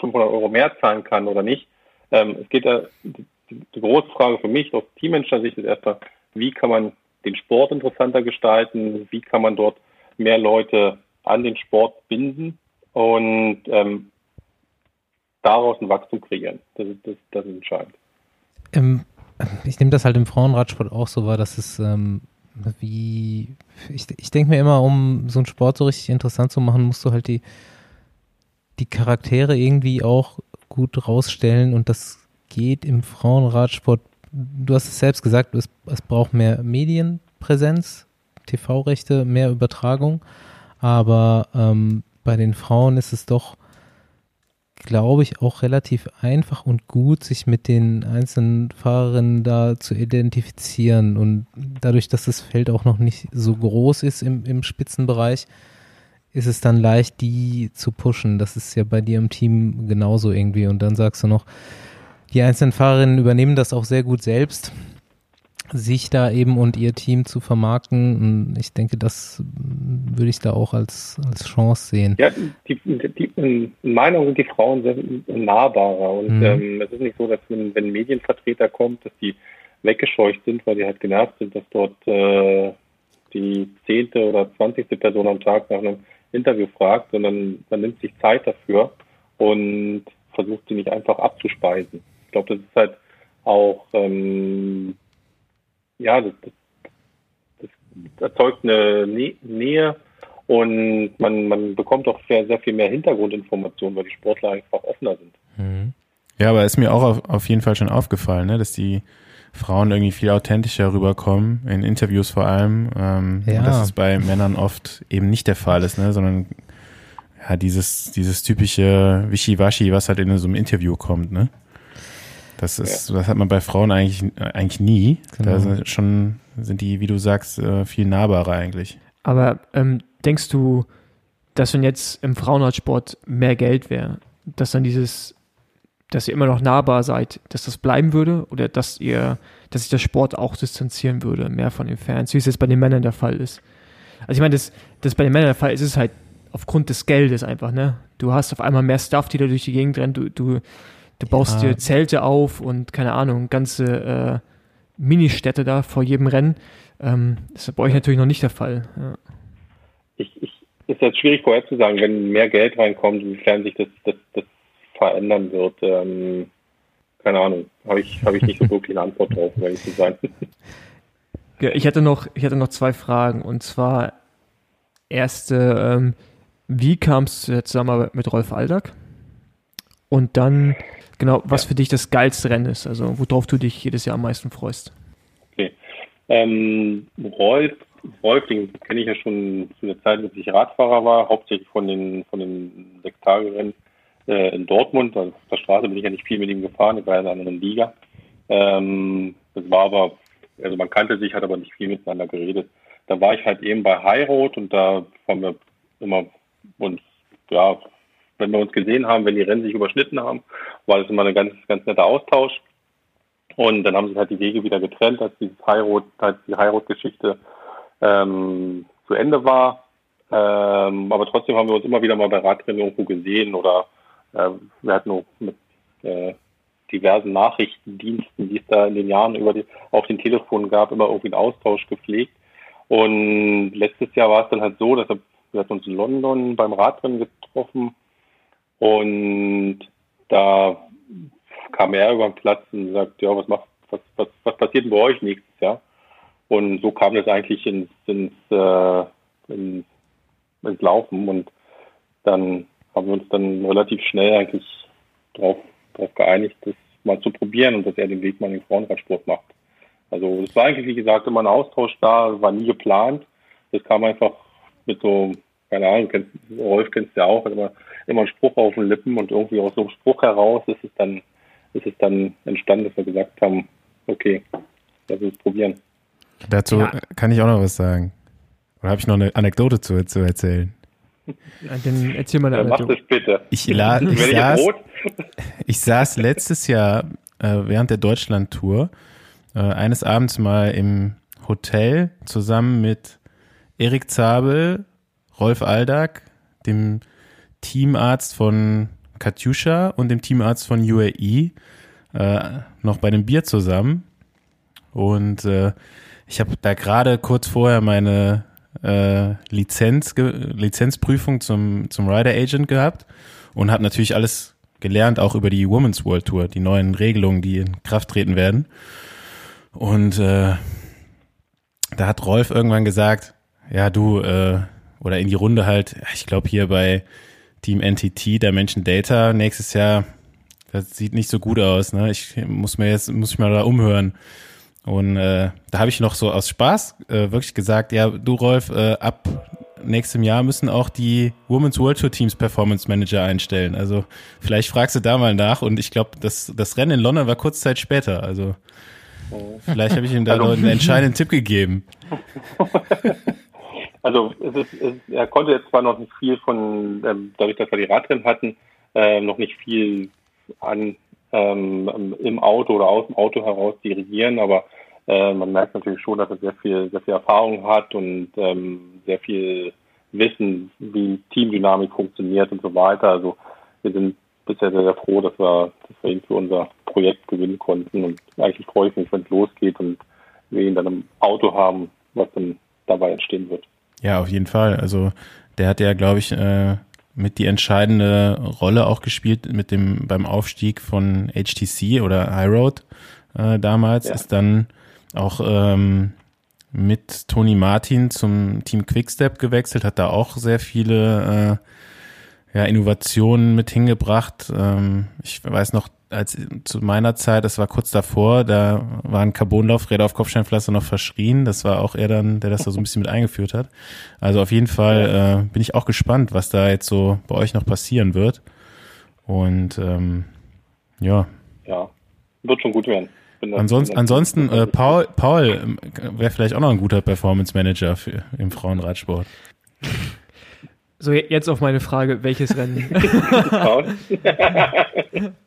500 Euro mehr zahlen kann oder nicht. Ähm, es geht äh, die, die große Frage für mich aus Teammanager-Sicht ist erstmal, wie kann man den Sport interessanter gestalten, wie kann man dort mehr Leute an den Sport binden und ähm, daraus ein Wachstum kreieren. Das ist, das, das ist entscheidend. Ähm, ich nehme das halt im Frauenradsport auch so wahr, dass es ähm, wie, ich, ich denke mir immer, um so einen Sport so richtig interessant zu machen, musst du halt die, die Charaktere irgendwie auch gut rausstellen und das geht im Frauenradsport. Du hast es selbst gesagt, es, es braucht mehr Medienpräsenz, TV-Rechte, mehr Übertragung, aber ähm, bei den Frauen ist es doch glaube ich, auch relativ einfach und gut, sich mit den einzelnen Fahrerinnen da zu identifizieren. Und dadurch, dass das Feld auch noch nicht so groß ist im, im Spitzenbereich, ist es dann leicht, die zu pushen. Das ist ja bei dir im Team genauso irgendwie. Und dann sagst du noch, die einzelnen Fahrerinnen übernehmen das auch sehr gut selbst sich da eben und ihr Team zu vermarkten. Ich denke, das würde ich da auch als, als Chance sehen. Ja, die, die, in meiner Meinung sind die Frauen sehr nahbarer. Und mhm. ähm, es ist nicht so, dass wenn, wenn ein Medienvertreter kommt, dass die weggescheucht sind, weil die halt genervt sind, dass dort äh, die zehnte oder zwanzigste Person am Tag nach einem Interview fragt, sondern man nimmt sich Zeit dafür und versucht sie nicht einfach abzuspeisen. Ich glaube, das ist halt auch ähm, ja, das, das, das erzeugt eine Nähe und man, man bekommt auch sehr, sehr viel mehr Hintergrundinformationen, weil die Sportler einfach offener sind. Mhm. Ja, aber ist mir auch auf, auf jeden Fall schon aufgefallen, ne, dass die Frauen irgendwie viel authentischer rüberkommen, in Interviews vor allem, ähm, ja. dass es bei Männern oft eben nicht der Fall ist, ne, sondern ja, dieses, dieses typische Wischiwaschi, was halt in so einem Interview kommt, ne? Das ist, ja. das hat man bei Frauen eigentlich, eigentlich nie. Genau. Da sind schon, sind die, wie du sagst, äh, viel nahbarer eigentlich. Aber ähm, denkst du, dass wenn jetzt im Frauenradsport mehr Geld wäre, dass dann dieses, dass ihr immer noch nahbar seid, dass das bleiben würde oder dass ihr, dass sich der Sport auch distanzieren würde, mehr von den Fans, wie es jetzt bei den Männern der Fall ist? Also ich meine, das, das bei den Männern der Fall ist, ist halt aufgrund des Geldes einfach, ne? Du hast auf einmal mehr Stuff, die da durch die Gegend rennen, du, du Du baust ja. dir Zelte auf und keine Ahnung, ganze äh, Ministädte da vor jedem Rennen. Ähm, das ist bei euch natürlich noch nicht der Fall. Ja. Ich, ich, ist jetzt schwierig vorherzusagen, wenn mehr Geld reinkommt, inwiefern sich das, das, das verändern wird. Ähm, keine Ahnung, habe ich, hab ich nicht so wirklich eine Antwort drauf, um ehrlich zu sein. [laughs] Ja, ich hätte noch, ich hätte noch zwei Fragen und zwar erste, ähm, wie kam es Zusammenarbeit mit Rolf Aldag? Und dann genau, was ja. für dich das geilste Rennen ist, also worauf du dich jedes Jahr am meisten freust. Okay. Ähm, Rolf, Rolf, den kenne ich ja schon zu der Zeit, als ich Radfahrer war, hauptsächlich von den, von den sechs Tage Rennen äh, in Dortmund. Also auf der Straße bin ich ja nicht viel mit ihm gefahren, ich war in einer anderen Liga. Ähm, das war aber, also man kannte sich, hat aber nicht viel miteinander geredet. Da war ich halt eben bei High Road und da haben wir immer uns ja, wenn wir uns gesehen haben, wenn die Rennen sich überschnitten haben, war das immer ein ganz, ganz netter Austausch. Und dann haben sich halt die Wege wieder getrennt, als dieses Heirat, als die Heirat-Geschichte ähm, zu Ende war. Ähm, aber trotzdem haben wir uns immer wieder mal bei Radrennen irgendwo gesehen oder äh, wir hatten auch mit äh, diversen Nachrichtendiensten, die es da in den Jahren über die, auf den Telefon gab, immer irgendwie einen Austausch gepflegt. Und letztes Jahr war es dann halt so, dass wir, wir hatten uns in London beim Radrennen getroffen und da kam er über den Platz und sagt, ja, was macht, was, was, was passiert denn bei euch nächstes Jahr? Und so kam das eigentlich ins, ins, äh, ins, ins Laufen und dann haben wir uns dann relativ schnell eigentlich darauf drauf geeinigt, das mal zu probieren und dass er den Weg mal in den Frauenradsport macht. Also es war eigentlich, wie gesagt, immer ein Austausch da, war nie geplant. Das kam einfach mit so, keine Ahnung, kennst, Rolf kennst du ja auch, immer immer ein Spruch auf den Lippen und irgendwie aus so einem Spruch heraus ist es dann, ist es dann entstanden, dass wir gesagt haben, okay, lass uns probieren. Dazu ja. kann ich auch noch was sagen. Oder habe ich noch eine Anekdote zu, zu erzählen? Dann erzähl mal eine Anekdote. Mach das bitte. Ich, la ich, saß, ich saß letztes Jahr äh, während der Deutschland-Tour äh, eines Abends mal im Hotel zusammen mit Erik Zabel, Rolf Aldag, dem Teamarzt von Katjuscha und dem Teamarzt von UAE äh, noch bei einem Bier zusammen. Und äh, ich habe da gerade kurz vorher meine äh, Lizenz, Lizenzprüfung zum, zum Rider Agent gehabt und habe natürlich alles gelernt, auch über die Women's World Tour, die neuen Regelungen, die in Kraft treten werden. Und äh, da hat Rolf irgendwann gesagt, ja du, äh, oder in die Runde halt, ich glaube hier bei Team NTT, der Menschen Data, nächstes Jahr, das sieht nicht so gut aus, ne? Ich muss mir jetzt, muss ich mal da umhören. Und äh, da habe ich noch so aus Spaß äh, wirklich gesagt, ja, du Rolf, äh, ab nächstem Jahr müssen auch die Women's World Tour Teams Performance Manager einstellen. Also vielleicht fragst du da mal nach und ich glaube, das, das Rennen in London war kurz Zeit später. Also vielleicht habe ich ihm da noch einen entscheidenden Tipp gegeben. [laughs] Also es ist, er konnte jetzt zwar noch nicht viel von, ähm, dadurch, dass wir die Radrennen hatten, äh, noch nicht viel an ähm, im Auto oder aus dem Auto heraus dirigieren, aber äh, man merkt natürlich schon, dass er sehr viel, sehr viel Erfahrung hat und ähm, sehr viel Wissen, wie Teamdynamik funktioniert und so weiter. Also wir sind bisher sehr, sehr froh, dass wir, dass wir ihn für unser Projekt gewinnen konnten und eigentlich freue ich mich, wenn es losgeht und wir ihn dann im Auto haben, was dann dabei entstehen wird. Ja, auf jeden Fall. Also der hat ja, glaube ich, äh, mit die entscheidende Rolle auch gespielt mit dem beim Aufstieg von HTC oder High Road äh, damals ja. ist dann auch ähm, mit Tony Martin zum Team Quickstep gewechselt, hat da auch sehr viele äh, ja, Innovationen mit hingebracht. Ähm, ich weiß noch, als zu meiner Zeit, das war kurz davor, da waren Carbonlaufräder auf Kopfsteinpflaster noch verschrien. Das war auch er dann, der das da so ein bisschen mit eingeführt hat. Also auf jeden Fall äh, bin ich auch gespannt, was da jetzt so bei euch noch passieren wird. Und ähm, ja. Ja, wird schon gut werden. Ansonsten, ansonsten äh, Paul, Paul ähm, wäre vielleicht auch noch ein guter Performance Manager für, im Frauenradsport. So, jetzt auf meine Frage, welches Rennen? [laughs] [laughs]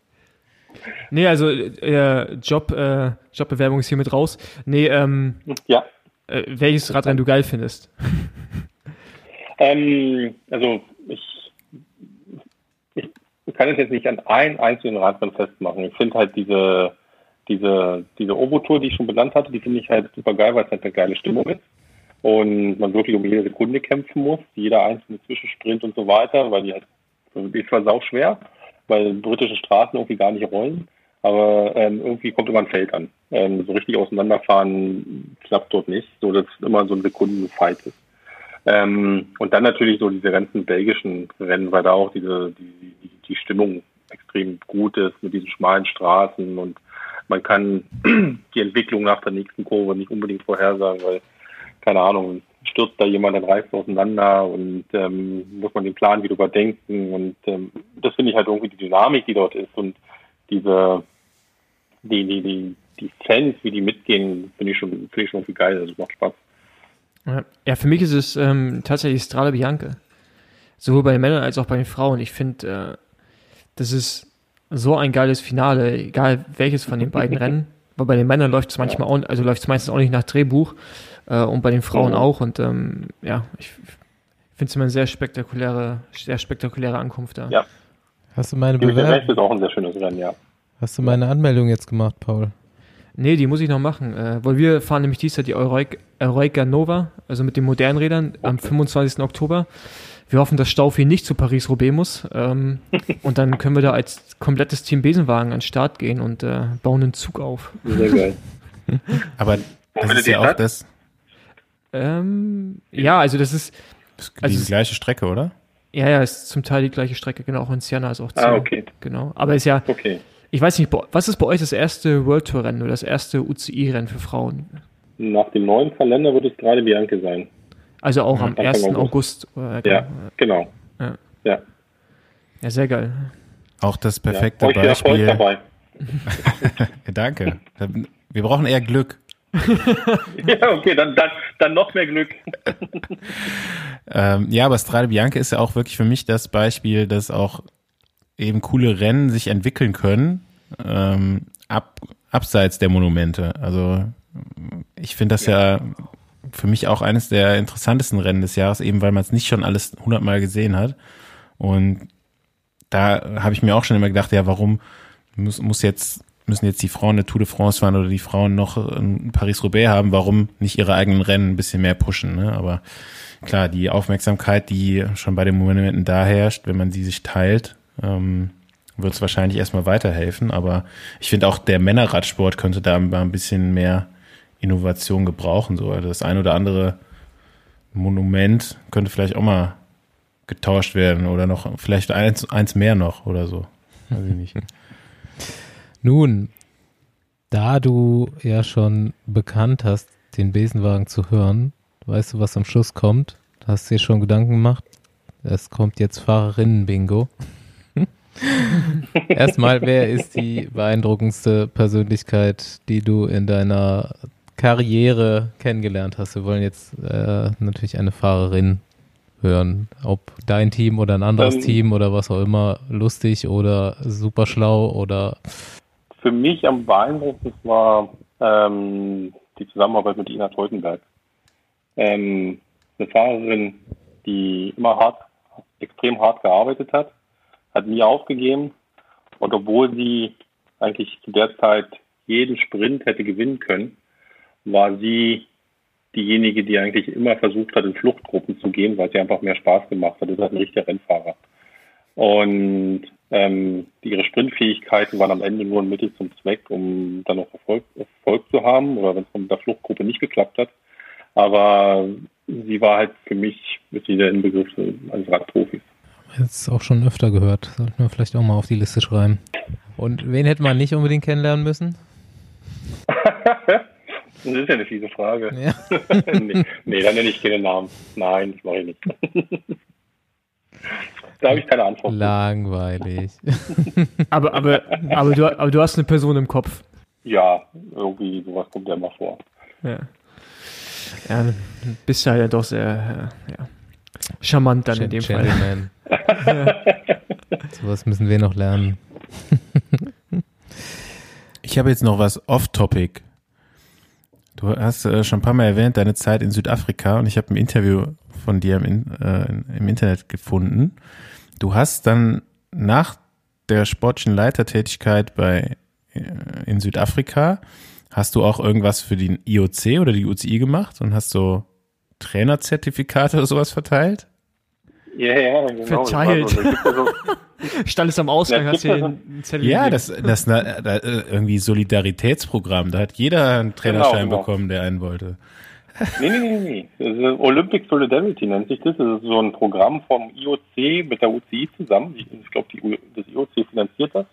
Nee, also äh, Job, äh, Jobbewerbung ist hier mit raus. Nee, ähm, ja. Äh, welches Radrennen du geil findest? [laughs] Ähm, also ich, ich kann es jetzt nicht an ein einzelnen Radrennen festmachen. Ich finde halt diese, diese, diese Ovo-Tour, die ich schon benannt hatte, die finde ich halt super geil, weil es halt eine geile Stimmung ist. Und man wirklich um jede Sekunde kämpfen muss, jeder einzelne Zwischensprint und so weiter, weil die halt, die ist zwar sau schwer, weil britische Straßen irgendwie gar nicht rollen. Aber ähm, irgendwie kommt immer ein Feld an. Ähm, so richtig auseinanderfahren klappt dort nicht, so dass es immer so ein Sekundenfight ist. Ähm, und dann natürlich so diese ganzen belgischen Rennen, weil da auch diese die, die, die Stimmung extrem gut ist mit diesen schmalen Straßen und man kann [clears throat] die Entwicklung nach der nächsten Kurve nicht unbedingt vorhersagen, weil keine Ahnung, stürzt da jemand, dann reißt auseinander und ähm, muss man den Plan wieder überdenken. Und ähm, das finde ich halt irgendwie die Dynamik, die dort ist und diese, die, die, die, die Fans, wie die mitgehen, finde ich schon, finde ich schon irgendwie geil. Also macht Spaß. Ja, für mich ist es ähm, tatsächlich Strade Bianca. Sowohl bei den Männern als auch bei den Frauen. Ich finde, äh, das ist so ein geiles Finale, egal welches von den beiden Rennen. [laughs] Weil bei den Männern läuft es manchmal auch, also läuft es meistens auch nicht nach Drehbuch äh, und bei den Frauen mhm. auch. Und ähm, ja, ich finde es immer eine sehr spektakuläre, sehr spektakuläre Ankunft da. Ja. Hast du meine Bewerbung? ist auch ein sehr schönes Rennen, ja. Hast du meine Anmeldung jetzt gemacht, Paul? Nee, die muss ich noch machen, äh, weil wir fahren nämlich dieses Jahr die Eroica Nova, also mit den modernen Rädern, okay. am 25. Oktober. Wir hoffen, dass Staufi nicht zu Paris-Roubaix muss. Ähm, und dann können wir da als komplettes Team Besenwagen an den Start gehen und äh, bauen einen Zug auf. Sehr geil. [laughs] Aber das ist ja auch das, ähm, ja, also das ist. Das ist also die gleiche Strecke, oder? Ja, ja, ist zum Teil die gleiche Strecke, genau. Auch in Siena ist auch zu. Ah, okay. Genau. Aber ist ja. Okay. Ich weiß nicht, was ist bei euch das erste World Tour Rennen oder das erste UCI-Rennen für Frauen? Nach dem neuen Kalender wird es gerade Bianca sein. Also auch am Anfang 1. August. August. ja, genau. Ja. ja. Ja, sehr geil. Auch das perfekte ja, Beispiel. Dabei. [laughs] Danke. Wir brauchen eher Glück. [laughs] ja, okay, dann, dann, dann noch mehr Glück. [laughs] ähm, ja, aber Strade Bianca ist ja auch wirklich für mich das Beispiel, dass auch eben coole Rennen sich entwickeln können ähm, ab, abseits der Monumente. Also ich finde das ja. ja für mich auch eines der interessantesten Rennen des Jahres, eben weil man es nicht schon alles hundertmal gesehen hat. Und da habe ich mir auch schon immer gedacht, ja, warum muss, muss jetzt, müssen jetzt die Frauen eine Tour de France fahren oder die Frauen noch ein Paris-Roubaix haben, warum nicht ihre eigenen Rennen ein bisschen mehr pushen, ne? Aber klar, die Aufmerksamkeit, die schon bei den Monumenten da herrscht, wenn man sie sich teilt, ähm, wird es wahrscheinlich erstmal weiterhelfen. Aber ich finde auch der Männerradsport könnte da mal ein bisschen mehr Innovation gebrauchen. So. Also das ein oder andere Monument könnte vielleicht auch mal getauscht werden oder noch vielleicht eins, eins mehr noch oder so. Weiß ich nicht. [laughs] Nun, da du ja schon bekannt hast, den Besenwagen zu hören, weißt du, was am Schluss kommt? Hast du dir schon Gedanken gemacht? Es kommt jetzt Fahrerinnen-Bingo. [laughs] Erstmal, wer ist die beeindruckendste Persönlichkeit, die du in deiner Karriere kennengelernt hast? Wir wollen jetzt äh, natürlich eine Fahrerin hören. Ob dein Team oder ein anderes ähm, Team oder was auch immer, lustig oder super schlau oder. Für mich am beeindruckendsten war ähm, die Zusammenarbeit mit Ina Teutenberg. Ähm, eine Fahrerin, die immer hart, extrem hart gearbeitet hat, hat nie aufgegeben und obwohl sie eigentlich zu der Zeit jeden Sprint hätte gewinnen können, war sie diejenige, die eigentlich immer versucht hat, in Fluchtgruppen zu gehen, weil sie einfach mehr Spaß gemacht hat. Das ist ein richtiger Rennfahrer. Und ähm, ihre Sprintfähigkeiten waren am Ende nur ein Mittel zum Zweck, um dann noch Erfolg, Erfolg zu haben oder wenn es mit der Fluchtgruppe nicht geklappt hat. Aber sie war halt für mich mit der Inbegriff eines Radprofis. Jetzt auch schon öfter gehört. Sollten wir vielleicht auch mal auf die Liste schreiben. Und wen hätte man nicht unbedingt kennenlernen müssen? [laughs] Das ist ja eine fiese Frage. Ja. [laughs] nee, nee, dann nenne ich keine Namen. Nein, das mache ich nicht. [laughs] da habe ich keine Antwort. Langweilig. aber, aber, aber, du, aber du hast eine Person im Kopf. Ja, irgendwie sowas kommt ja immer vor. Ja. Ja, bist ja doch sehr ja, charmant dann Ch in dem Gentleman. Fall. [laughs] Sowas müssen wir noch lernen. [laughs] ich habe jetzt noch was off-topic. Du hast äh, schon ein paar Mal erwähnt, deine Zeit in Südafrika und ich habe ein Interview von dir im, äh, im Internet gefunden. Du hast dann nach der sportlichen Leitertätigkeit bei äh, in Südafrika hast du auch irgendwas für den IOC oder die UCI gemacht und hast so Trainerzertifikate oder sowas verteilt? Ja, ja, genau. Verteilt. So, [laughs] Stand es am Ausgang, hast du ein Zettel Ja, das, das, das äh, irgendwie Solidaritätsprogramm. Da hat jeder einen Trainerschein genau, genau. bekommen, der einen wollte. [laughs] Nee, nee, nee, nee. Olympic Solidarity nennt sich das. Das ist so ein Programm vom IOC mit der UCI zusammen. Ich, ich glaube, das IOC finanziert das.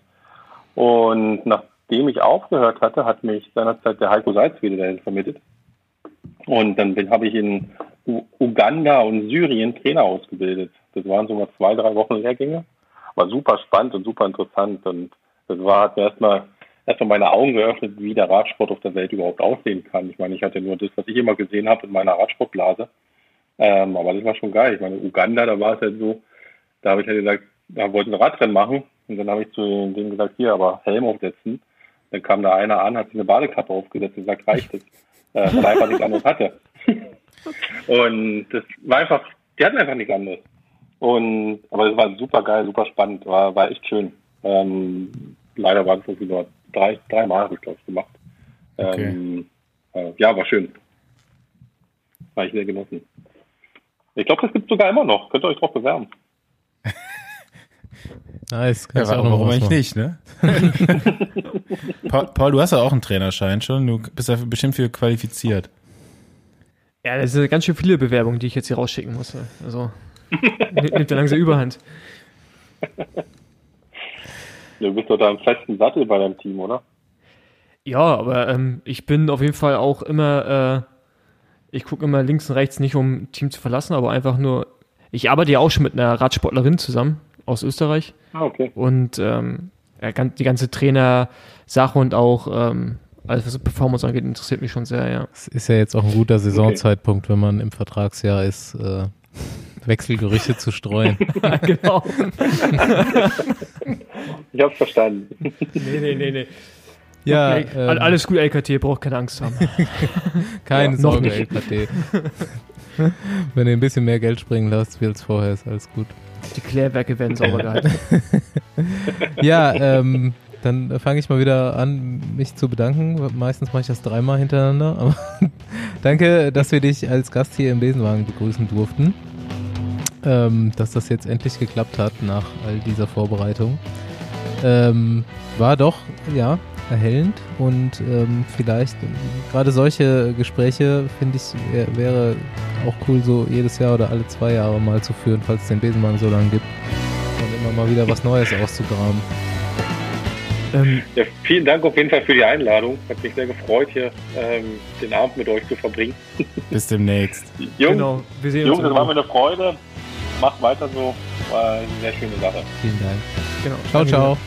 Und nachdem ich aufgehört hatte, hat mich seinerzeit der Heiko Salzwede dahin vermittelt. Und dann habe ich in U Uganda und Syrien Trainer ausgebildet. Das waren so mal zwei, drei Wochen Lehrgänge war super spannend und super interessant. Und das war, hat mir erstmal erstmal meine Augen geöffnet, wie der Radsport auf der Welt überhaupt aussehen kann. Ich meine, ich hatte nur das, was ich immer gesehen habe in meiner Radsportblase. Ähm, aber das war schon geil. Ich meine, Uganda, da war es halt so, da habe ich halt gesagt, da wollten wir Radrennen machen. Und dann habe ich zu denen gesagt, hier, aber Helm aufsetzen. Dann kam da einer an, hat sich eine Badekappe aufgesetzt und gesagt, reicht es. Äh, weil er einfach nichts anderes hatte. [laughs] und das war einfach, die hatten einfach nichts anderes. Und, aber es war super geil, super spannend, war, war echt schön. Ähm, leider waren es irgendwie nur drei, drei Mal, habe ich glaube ich gemacht. Okay. Ähm, äh, ja, war schön. War ich sehr genossen. Ich glaube, das gibt sogar immer noch. Könnt ihr euch drauf bewerben. [laughs] Nice. Ja, warum, warum eigentlich nicht, ne? [laughs] Paul, Paul, du hast ja auch einen Trainerschein schon. Du bist ja bestimmt viel qualifiziert. Ja, das sind ganz schön viele Bewerbungen, die ich jetzt hier rausschicken muss. Also. [laughs] Nimmt er langsam Überhand. Du bist doch da im festen Sattel bei deinem Team, oder? Ja, aber ähm, ich bin auf jeden Fall auch immer, äh, ich gucke immer links und rechts nicht, um ein Team zu verlassen, aber einfach nur, ich arbeite ja auch schon mit einer Radsportlerin zusammen aus Österreich. Ah, okay. Und ähm, die ganze Trainer-Sache und auch ähm, alles, was Performance angeht, interessiert mich schon sehr, ja. Es ist ja jetzt auch ein guter Saisonzeitpunkt, okay. wenn man im Vertragsjahr ist, äh, Wechselgerüche zu streuen. [laughs] genau. Ich hab's verstanden. Nee, nee, nee, nee. Ja, Nee, ähm, alles gut, LKT, braucht keine Angst haben. [laughs] keine Ja, noch Sorge, nicht. LKT. [laughs] Wenn ihr ein bisschen mehr Geld springen lasst, wie als vorher, ist alles gut. Die Klärwerke werden sauber gehalten. Ja, ähm, dann fange ich mal wieder an, mich zu bedanken. Meistens mache ich das dreimal hintereinander. [laughs] Aber danke, dass wir dich als Gast hier im Besenwagen begrüßen durften. Ähm, dass das jetzt endlich geklappt hat nach all dieser Vorbereitung. Ähm, war doch, ja, erhellend und ähm, vielleicht gerade solche Gespräche, finde ich, wär, wäre auch cool, so jedes Jahr oder alle zwei Jahre mal zu führen, falls es den Besenwagen so lange gibt. Und immer mal wieder was Neues auszugraben. Ähm, Ja, vielen Dank auf jeden Fall für die Einladung. Hat mich sehr gefreut, hier ähm, den Abend mit euch zu verbringen. [laughs] Bis demnächst. Jungs, genau, wir sehen Jungs uns. das war mir eine Freude. Macht weiter so. War eine sehr schöne Sache. Vielen Dank. Genau. Ciao, ciao.